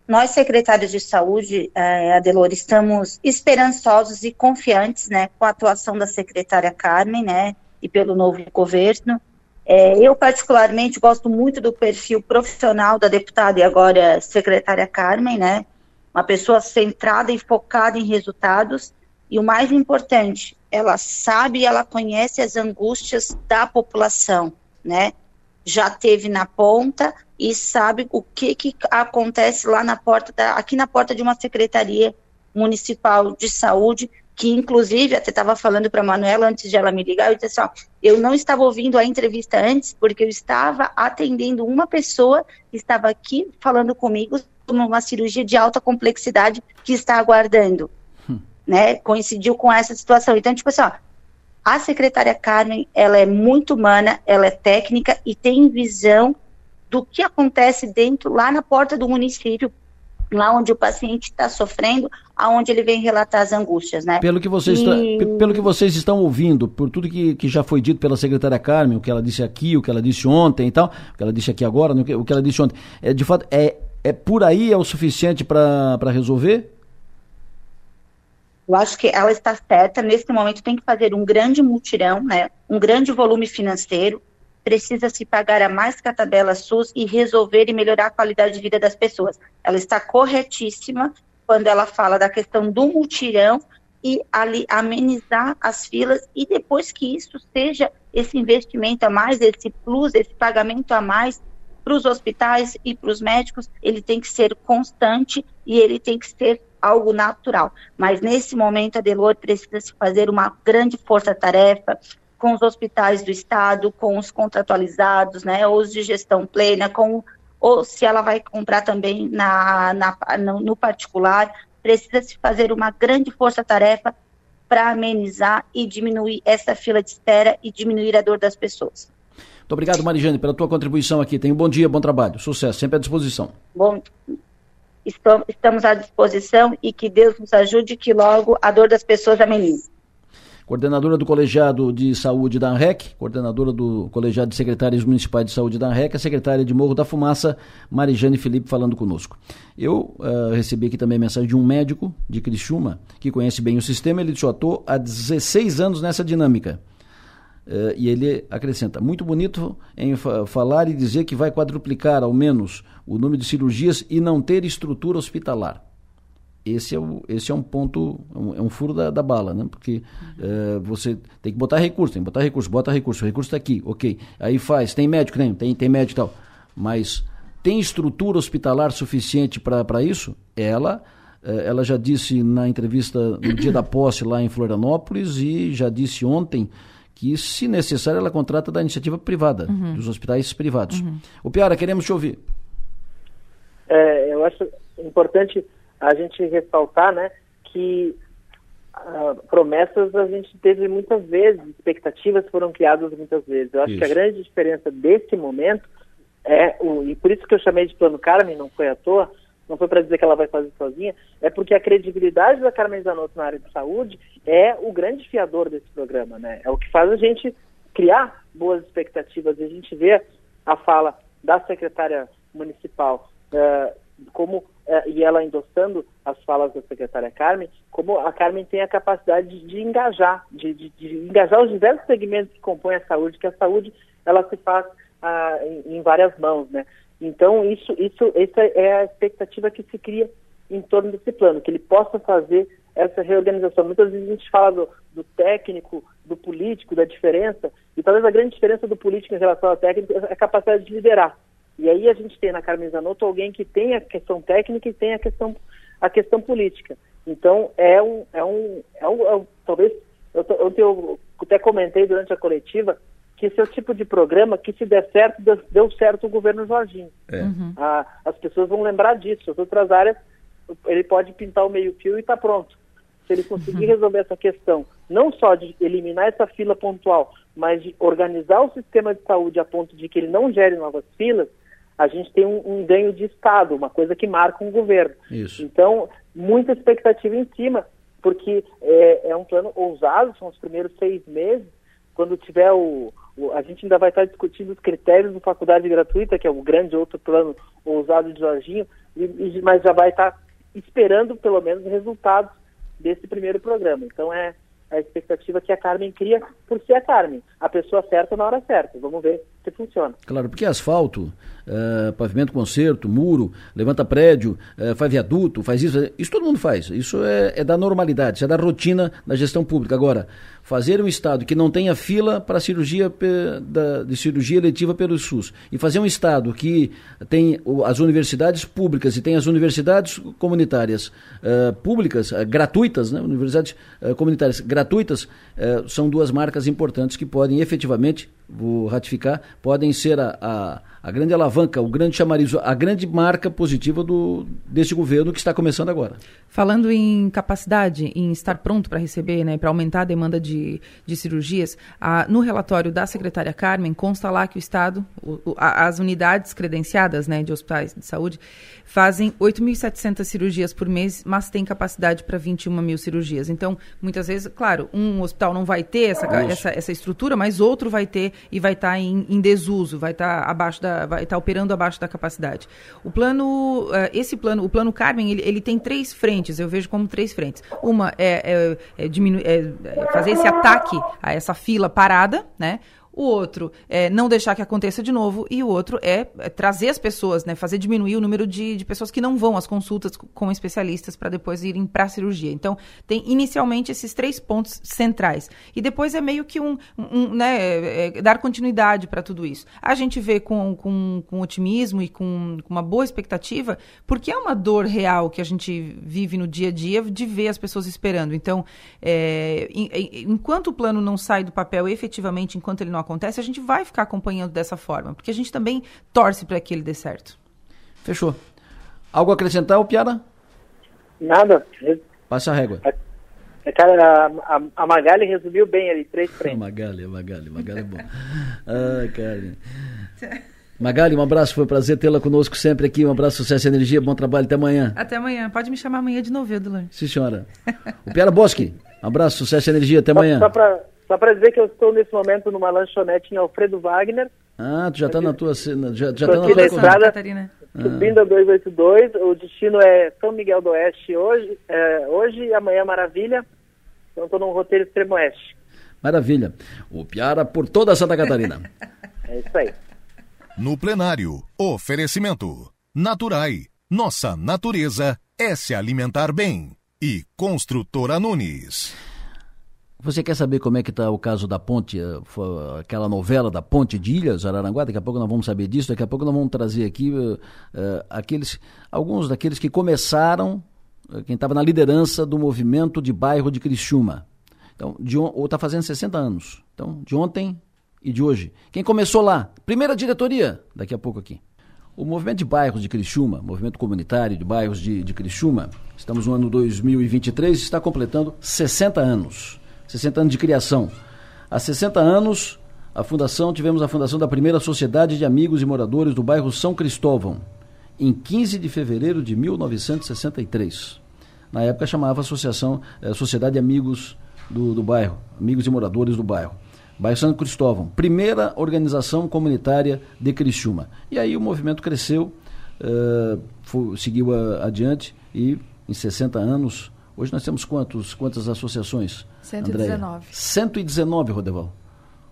Nós, secretários de saúde, eh, Adelor, estamos esperançosos e confiantes né, com a atuação da secretária Carmen né, e pelo novo governo. É, eu, particularmente, gosto muito do perfil profissional da deputada e agora secretária Carmen, né? Uma pessoa centrada e focada em resultados. E o mais importante, ela sabe e ela conhece as angústias da população, né? Já teve na ponta e sabe o que, que acontece lá na porta, da, aqui na porta de uma secretaria municipal de saúde, que inclusive até estava falando para a Manuela antes de ela me ligar, eu disse assim, ó, eu não estava ouvindo a entrevista antes porque eu estava atendendo uma pessoa que estava aqui falando comigo sobre uma cirurgia de alta complexidade que está aguardando, hum. né? Coincidiu com essa situação. Então, tipo assim, ó, a secretária Carmen, ela é muito humana, ela é técnica e tem visão do que acontece dentro, lá na porta do município, lá onde o paciente está sofrendo, aonde ele vem relatar as angústias, né? Pelo que vocês, e... está, pelo que vocês estão ouvindo, por tudo que, que já foi dito pela secretária Carmen, o que ela disse aqui, o que ela disse ontem e tal, o que ela disse aqui agora, o que ela disse ontem, é, de fato, é, é por aí é o suficiente para resolver? Eu acho que ela está certa, nesse momento tem que fazer um grande mutirão, né? Um grande volume financeiro, precisa se pagar a mais que a tabela SUS e resolver e melhorar a qualidade de vida das pessoas. Ela está corretíssima quando ela fala da questão do multirão e ali amenizar as filas e depois que isso seja esse investimento a mais, esse plus, esse pagamento a mais para os hospitais e para os médicos, ele tem que ser constante e ele tem que ser algo natural. Mas nesse momento a Delor precisa se fazer uma grande força-tarefa, com os hospitais do estado, com os contratualizados, né, ou os de gestão plena, com ou se ela vai comprar também na, na no, particular, precisa se fazer uma grande força-tarefa para amenizar e diminuir essa fila de espera e diminuir a dor das pessoas. Muito obrigado, Marijane, pela tua contribuição aqui. Tenha um bom dia, bom trabalho, sucesso, sempre à disposição. Bom, estamos à disposição e que Deus nos ajude que logo a dor das pessoas amenize coordenadora do Colegiado de Saúde da ANREC, coordenadora do Colegiado de Secretários Municipais de Saúde da ANREC, a secretária de Morro da Fumaça, Marijane Felipe, falando conosco. Eu uh, recebi aqui também a mensagem de um médico de Criciúma, que conhece bem o sistema, ele disse, eu estou há 16 anos nessa dinâmica. Uh, e ele acrescenta: muito bonito em fa falar e dizer que vai quadruplicar ao menos o número de cirurgias e não ter estrutura hospitalar. Esse é, o, esse é um ponto, é um, é um furo da, da, bala, né? Porque uhum. uh, você tem que botar recurso, tem que botar recurso, bota recurso, o recurso está aqui, ok. Aí faz, tem médico, tem, tem, tem médico e tal. Mas tem estrutura hospitalar suficiente para isso? Ela eh, ela já disse na entrevista no dia da posse lá em Florianópolis e já disse ontem que, se necessário, ela contrata da iniciativa privada, uhum. dos hospitais privados. Uhum. O Piara, queremos te ouvir. É, eu acho importante a gente ressaltar né, que uh, promessas a gente teve muitas vezes, expectativas foram criadas muitas vezes. Eu acho isso. que a grande diferença desse momento é, o, e por isso que eu chamei de plano Carmen, não foi à toa, não foi para dizer que ela vai fazer sozinha, é porque a credibilidade da Carmen Zanotto na área de saúde é o grande fiador desse programa, né? É o que faz a gente criar boas expectativas e a gente vê a fala da secretária municipal uh, como e ela endossando as falas da secretária Carmen, como a Carmen tem a capacidade de, engajar, de, de, de, engajar os diversos segmentos que compõem a saúde, que a saúde ela se faz uh, em, em várias mãos, né? Então, isso, isso, essa é a expectativa que se cria em torno desse plano, que ele possa fazer essa reorganização. Muitas vezes a gente fala do, do, técnico, do político, da diferença, e talvez a grande diferença do político em relação ao técnico é a capacidade de liderar. E aí a gente tem na Carmen Zanotto alguém que tem a questão técnica e tem a questão, a questão política. Então, é um, é um, é um, é um talvez, eu, eu, eu até comentei durante a coletiva, que esse é o tipo de programa que, se der certo, deu certo o governo Jorginho. É. Uhum. Ah, as pessoas vão lembrar disso. As outras áreas, ele pode pintar o meio-fio e está pronto. Se ele conseguir uhum. resolver essa questão, não só de eliminar essa fila pontual, mas de organizar o sistema de saúde a ponto de que ele não gere novas filas, a gente tem um, um ganho de Estado, uma coisa que marca um governo. Isso. Então, muita expectativa em cima, porque é, é um plano ousado, são os primeiros seis meses, quando tiver o, a gente ainda vai estar discutindo os critérios da faculdade gratuita, que é o grande outro plano ousado de Jorginho, e, mas já vai estar esperando pelo menos resultados desse primeiro programa. Então é a expectativa que a Carmen cria por ser a Carmen, a pessoa certa na hora certa. Vamos ver se funciona. Claro, porque asfalto, uh, pavimento conserto, muro, levanta prédio, uh, faz viaduto, faz isso, isso todo mundo faz. Isso é, é da normalidade, isso é da rotina da gestão pública. Agora, fazer um estado que não tenha fila para cirurgia da, de cirurgia eletiva pelo SUS e fazer um estado que tem as universidades públicas e tem as universidades comunitárias uh, públicas gratuitas, né? universidades comunitárias gratuitas são duas marcas importantes que podem efetivamente, vou ratificar, podem ser a, a a grande alavanca, o grande chamariz, a grande marca positiva do, deste governo que está começando agora. Falando em capacidade, em estar pronto para receber, né, para aumentar a demanda de, de cirurgias, a, no relatório da secretária Carmen consta lá que o Estado, o, a, as unidades credenciadas né, de hospitais de saúde, fazem 8.700 cirurgias por mês, mas tem capacidade para 21 mil cirurgias. Então, muitas vezes, claro, um hospital não vai ter essa, essa, essa estrutura, mas outro vai ter e vai estar tá em, em, desuso, vai estar tá abaixo da, estar tá operando abaixo da capacidade. O plano, uh, esse plano, o plano Carmen, ele, ele, tem três frentes, eu vejo como três frentes. Uma é, é, é, é fazer esse ataque a essa fila parada, né? O outro é não deixar que aconteça de novo, e o outro é, é trazer as pessoas, né, fazer diminuir o número de, de pessoas que não vão às consultas com especialistas para depois irem para a cirurgia. Então, tem inicialmente esses três pontos centrais. E depois é meio que um, um né, é, é, dar continuidade para tudo isso. A gente vê com, com, com otimismo e com, com uma boa expectativa, porque é uma dor real que a gente vive no dia a dia de ver as pessoas esperando. Então, é, enquanto o plano não sai do papel efetivamente, enquanto ele não a gente vai ficar acompanhando dessa forma, porque a gente também torce para que ele dê certo. Fechou. Algo a acrescentar, o Piara? Nada. Passa a régua. É, cara, a, a, Magali resumiu bem ali, três frentes. Magali, Magali, Magali é bom. Ai, cara. Magali, um abraço, foi um prazer tê-la conosco sempre aqui. Um abraço, sucesso e energia, bom trabalho, até amanhã. Até amanhã. Pode me chamar amanhã de novo, Edulane. Sim, senhora. O Piara Bosque, um abraço, sucesso e energia, até amanhã. Só, só para só para dizer que eu estou nesse momento numa lanchonete em Alfredo Wagner. Ah, tu já está na tua já, já tá na tua estrada, Catarina. Subindo a 282, o destino é São Miguel do Oeste hoje, é, hoje e amanhã Maravilha. Então estou num roteiro extremo oeste. Maravilha. O Piara por toda Santa Catarina. é isso aí. No plenário, oferecimento. Naturai. Nossa natureza é se alimentar bem. E Construtora Nunes. Você quer saber como é que está o caso da ponte, eh, aquela novela da ponte de Ilhas, Araranguá? Daqui a pouco nós vamos saber disso. Daqui a pouco nós vamos trazer aqui uh, aqueles, alguns daqueles que começaram, uh, quem estava na liderança do movimento de bairro de Criciúma. Então, de ou está fazendo 60 anos. Então, de ontem e de hoje. Quem começou lá? Primeira diretoria, daqui a pouco aqui. O movimento de bairros de Criciúma, movimento comunitário de bairros de, de Criciúma, estamos no ano 2023, está completando 60 anos. 60 anos de criação. Há 60 anos, a fundação, tivemos a fundação da primeira Sociedade de Amigos e Moradores do bairro São Cristóvão, em 15 de fevereiro de 1963. Na época chamava Associação, eh, Sociedade de Amigos do, do bairro, Amigos e Moradores do bairro. Bairro São Cristóvão, primeira organização comunitária de Criciúma. E aí o movimento cresceu, uh, foi, seguiu a, adiante e em 60 anos, hoje nós temos quantos, quantas associações? 119. Andréia? 119, Rodeval.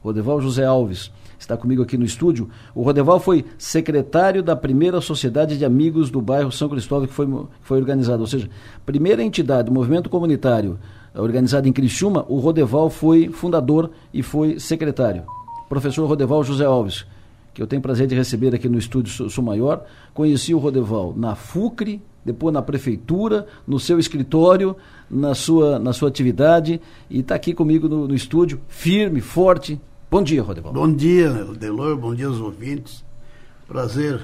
Rodeval José Alves está comigo aqui no estúdio. O Rodeval foi secretário da primeira Sociedade de Amigos do bairro São Cristóvão que foi, foi organizada, ou seja, primeira entidade, movimento comunitário organizado em Criciúma, o Rodeval foi fundador e foi secretário. Professor Rodeval José Alves, que eu tenho prazer de receber aqui no estúdio Sou Maior. Conheci o Rodeval na FUCRE, depois na prefeitura, no seu escritório, na sua, na sua atividade e está aqui comigo no, no, estúdio, firme, forte. Bom dia, Rodeval. Bom dia, Delor, bom dia aos ouvintes. Prazer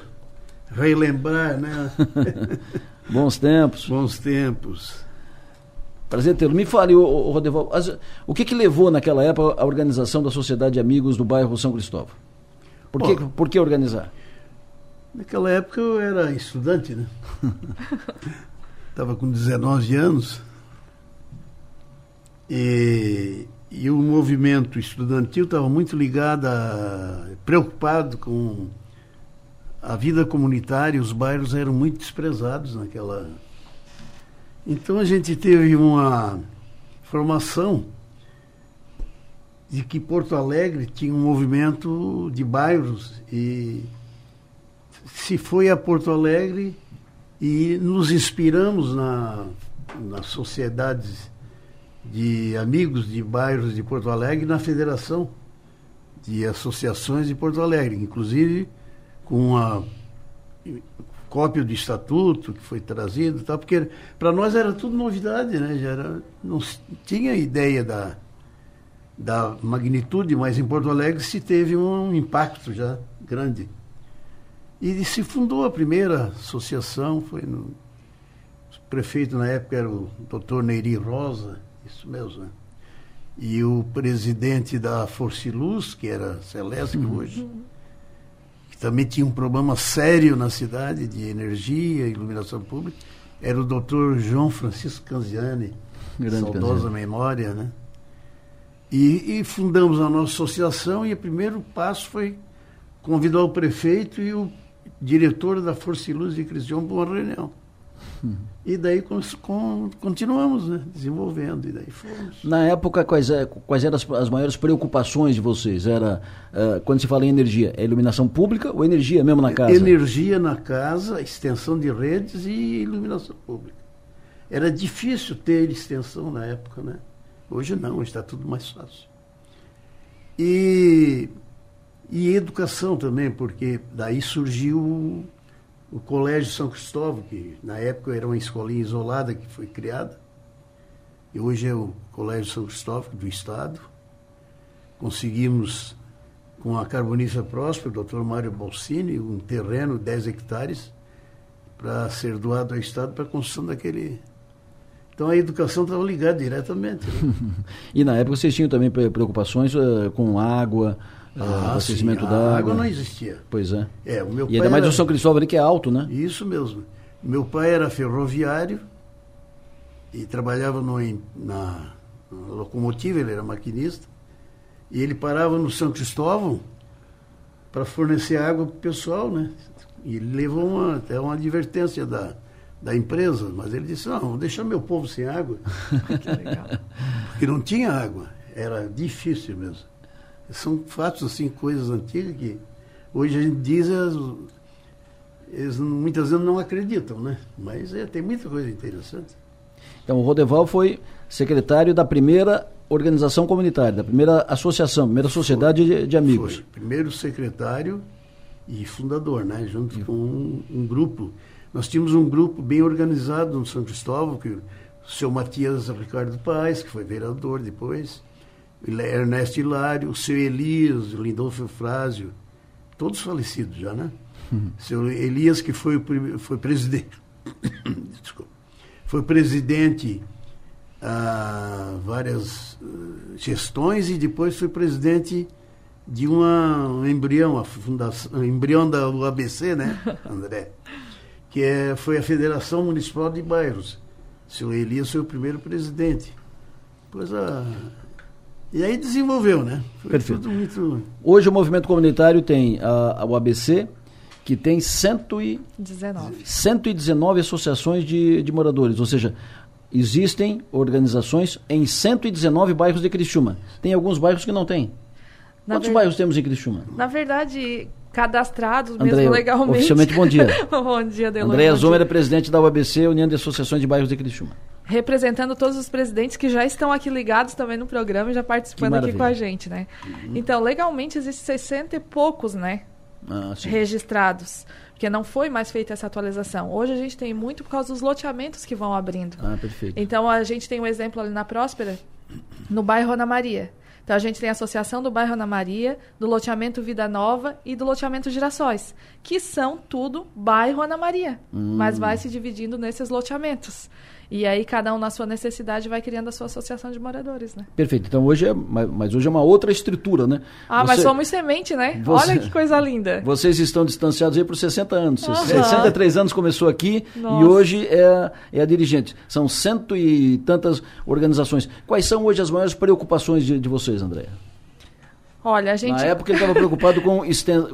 relembrar, né? Bons tempos. Bons tempos. Prazer tê-lo. Me fale, o, Rodeval, as, o que que levou naquela época a organização da Sociedade de Amigos do bairro São Cristóvão? Por, que, por que organizar? Naquela época eu era estudante, né? Estava com 19 anos. E, e o movimento estudantil estava muito ligado, a, preocupado com a vida comunitária, os bairros eram muito desprezados naquela. Então a gente teve uma formação de que Porto Alegre tinha um movimento de bairros e se foi a Porto Alegre e nos inspiramos na, nas sociedades de amigos de bairros de Porto Alegre na Federação de Associações de Porto Alegre, inclusive com uma cópia do estatuto que foi trazido, tá? porque para nós era tudo novidade, né? Já era, não tinha ideia da, da magnitude, mas em Porto Alegre se teve um impacto já grande. E se fundou a primeira associação, foi no. O prefeito na época era o doutor Neiri Rosa, isso mesmo, né? E o presidente da Forciluz, que era Celeste uhum. hoje, que também tinha um problema sério na cidade de energia, iluminação pública, era o doutor João Francisco Canziani, Grande saudosa Canziani. memória, né? E, e, fundamos a nossa associação e o primeiro passo foi convidar o prefeito e o diretor da Força e Luz de Cristiano para uma reunião. Uhum. E daí com, com, continuamos né, desenvolvendo, e daí fomos. Na época, quais, é, quais eram as, as maiores preocupações de vocês? Era, uh, quando se fala em energia, é iluminação pública ou energia mesmo na casa? Energia na casa, extensão de redes e iluminação pública. Era difícil ter extensão na época, né? Hoje não, hoje está tudo mais fácil. E e educação também, porque daí surgiu o, Colégio São Cristóvão, que na época era uma escolinha isolada que foi criada. E hoje é o Colégio São Cristóvão do Estado. Conseguimos, com a Carbonífera Próspera, o doutor Mário Balsini, um terreno, 10 hectares, para ser doado ao Estado para a construção daquele então a educação estava ligada diretamente. Né? e na época vocês tinham também preocupações uh, com água, ah, abastecimento da água. não existia. Pois é. é o meu e ainda mais era... o São Cristóvão ali que é alto, né? Isso mesmo. Meu pai era ferroviário e trabalhava no, na, na locomotiva, ele era maquinista. E ele parava no São Cristóvão para fornecer água para o pessoal, né? E ele levou uma, até uma advertência da, da empresa, mas ele disse, não, vou deixar meu povo sem água. Porque não tinha água. era difícil mesmo. São fatos assim, coisas antigas que hoje a gente diz, eles, eles muitas vezes não acreditam, né? Mas é, tem muita coisa interessante. Então, o Rodeval foi secretário da primeira organização comunitária, da primeira associação, primeira sociedade de, de, amigos. Foi primeiro secretário e fundador, né? Junto com um, um, grupo. Nós tínhamos um grupo bem organizado no São Cristóvão, que o seu Matias Ricardo Paes, que foi vereador depois, Ernesto Hilário, o seu Elias, o Lindolfo Frásio, todos falecidos já, né? Uhum. Seu Elias, que foi, foi presidente. Desculpa. Foi presidente a várias uh, gestões e depois foi presidente de uma, um embrião, a fundação, um embrião da ABC, né, André? que é, foi a Federação Municipal de Bairros. Seu Elias foi o primeiro presidente. Pois a, e aí desenvolveu, né? Foi Perfeito. Muito... Hoje o movimento comunitário tem a, a ABC, que tem 119, 119 associações de, de moradores, ou seja, existem organizações em 119 bairros de Criciúma. Tem alguns bairros que não tem. Na Quantos ver... bairros temos em Criciúma? Na verdade, cadastrados mesmo legalmente. Oficialmente, bom dia. bom dia, Delor. Andréa Zomer é presidente da UABC, União de Associações de Bairros de Criciúma. Representando todos os presidentes que já estão aqui ligados também no programa e já participando aqui com a gente, né? Uhum. Então, legalmente, existem 60 e poucos, né? Ah, registrados porque não foi mais feita essa atualização. Hoje a gente tem muito por causa dos loteamentos que vão abrindo. Ah, perfeito. Então a gente tem um exemplo ali na Próspera, no bairro Ana Maria. Então a gente tem a associação do bairro Ana Maria, do loteamento Vida Nova e do loteamento Girassóis, que são tudo bairro Ana Maria, hum. mas vai se dividindo nesses loteamentos. E aí cada um na sua necessidade vai criando a sua associação de moradores, né? Perfeito. Então hoje é, mas hoje é uma outra estrutura, né? Ah, Você, mas somos semente, né? Você, Olha que coisa linda. Vocês estão distanciados aí por 60 anos. Uhum. 63 anos começou aqui Nossa. e hoje é, é a dirigente. São cento e tantas organizações. Quais são hoje as maiores preocupações de, de vocês, Andréa? Olha, a gente... Na época ele estava preocupado com,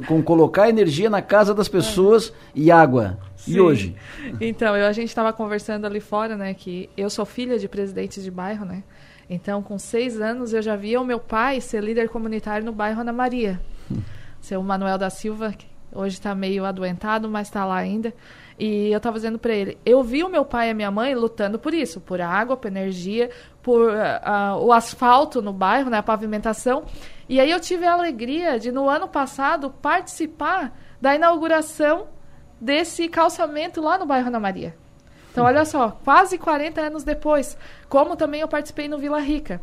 com colocar energia na casa das pessoas é. e água. Sim. E hoje? Então, eu, a gente estava conversando ali fora, né, que eu sou filha de presidentes de bairro, né? Então, com seis anos, eu já via o meu pai ser líder comunitário no bairro Ana Maria. Hum. Seu Manuel da Silva, que hoje está meio adoentado, mas está lá ainda. E eu estava dizendo para ele, eu vi o meu pai e a minha mãe lutando por isso, por água, por energia, por uh, uh, o asfalto no bairro, né, a pavimentação. E aí eu tive a alegria de, no ano passado, participar da inauguração desse calçamento lá no bairro Ana Maria. Então, olha só, quase 40 anos depois, como também eu participei no Vila Rica.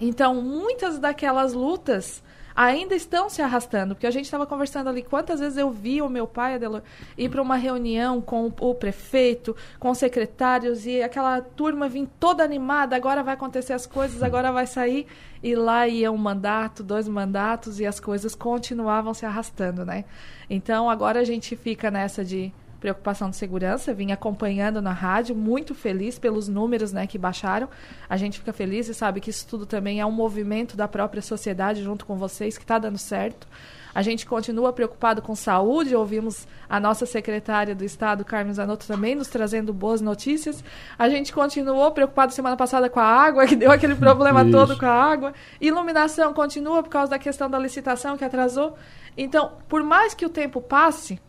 Então, muitas daquelas lutas ainda estão se arrastando, porque a gente estava conversando ali quantas vezes eu vi o meu pai, Adelor, ir para uma reunião com o prefeito, com os secretários e aquela turma vir toda animada, agora vai acontecer as coisas, agora vai sair e lá ia um mandato, dois mandatos e as coisas continuavam se arrastando, né? Então agora a gente fica nessa de preocupação de segurança, vim acompanhando na rádio, muito feliz pelos números né, que baixaram. A gente fica feliz e sabe que isso tudo também é um movimento da própria sociedade junto com vocês que está dando certo. A gente continua preocupado com saúde, ouvimos a nossa secretária do Estado, Carmen Zanotto, também nos trazendo boas notícias. A gente continuou preocupado semana passada com a água, que deu aquele problema Isso. todo com a água. Iluminação continua por causa da questão da licitação que atrasou. Então, por mais que o tempo passe,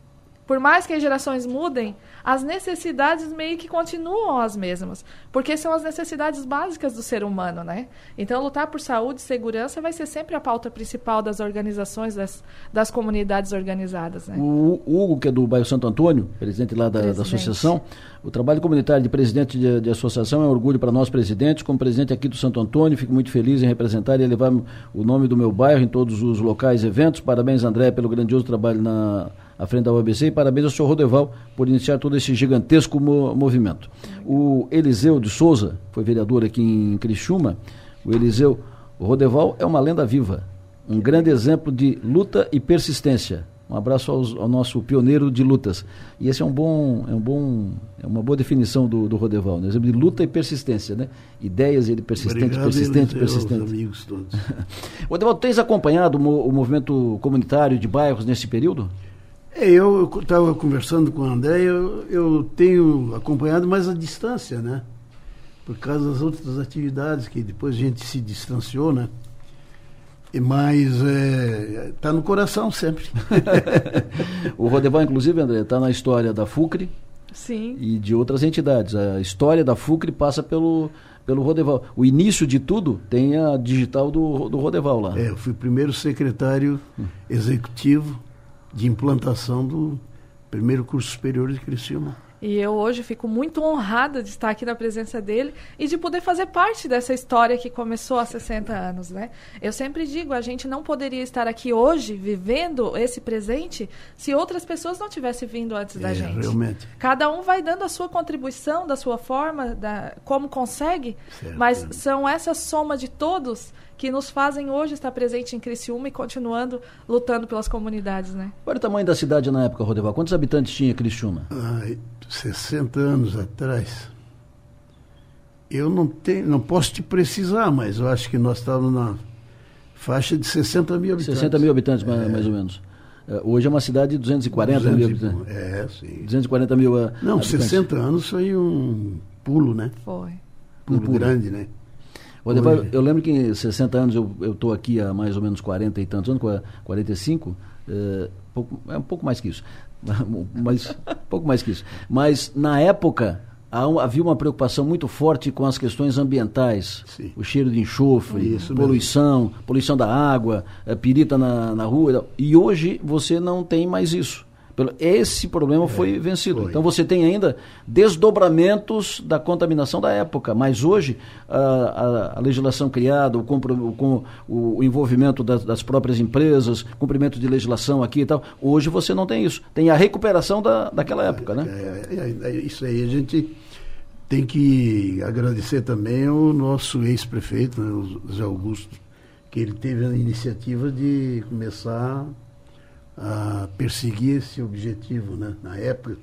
por mais que as gerações mudem, as necessidades meio que continuam as mesmas, porque são as necessidades básicas do ser humano, né? Então, lutar por saúde e segurança vai ser sempre a pauta principal das organizações, das, das comunidades organizadas, né? O, Hugo, que é do bairro Santo Antônio, presidente lá da, da associação, o trabalho comunitário de presidente de, de associação é um orgulho para nós, presidentes. Como presidente aqui do Santo Antônio, fico muito feliz em representar e levar o nome do meu bairro em todos os locais e eventos. Parabéns, André, pelo grandioso trabalho na à frente da UABC e parabéns ao senhor Rodeval por iniciar todo esse gigantesco mo movimento. O Eliseu de Souza, foi vereador aqui em Criciúma, o Eliseu o Rodeval é uma lenda viva, um grande exemplo de luta e persistência. Um abraço aos, ao nosso pioneiro de lutas. E esse é um bom, é um bom, é uma boa definição do, do Rodeval, né? exemplo de luta e persistência, né? Ideias ele persistente, Obrigado, persistente, persistente. amigos todos. Rodeval, tens acompanhado o, o movimento comunitário de bairros nesse período? É, eu estava conversando com o André, eu, eu tenho acompanhado mais a distância, né? por causa das outras atividades que depois a gente se distanciou, né? Mas está é, tá no coração sempre. o Rodeval, inclusive, André, está na história da FUCRE Sim. e de outras entidades. A história da FUCRE passa pelo, pelo Rodeval. O início de tudo tem a digital do, do Rodeval lá. É, eu fui o primeiro secretário executivo de implantação do primeiro curso superior de Criciúma. E eu hoje fico muito honrada de estar aqui na presença dele e de poder fazer parte dessa história que começou há 60 anos, né? Eu sempre digo, a gente não poderia estar aqui hoje vivendo esse presente se outras pessoas não tivessem vindo antes da é, gente. Realmente. Cada um vai dando a sua contribuição, da sua forma, da, como consegue, Certo. mas são essa soma de todos que nos fazem hoje estar presente em Criciúma e continuando lutando pelas comunidades, né? Qual era o tamanho da cidade na época, Rodeval? Quantos habitantes tinha Criciúma? Ai, 60 anos atrás. Eu não tenho, não posso te precisar, mas eu acho que nós estávamos na faixa de 60 mil habitantes. 60 mil habitantes, mais, mais ou menos. É, Hoje é uma cidade de 240 mil 200 e habitantes. É, sim. 240 mil ah, Não, habitantes. 60 anos foi um pulo, né? Foi. Pulo, Um pulo. grande, né? Rodeval, Hoje- eu lembro que em 60 anos, eu estou aqui há mais ou menos 40 e tantos anos, qua- 45, é, pouco, é um pouco mais que isso. Mas, pouco mais que isso. Mas, na época, havia uma preocupação muito forte com as questões ambientais. O cheiro de enxofre, Isso poluição, poluição da água, eh, pirita na, na rua. E hoje você não tem mais isso. Esse problema foi vencido. Então você tem ainda desdobramentos da contaminação da época, mas hoje a, a- a legislação criada, o, compro- o com- o envolvimento das, das próprias empresas, cumprimento de legislação aqui e tal, hoje você não tem isso. Tem a recuperação da, daquela época, né? É, é, é, isso aí a gente tem que agradecer também ao nosso ex-prefeito, né, o Zé Augusto, que ele teve a iniciativa de começar a perseguir esse objetivo, né? Na época,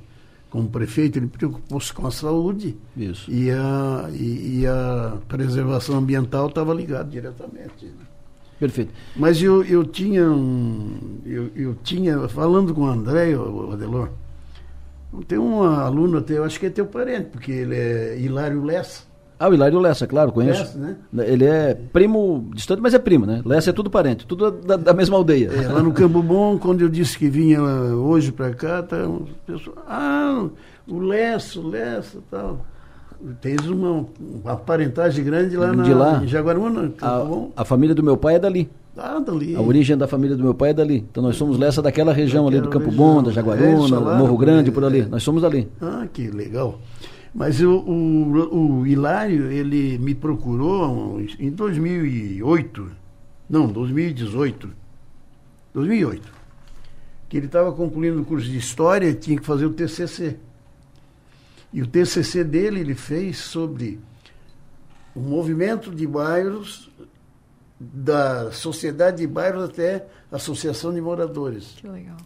como prefeito, ele preocupou-se com a saúde Isso. e a, e, e a preservação ambiental estava ligado diretamente. né? Perfeito. Mas eu, eu tinha um. Eu, eu tinha, falando com o André, o Adelor, tem um aluno até, eu acho que é teu parente, porque ele é Hilário Lessa. Ah, o Hilário Lessa, claro, conheço. Lessa, né? Ele é primo distante, mas é primo, né? Lessa é tudo parente, tudo da, da mesma aldeia. É, lá no Campo Bom, quando eu disse que vinha hoje para cá, tá, um pessoal, ah, o Lessa, o Lessa tal. Tens uma, uma parentagem grande lá na, de lá, em Jaguaruna, Campo Bom. a, a família do meu pai é dali. Ah, dali. A origem da família do meu pai é dali. Então nós somos Lessa daquela região ali do Campo região. Bom, da É, Jaguaruna, lá, Morro Grande, é, por ali. é. Nós somos dali. Ah, que legal. Mas o, o, o Hilário, ele me procurou em 2008, não, 2018, 2008, que ele estava concluindo o curso de História e tinha que fazer o TCC. E o TCC dele ele fez sobre o movimento de bairros, da sociedade de bairros até a associação de moradores. Que legal.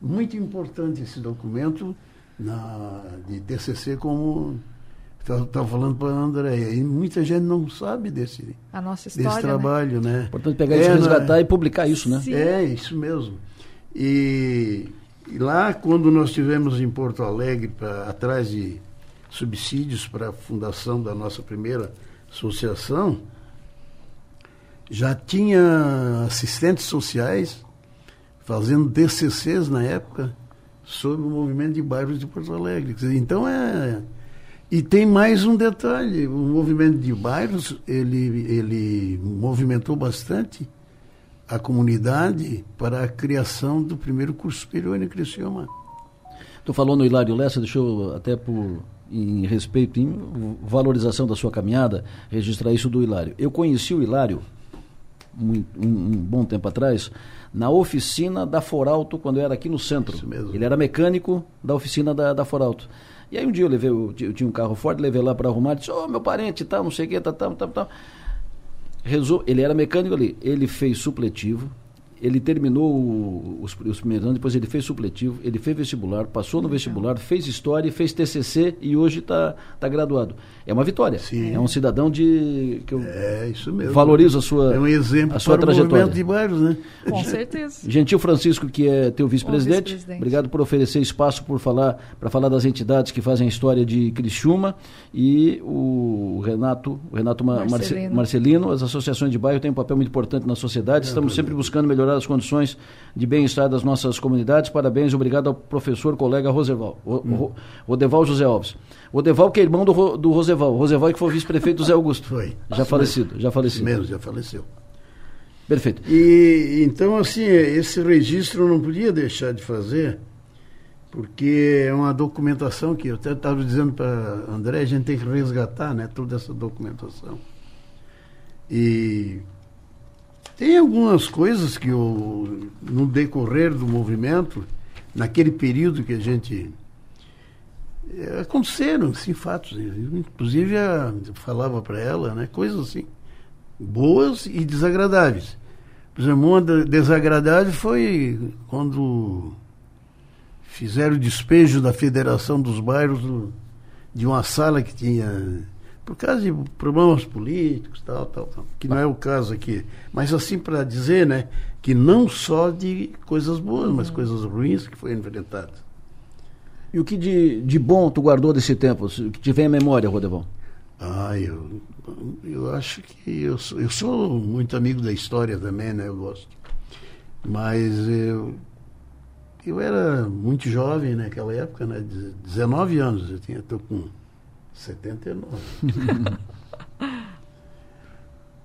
Muito importante esse documento na, de TCC, como estava falando para a Andréia. E muita gente não sabe desse, A nossa história, desse né? trabalho, né? Importante pegar isso, resgatar e publicar isso, né? Sim. É, isso mesmo. E, e lá, quando nós tivemos em Porto Alegre, pra, atrás de subsídios para a fundação da nossa primeira associação, já tinha assistentes sociais fazendo DCCs na época sobre o movimento de bairros de Porto Alegre. Então é. E tem mais um detalhe: o movimento de bairros ele, ele movimentou bastante a comunidade para a criação do primeiro curso superior em Criciúma. Tu falou no Hilário Lessa, deixa eu até por em respeito, em valorização da sua caminhada, registrar isso do Hilário. Eu conheci o Hilário um, um, um bom tempo atrás na oficina da Foralto, quando eu era aqui no centro. Ele era mecânico da oficina da, da Foralto. E aí um dia eu levei, eu, eu tinha um carro forte, levei lá para arrumar, disse, ô oh, meu parente tal, não sei o que, tal, tal, tal, tal. Resol... Ele era mecânico ali, ele fez supletivo, ele terminou os, os, primeiros anos, depois ele fez supletivo, ele fez vestibular, passou no vestibular, fez história, fez TCC e hoje está tá graduado. É uma vitória. Sim. É um cidadão de que eu é, isso mesmo. valorizo a sua É um exemplo a sua para trajetória. o de bairros, né? Com certeza. Gentil Francisco, que é teu vice-presidente, vice obrigado por oferecer espaço por falar para falar das entidades que fazem a história de Criciúma e o Renato, o Renato Marcelino. Marcelino. As associações de bairro têm um papel muito importante na sociedade. Estamos sempre buscando melhorar as condições de bem-estar das nossas comunidades. Parabéns, obrigado ao professor, colega Roseval, hum. Rodeval José Alves. Rodeval que é irmão do, do Roseval. Roseval que foi vice-prefeito do Zé Augusto. Foi. Já falecido, já falecido. Mesmo, já faleceu. Perfeito. E então assim, esse registro não podia deixar de fazer, porque é uma documentação que eu até estava dizendo para André, a gente tem que resgatar, né, toda essa documentação. E tem algumas coisas que eu, no decorrer do movimento, naquele período que a gente eh, aconteceram sim fatos. Inclusive eu falava para ela né coisas assim boas e desagradáveis. Por exemplo uma desagradável foi quando fizeram o despejo da federação dos bairros de uma sala que tinha por causa de problemas políticos tal tal, tal que não é o caso aqui mas assim para dizer né que não só de coisas boas mas coisas ruins que foi enfrentado e o que de, de bom tu guardou desse tempo? O que te vem à memória, Rodevão? Ah, eu, eu acho que eu sou, eu sou muito amigo da história também, né? Eu gosto. Mas eu, eu era muito jovem naquela época, né? 19 anos, eu tinha, estou com 79.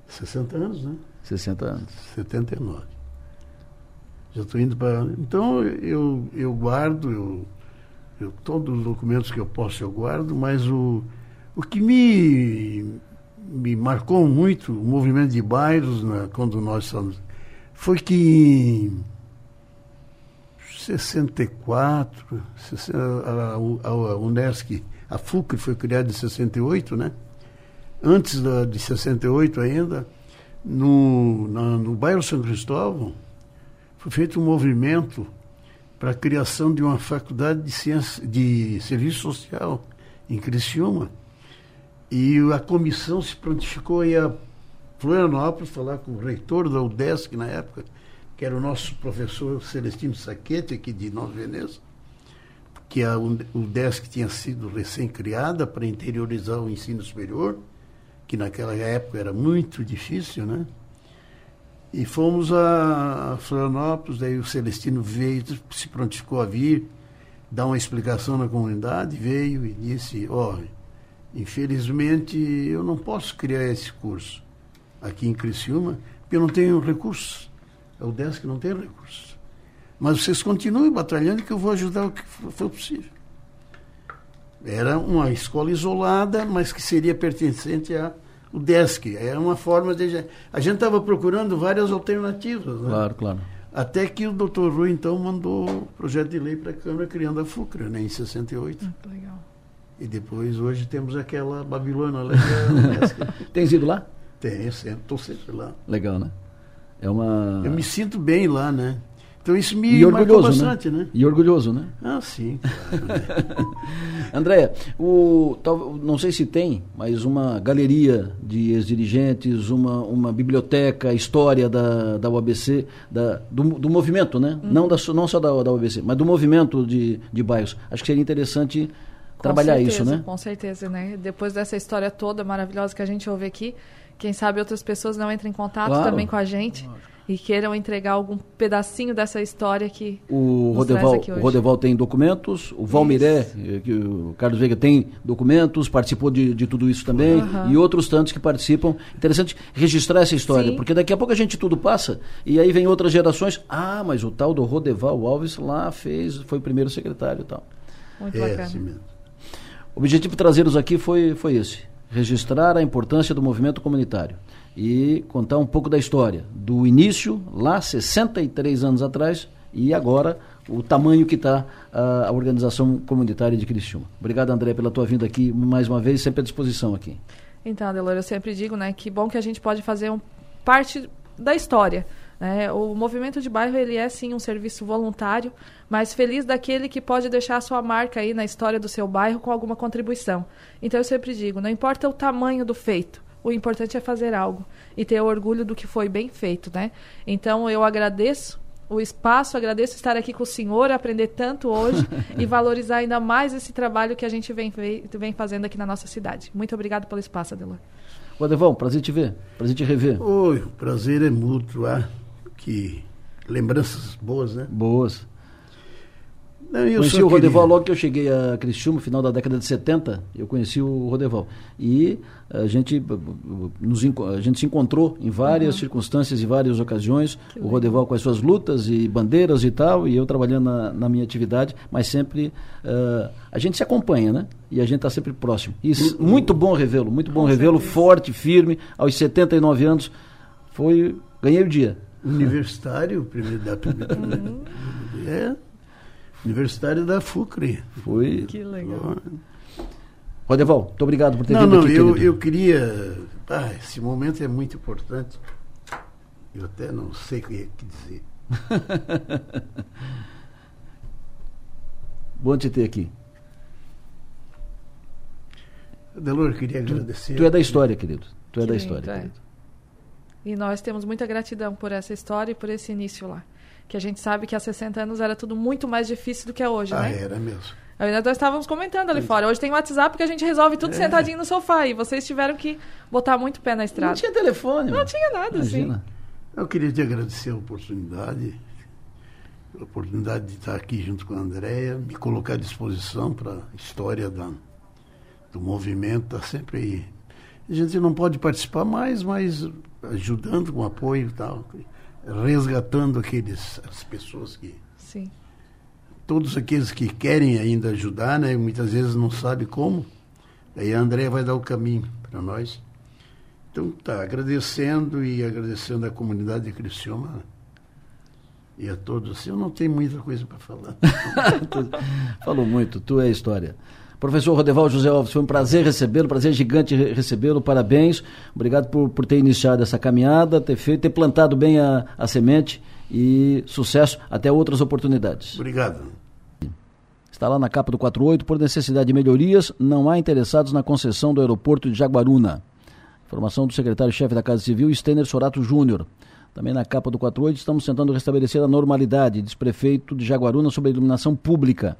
60 anos, né? 60 anos. 79. Já estou indo para. Então eu, eu guardo, eu eu, todos os documentos que eu posso eu guardo, mas o, o que me, me marcou muito, o movimento de bairros, né, quando nós estamos, foi que em 64, a, a, a Unesc, a FUCRE foi criada em 68, né? Antes da, de 68 ainda, no, na, no bairro São Cristóvão, foi feito um movimento para a criação de uma faculdade de ciência, de serviço social em Criciúma. E a comissão se prontificou ir a Florianópolis falar com o reitor da UDESC na época, que era o nosso professor Celestino Saquete, aqui de Nova Veneza, que a UDESC tinha sido recém-criada para interiorizar o ensino superior, que naquela época era muito difícil, né? E fomos a Florianópolis, daí o Celestino veio, se prontificou a vir, dar uma explicação na comunidade, veio e disse, ó, oh, infelizmente eu não posso criar esse curso aqui em Criciúma, porque eu não tenho recursos. É o DESC não tem recursos. Mas vocês continuem batalhando que eu vou ajudar o que for possível. Era uma escola isolada, mas que seria pertencente a o desk. É uma forma de. A gente estava procurando várias alternativas. Né? Claro, claro. Até que o doutor Rui, então, mandou o projeto de lei para a Câmara criando a FUCRA, né, em 68. Muito legal. E depois, hoje, temos aquela Babilônia lá. Tens ido lá? Tenho, sempre. Estou sempre lá. Legal, né? É uma... Eu me sinto bem lá, né? Então isso me e orgulhoso, bastante, né? né? E orgulhoso, né? Ah, sim. Claro, Andréia, o, não sei se tem, mas uma galeria de ex-dirigentes, uma, uma biblioteca, história da, da UABC, da, do, do movimento, né? Uhum. Não, da, não só da, da UABC, mas do movimento de, de bairros. Acho que seria interessante com trabalhar certeza, isso, né? Com certeza, né? Depois dessa história toda maravilhosa que a gente ouve aqui, quem sabe outras pessoas não entrem em contato Claro. também com a gente e queiram entregar algum pedacinho dessa história que O Rodeval, aqui o. Rodeval tem documentos, o Valmiré, eh, que o Carlos Veiga tem documentos, participou de, de tudo isso também, Aham. e outros tantos que participam. Interessante registrar essa história, Sim. porque daqui a pouco a gente tudo passa, e aí vem outras gerações. Ah, mas o tal do Rodeval Alves lá fez, foi o primeiro secretário e tal. Muito É, bacana. assim mesmo. O objetivo de trazê-los aqui foi, foi esse: registrar a importância do movimento comunitário e contar um pouco da história, do início, lá 63 anos atrás, e agora o tamanho que está a, a organização comunitária de Criciúma. Obrigado, André, pela tua vinda aqui mais uma vez, sempre à disposição aqui. Então, Adelor, eu sempre digo, né, que bom que a gente pode fazer um, parte da história Né? O movimento de bairro ele é sim um serviço voluntário, mas feliz daquele que pode deixar a sua marca aí na história do seu bairro com alguma contribuição. Então eu sempre digo, não importa o tamanho do feito, o importante é fazer algo e ter orgulho do que foi bem feito, né? Então eu agradeço o espaço, agradeço estar aqui com o senhor, aprender tanto hoje e valorizar ainda mais esse trabalho que a gente vem, vem fazendo aqui na nossa cidade. Muito obrigado pelo espaço, Adelor. Adevão, prazer te ver, prazer te rever. Oi, o prazer é mútuo, ah que lembranças boas, né? Boas. Não, eu conheci o Rodeval logo que eu cheguei a Criciúma, final da década de 70, eu conheci o Rodeval. E a gente, nos, a gente se encontrou em várias uhum. circunstâncias e várias ocasiões, que o Rodeval com as suas lutas e bandeiras e tal, e eu trabalhando na, na minha atividade, mas sempre uh, a gente se acompanha, né? E a gente está sempre próximo. E uhum. muito bom revê-lo, muito bom revê-lo, forte, firme, aos 79 anos, foi, ganhei o dia universitário, primeiro da uhum. é, universitário da FUCRE. Foi. Que legal. Rodeval, muito obrigado por ter não, vindo não, aqui, eu, eu queria. Ah, esse momento é muito importante. Eu até não sei o que dizer. Bom te ter aqui. Delor, queria agradecer. Tu é da história, querido. Tu é que da história, é. querido. E nós temos muita gratidão por essa história e por esse início lá. Que a gente sabe que há 60 anos era tudo muito mais difícil do que é hoje, ah, né? era mesmo. Nós estávamos comentando ali fora. Hoje tem WhatsApp que a gente resolve tudo é. sentadinho no sofá. E vocês tiveram que botar muito pé na estrada. Não tinha telefone. Não tinha nada, Imagina. sim. Eu queria te agradecer a oportunidade, a oportunidade de estar aqui junto com a Andréia, me colocar à disposição para a história da, do movimento. Está sempre aí. A gente não pode participar mais, mas ajudando com apoio e tal, resgatando aqueles, as pessoas que. Sim. Todos aqueles que querem ainda ajudar, né? Muitas vezes não sabe como. Aí a André vai dar o caminho para nós. Então tá, agradecendo e agradecendo a comunidade de Criciúma e a todos. Eu não tenho muita coisa para falar. Falou muito, tu é a história. Professor Rodeval José Alves, foi um prazer recebê-lo, prazer gigante recebê-lo, parabéns. Obrigado por, por ter iniciado essa caminhada, ter feito, ter plantado bem a, a semente e sucesso até outras oportunidades. Obrigado. Está lá na capa do 48, por necessidade de melhorias, não há interessados na concessão do aeroporto de Jaguaruna. Informação do secretário-chefe da Casa Civil, Stener Sorato Júnior. Também na capa do 48, estamos tentando restabelecer a normalidade, diz prefeito de Jaguaruna sobre a iluminação pública.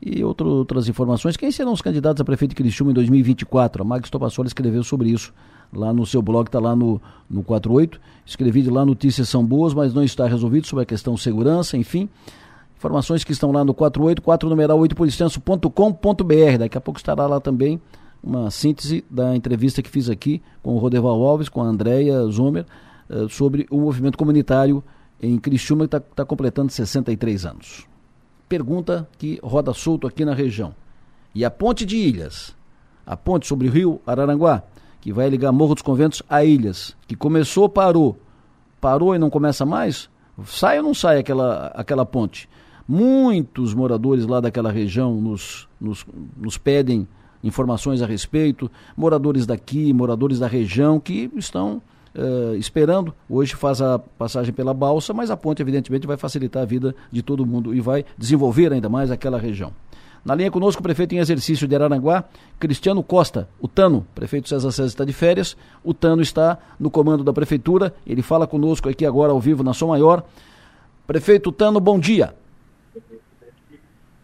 E outro, outras informações. Quem serão os candidatos a prefeito de Criciúma em 2024? A Max Topassola escreveu sobre isso lá no seu blog, está lá no, no 48. Escrevi de lá, notícias são boas, mas não está resolvido sobre a questão segurança, enfim. Informações que estão lá no 48, 4 numeral 8 por extenso.com.br. Daqui a pouco estará lá também uma síntese da entrevista que fiz aqui com o Rodeval Alves, com a Andréia Zomer, uh, sobre o movimento comunitário em Criciúma, que está tá completando 63 anos pergunta que roda solto aqui na região. E a ponte de Ilhas, a ponte sobre o rio Araranguá, que vai ligar Morro dos Conventos a Ilhas, que começou, parou, parou e não começa mais? Sai ou não sai aquela, aquela ponte? Muitos moradores lá daquela região nos, nos, nos pedem informações a respeito, moradores daqui, moradores da região que estão uh, esperando. Hoje faz a passagem pela balsa, mas a ponte, evidentemente, vai facilitar a vida de todo mundo e vai desenvolver ainda mais aquela região. Na linha conosco, o prefeito em exercício de Araranguá, Cristiano Costa, o Tano. Prefeito César César está de férias, o Tano está no comando da prefeitura, ele fala conosco aqui agora ao vivo na Som Maior. Prefeito Tano, bom dia.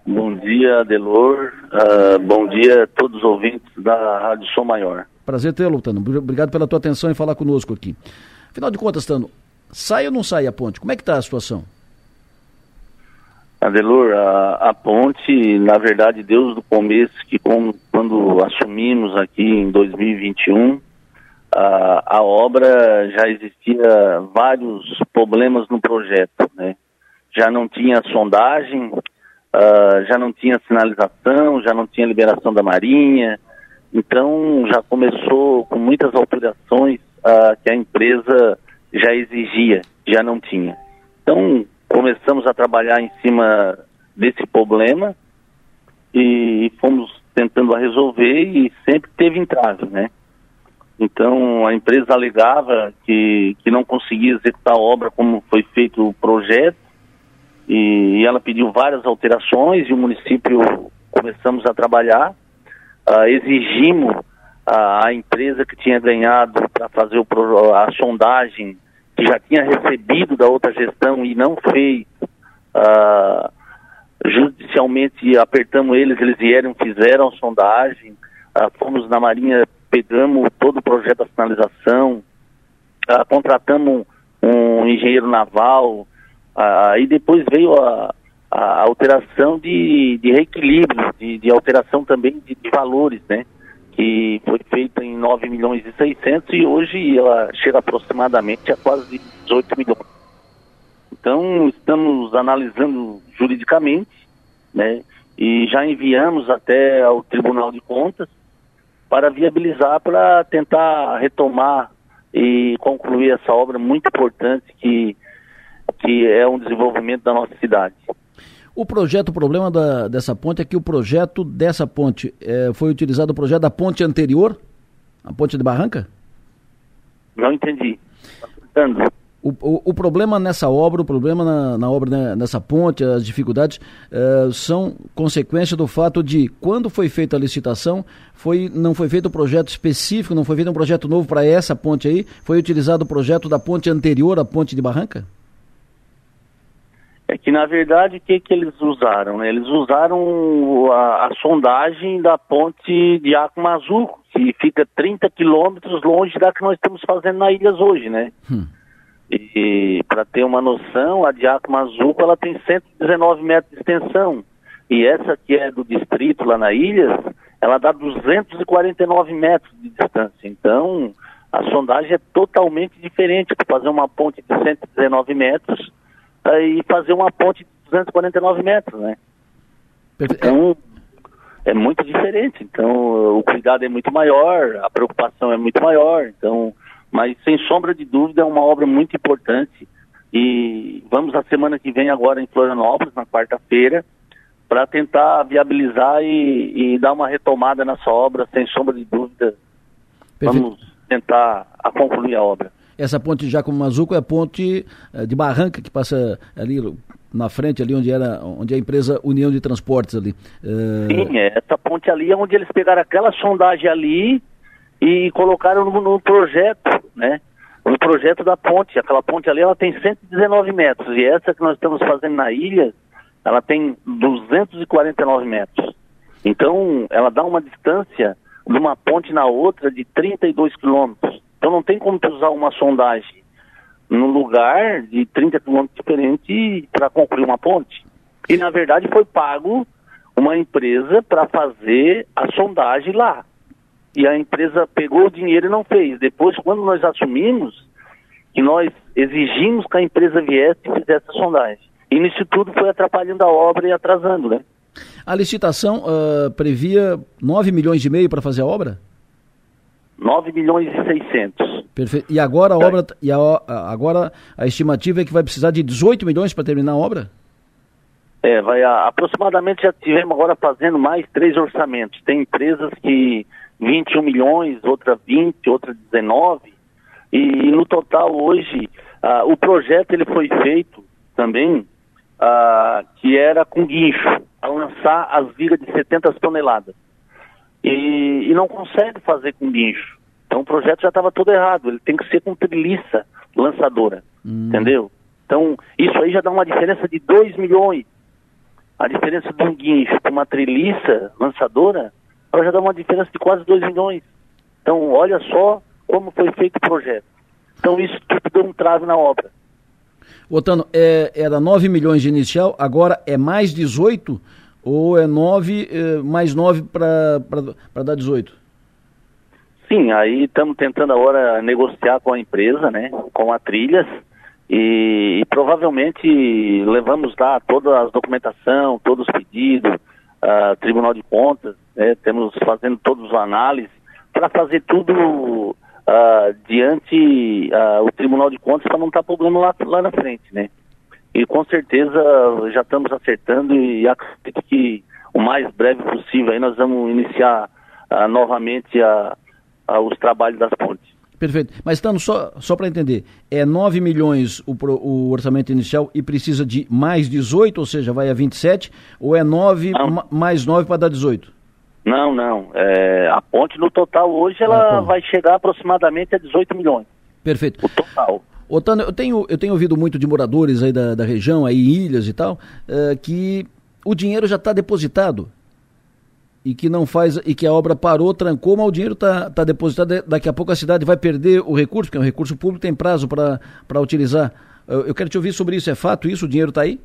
Bom dia, Adelor. Uh, bom dia a todos os ouvintes da Rádio Som Maior. Prazer tê-lo, Tano. Obrigado pela tua atenção em falar conosco aqui. Afinal de contas, Tano, sai ou não sai a ponte? Como é que está a situação? Adelor, a, a, ponte, na verdade, Deus do começo, que quando assumimos aqui em 2021, a, a obra já existia vários problemas no projeto, né? Já não tinha sondagem, uh, já não tinha sinalização, já não tinha liberação da marinha, então já começou com muitas alterações uh, que a empresa já exigia, já não tinha. Então começamos a trabalhar em cima desse problema e fomos tentando a resolver e sempre teve entrave, né? Então a empresa alegava que, que não conseguia executar a obra como foi feito o projeto e, e ela pediu várias alterações e o município começamos a trabalhar, uh, exigimos a, empresa que tinha ganhado para fazer o, a sondagem, que já tinha recebido da outra gestão e não fez, uh, judicialmente apertamos eles, eles vieram, fizeram a sondagem, uh, fomos na Marinha, pegamos todo o projeto da finalização, contratamos um engenheiro naval, aí depois veio a, a alteração de, de reequilíbrio, de, de alteração também de, de, valores, né? Que foi feita em 9 milhões e 600 e hoje ela chega aproximadamente a quase 18 milhões. Então, estamos analisando juridicamente, né? E já enviamos até ao Tribunal de Contas para viabilizar, para tentar retomar e concluir essa obra muito importante que, que é um desenvolvimento da nossa cidade. O projeto, o problema da, dessa ponte é que o projeto dessa ponte é, foi utilizado o projeto da ponte anterior, a ponte de Barranca? Não entendi. O, o, o, problema nessa obra, o problema na, na obra né, nessa ponte, as dificuldades é, são consequência do fato de quando foi feita a licitação, foi, não foi feito um projeto específico, não foi feito um projeto novo para essa ponte aí, foi utilizado o projeto da ponte anterior à ponte de Barranca? É que, na verdade, o que, que eles usaram? Né? Eles usaram a, a sondagem da ponte de Acumazuco, que fica 30 quilômetros longe da que nós estamos fazendo na Ilhas hoje, né? Hum. E, e para ter uma noção, a de Acumazuco, ela tem 119 metros de extensão. E essa que é do distrito lá na Ilhas, ela dá 249 metros de distância. Então, a sondagem é totalmente diferente. Para fazer uma ponte de 119 metros, e fazer uma ponte de 249 metros, né? Então, é muito diferente. Então, o cuidado é muito maior, a preocupação é muito maior. Então, mas sem sombra de dúvida é uma obra muito importante. E vamos a semana que vem agora em Florianópolis, na quarta-feira, para tentar viabilizar e, e, dar uma retomada nessa obra, sem sombra de dúvida. Perfeito. Vamos tentar a concluir a obra. Essa ponte de Jacomo Mazuco é a ponte eh, de Barranca, que passa ali na frente, ali onde era onde é a empresa União de Transportes ali. Uh... Sim, é, essa ponte ali é onde eles pegaram aquela sondagem ali e colocaram no, no projeto, né? No projeto da ponte. Aquela ponte ali ela tem 119 metros e essa que nós estamos fazendo na ilha, ela tem 249 metros. Então, ela dá uma distância de uma ponte na outra de 32 quilômetros. Então não tem como usar uma sondagem no lugar de 30 quilômetros diferente para concluir uma ponte. E na verdade foi pago uma empresa para fazer a sondagem lá. E a empresa pegou o dinheiro e não fez. Depois, quando nós assumimos, que nós exigimos que a empresa viesse e fizesse a sondagem. E nisso tudo foi atrapalhando a obra e atrasando, né? A licitação uh, previa 9 milhões e meio para fazer a obra? 9 milhões e 600. Perfeito. E agora a obra e a, agora a estimativa é que vai precisar de 18 milhões para terminar a obra? É, vai a, aproximadamente já tivemos agora fazendo mais três orçamentos. Tem empresas que 21 milhões, outra 20, outra 19. E, e no total hoje o projeto ele foi feito também que era com guincho, a lançar as vigas de 70 toneladas e, e não consegue fazer com guincho. Então o projeto já estava todo errado, ele tem que ser com treliça lançadora, hum. entendeu? Então isso aí já dá uma diferença de 2 milhões. A diferença de um guincho para uma treliça lançadora, ela já dá uma diferença de quase 2 milhões. Então olha só como foi feito o projeto. Então isso tudo deu um trave na obra. Otano, é, era 9 milhões de inicial, agora é mais 18 ou é 9 eh, mais 9 para dar 18? Sim, aí estamos tentando agora negociar com a empresa, né, com a Trilhas, e, e provavelmente levamos lá toda a documentação, todos os pedidos, uh, Tribunal de Contas, né, temos fazendo todos os análises, para fazer tudo uh, diante uh, o Tribunal de Contas para não estar tá problema lá, lá na frente, né e com certeza já estamos acertando e acredito que o mais breve possível aí nós vamos iniciar uh, novamente a, uh, os trabalhos das pontes. Perfeito. Mas, Tano, só, só para entender, é 9 milhões o, o, orçamento inicial e precisa de mais 18, ou seja, vai a 27, ou é 9 ma, mais 9 para dar 18? Não, não. É, a ponte no total hoje ela ah, vai chegar aproximadamente a 18 milhões. Perfeito. O total. Otano, eu tenho, eu tenho ouvido muito de moradores aí da, da região, aí ilhas e tal, uh, que o dinheiro já está depositado e que não faz e que a obra parou, trancou, mas o dinheiro está tá depositado. Daqui a pouco a cidade vai perder o recurso, porque é um recurso público, tem prazo para utilizar. Eu, eu quero te ouvir sobre isso. É fato isso? O dinheiro está aí?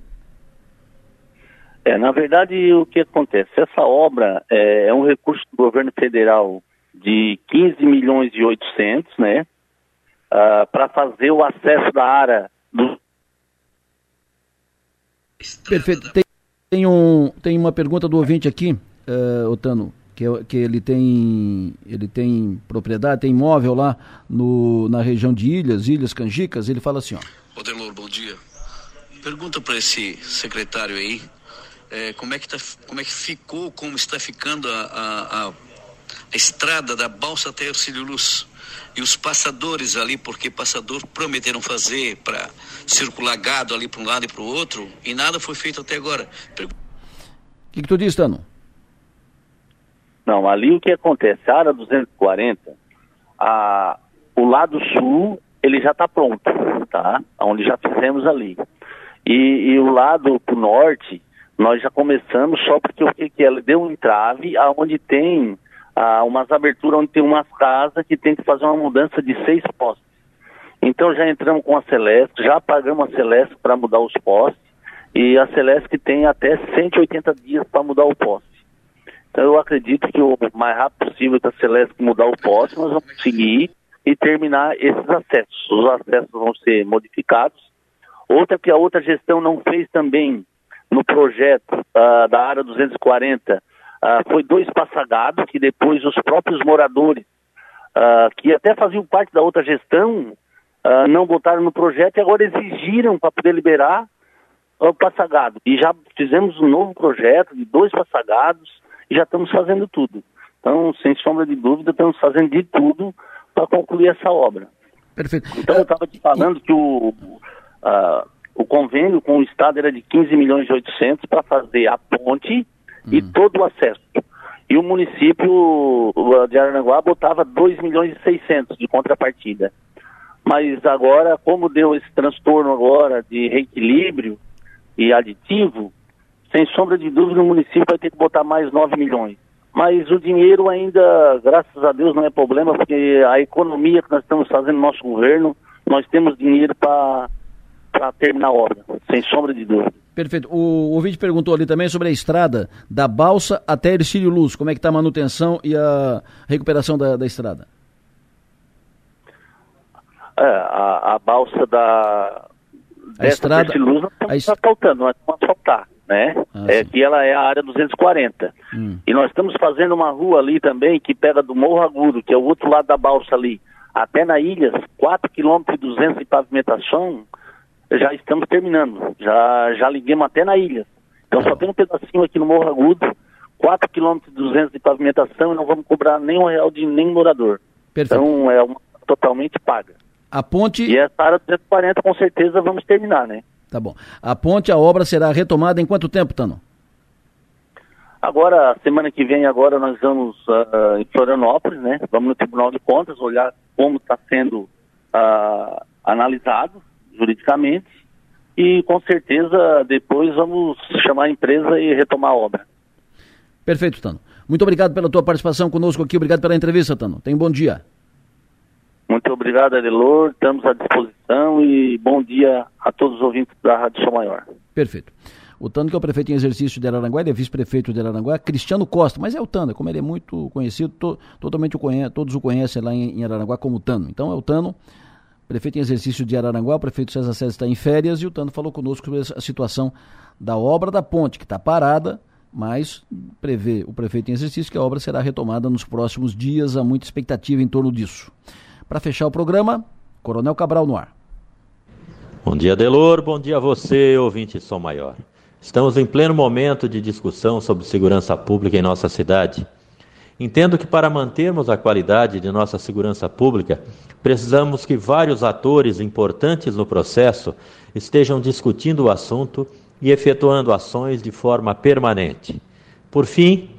É, na verdade, o que acontece? Essa obra é, é um recurso do governo federal de 15 milhões e 800, né? Uh, ah, para fazer o acesso da área do. Perfeito. Tem, tem, um, tem uma pergunta do ouvinte aqui uh, Otano, que, que ele tem ele tem propriedade, tem imóvel lá no, na região de Ilhas, Ilhas Canjicas, ele fala assim, ó. Odelor, bom dia. Pergunta para esse secretário aí, é, como, é que tá, como é que ficou, como está ficando a, a, a, a estrada da balsa até Ercílio Luz? E os passadores ali, porque passador prometeram fazer para circular gado ali para um lado e para o outro, e nada foi feito até agora. O que, que tu diz, Tano? Não, ali o que acontece, a área 240, a, o lado sul, ele já está pronto, tá? Onde já fizemos ali. E, e o lado pro norte, nós já começamos só porque o que, que é? Deu um entrave aonde tem ah, umas aberturas, onde tem umas casas que tem que fazer uma mudança de seis postes. Então já entramos com a Celeste, já pagamos a Celeste para mudar os postes, e a Celeste tem até 180 dias para mudar o poste. Então eu acredito que o mais rápido possível que a Celeste mudar o poste, nós vamos conseguir e terminar esses acessos. Os acessos vão ser modificados. Outra que a outra gestão não fez também no projeto uh, da área 240 uh, ah, foi dois passagados que depois os próprios moradores uh, que até faziam parte da outra gestão não botaram no projeto e agora exigiram para poder liberar o passagado. E já fizemos um novo projeto de dois passagados e já estamos fazendo tudo. Então, sem sombra de dúvida, estamos fazendo de tudo para concluir essa obra. Perfeito. Então, eu estava te falando que o, o convênio com o Estado era de 15 milhões e 800 para fazer a ponte hum. e todo o acesso. E o município de Aranguá botava 2 milhões e 600 de contrapartida. Mas agora, como deu esse transtorno agora de reequilíbrio e aditivo, sem sombra de dúvida, o município vai ter que botar mais 9 milhões. Mas o dinheiro ainda, graças a Deus, não é problema, porque a economia que nós estamos fazendo no nosso governo, nós temos dinheiro para terminar a obra, sem sombra de dúvida. Perfeito. O, o ouvinte perguntou ali também sobre a estrada da Balsa até Ercílio Luz. Como é que está a manutenção e a recuperação da, da estrada? É, a, a balsa da a estrada, Luz não está est... faltando, nós vamos asfaltar né? Ah, é que ela é a área 240. Hum. E nós estamos fazendo uma rua ali também que pega do Morro Agudo, que é o outro lado da balsa ali, até na ilha, 4 km e 200 de pavimentação, já estamos terminando. Já já liguemos até na ilha. Então só tem um pedacinho aqui no Morro Agudo, 4 km e 200 de pavimentação e não vamos cobrar nenhum real de nem morador. Perfeito. Então é uma, totalmente paga. A ponte E essa área 240 com certeza vamos terminar, né? Tá bom. A ponte, a obra será retomada em quanto tempo, Tano? Agora, semana que vem, agora nós vamos uh, em Florianópolis, né? Vamos no Tribunal de Contas olhar como está sendo uh, analisado juridicamente e com certeza depois vamos chamar a empresa e retomar a obra. Perfeito, Tano. Muito obrigado pela tua participação conosco aqui. Obrigado pela entrevista, Tano. Tenha um bom dia. Muito obrigado, Adelor. Estamos à disposição e bom dia a todos os ouvintes da Rádio São Maior. Perfeito. O Tano, que é o prefeito em exercício de Araranguá, ele é vice-prefeito de Araranguá, Cristiano Costa, mas é o Tano, como ele é muito conhecido, to, totalmente o conhece, todos o conhecem lá em, em Araranguá como Tano. Então é o Tano, prefeito em exercício de Araranguá, o prefeito César César está em férias e o Tano falou conosco sobre a situação da obra da ponte, que está parada, mas prevê o prefeito em exercício que a obra será retomada nos próximos dias, há muita expectativa em torno disso. Para fechar o programa, Coronel Cabral no ar. Bom dia, Delor. Bom dia a você, ouvinte Som Maior. Estamos em pleno momento de discussão sobre segurança pública em nossa cidade. Entendo que para mantermos a qualidade de nossa segurança pública, precisamos que vários atores importantes no processo estejam discutindo o assunto e efetuando ações de forma permanente. Por fim,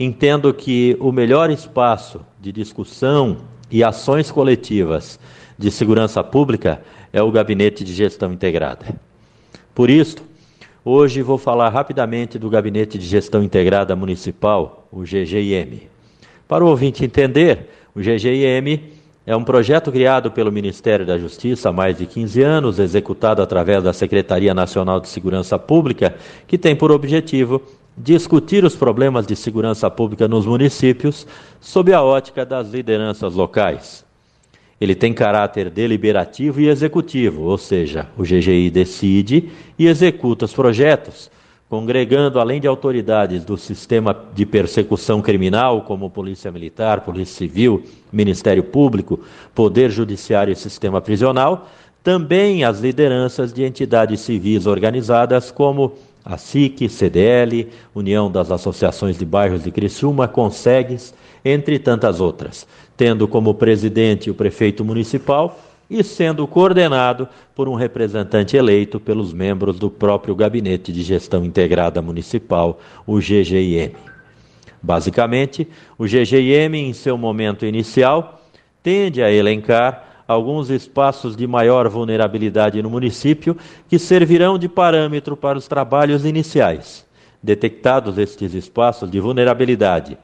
entendo que o melhor espaço de discussão e ações coletivas de segurança pública é o Gabinete de Gestão Integrada. Por isso, hoje vou falar rapidamente do Gabinete de Gestão Integrada Municipal, o GGIM. Para o ouvinte entender, o GGIM é um projeto criado pelo Ministério da Justiça há mais de 15 anos, executado através da Secretaria Nacional de Segurança Pública, que tem por objetivo discutir os problemas de segurança pública nos municípios sob a ótica das lideranças locais. Ele tem caráter deliberativo e executivo, ou seja, o GGI decide e executa os projetos, congregando, além de autoridades do sistema de persecução criminal, como Polícia Militar, Polícia Civil, Ministério Público, Poder Judiciário e Sistema Prisional, também as lideranças de entidades civis organizadas, como a SIC, CDL, União das Associações de Bairros de Criciúma, Consegues, entre tantas outras, tendo como presidente o prefeito municipal e sendo coordenado por um representante eleito pelos membros do próprio Gabinete de Gestão Integrada Municipal, o GGIM. Basicamente, o GGIM, em seu momento inicial, tende a elencar alguns espaços de maior vulnerabilidade no município que servirão de parâmetro para os trabalhos iniciais. Detectados estes espaços de vulnerabilidade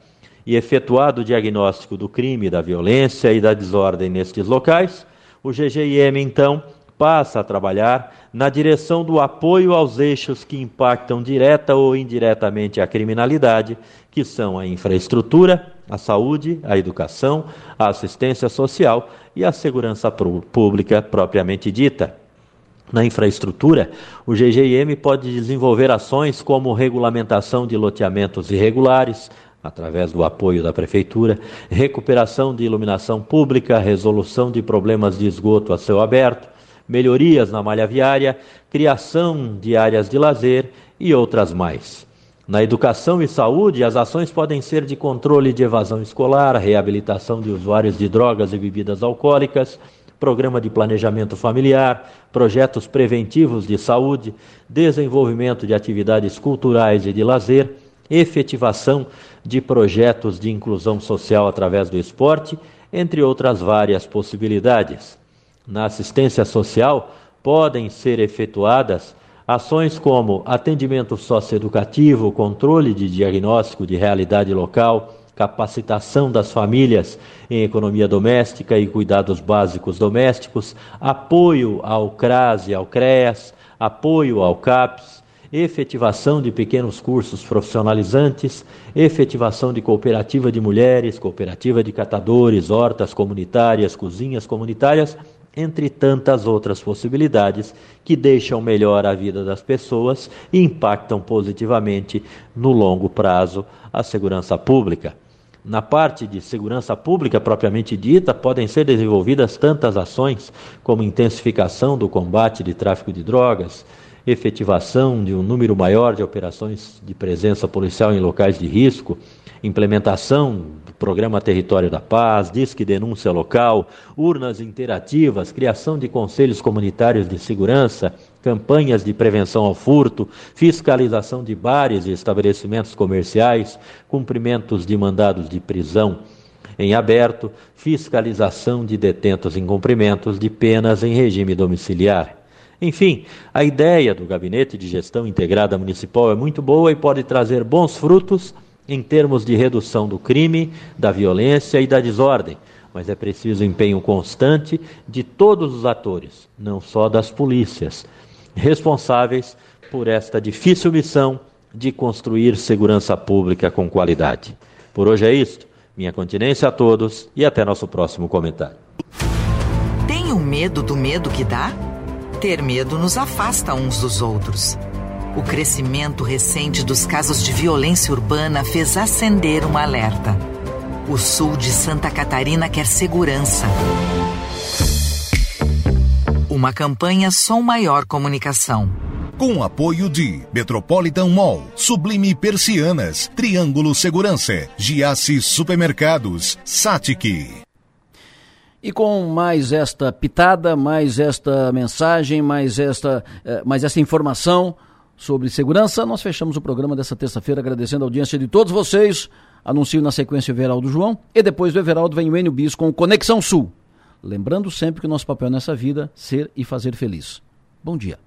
e efetuado o diagnóstico do crime, da violência e da desordem nestes locais, o GGIM, então, passa a trabalhar na direção do apoio aos eixos que impactam direta ou indiretamente a criminalidade, que são a infraestrutura, a saúde, a educação, a assistência social e a segurança pública propriamente dita. Na infraestrutura, o GGIM pode desenvolver ações como regulamentação de loteamentos irregulares, através do apoio da Prefeitura, recuperação de iluminação pública, resolução de problemas de esgoto a céu aberto, melhorias na malha viária, criação de áreas de lazer e outras mais. Na educação e saúde, as ações podem ser de controle de evasão escolar, reabilitação de usuários de drogas e bebidas alcoólicas, programa de planejamento familiar, projetos preventivos de saúde, desenvolvimento de atividades culturais e de lazer, efetivação de projetos de inclusão social através do esporte, entre outras várias possibilidades. Na assistência social, podem ser efetuadas ações como atendimento socioeducativo, controle de diagnóstico de realidade local, capacitação das famílias em economia doméstica e cuidados básicos domésticos, apoio ao CRAS e ao CREAS, apoio ao CAPS, efetivação de pequenos cursos profissionalizantes, efetivação de cooperativa de mulheres, cooperativa de catadores, hortas comunitárias, cozinhas comunitárias, entre tantas outras possibilidades que deixam melhor a vida das pessoas e impactam positivamente no longo prazo a segurança pública. Na parte de segurança pública propriamente dita, podem ser desenvolvidas tantas ações como intensificação do combate de tráfico de drogas, efetivação de um número maior de operações de presença policial em locais de risco, implementação do programa Território da Paz, Disque Denúncia Local, urnas interativas, criação de conselhos comunitários de segurança, campanhas de prevenção ao furto, fiscalização de bares e estabelecimentos comerciais, cumprimentos de mandados de prisão em aberto, fiscalização de detentos em cumprimentos de penas em regime domiciliar. Enfim, a ideia do Gabinete de Gestão Integrada Municipal é muito boa e pode trazer bons frutos em termos de redução do crime, da violência e da desordem. Mas é preciso empenho constante de todos os atores, não só das polícias, responsáveis por esta difícil missão de construir segurança pública com qualidade. Por hoje é isto. Minha continência a todos e até nosso próximo comentário. Um medo do medo que dá? Ter medo nos afasta uns dos outros. O crescimento recente dos casos de violência urbana fez acender um alerta. O sul de Santa Catarina quer segurança. Uma campanha Som Maior Comunicação. Com apoio de Metropolitan Mall, Sublime Persianas, Triângulo Segurança, Giasse Supermercados, Satic. E com mais esta pitada, mais esta mensagem, mais esta, eh, mais esta informação sobre segurança, nós fechamos o programa dessa terça-feira agradecendo a audiência de todos vocês. Anuncio na sequência o Everaldo João e depois do Everaldo vem o Enio Bis com Conexão Sul. Lembrando sempre que o nosso papel nessa vida ser e fazer feliz. Bom dia.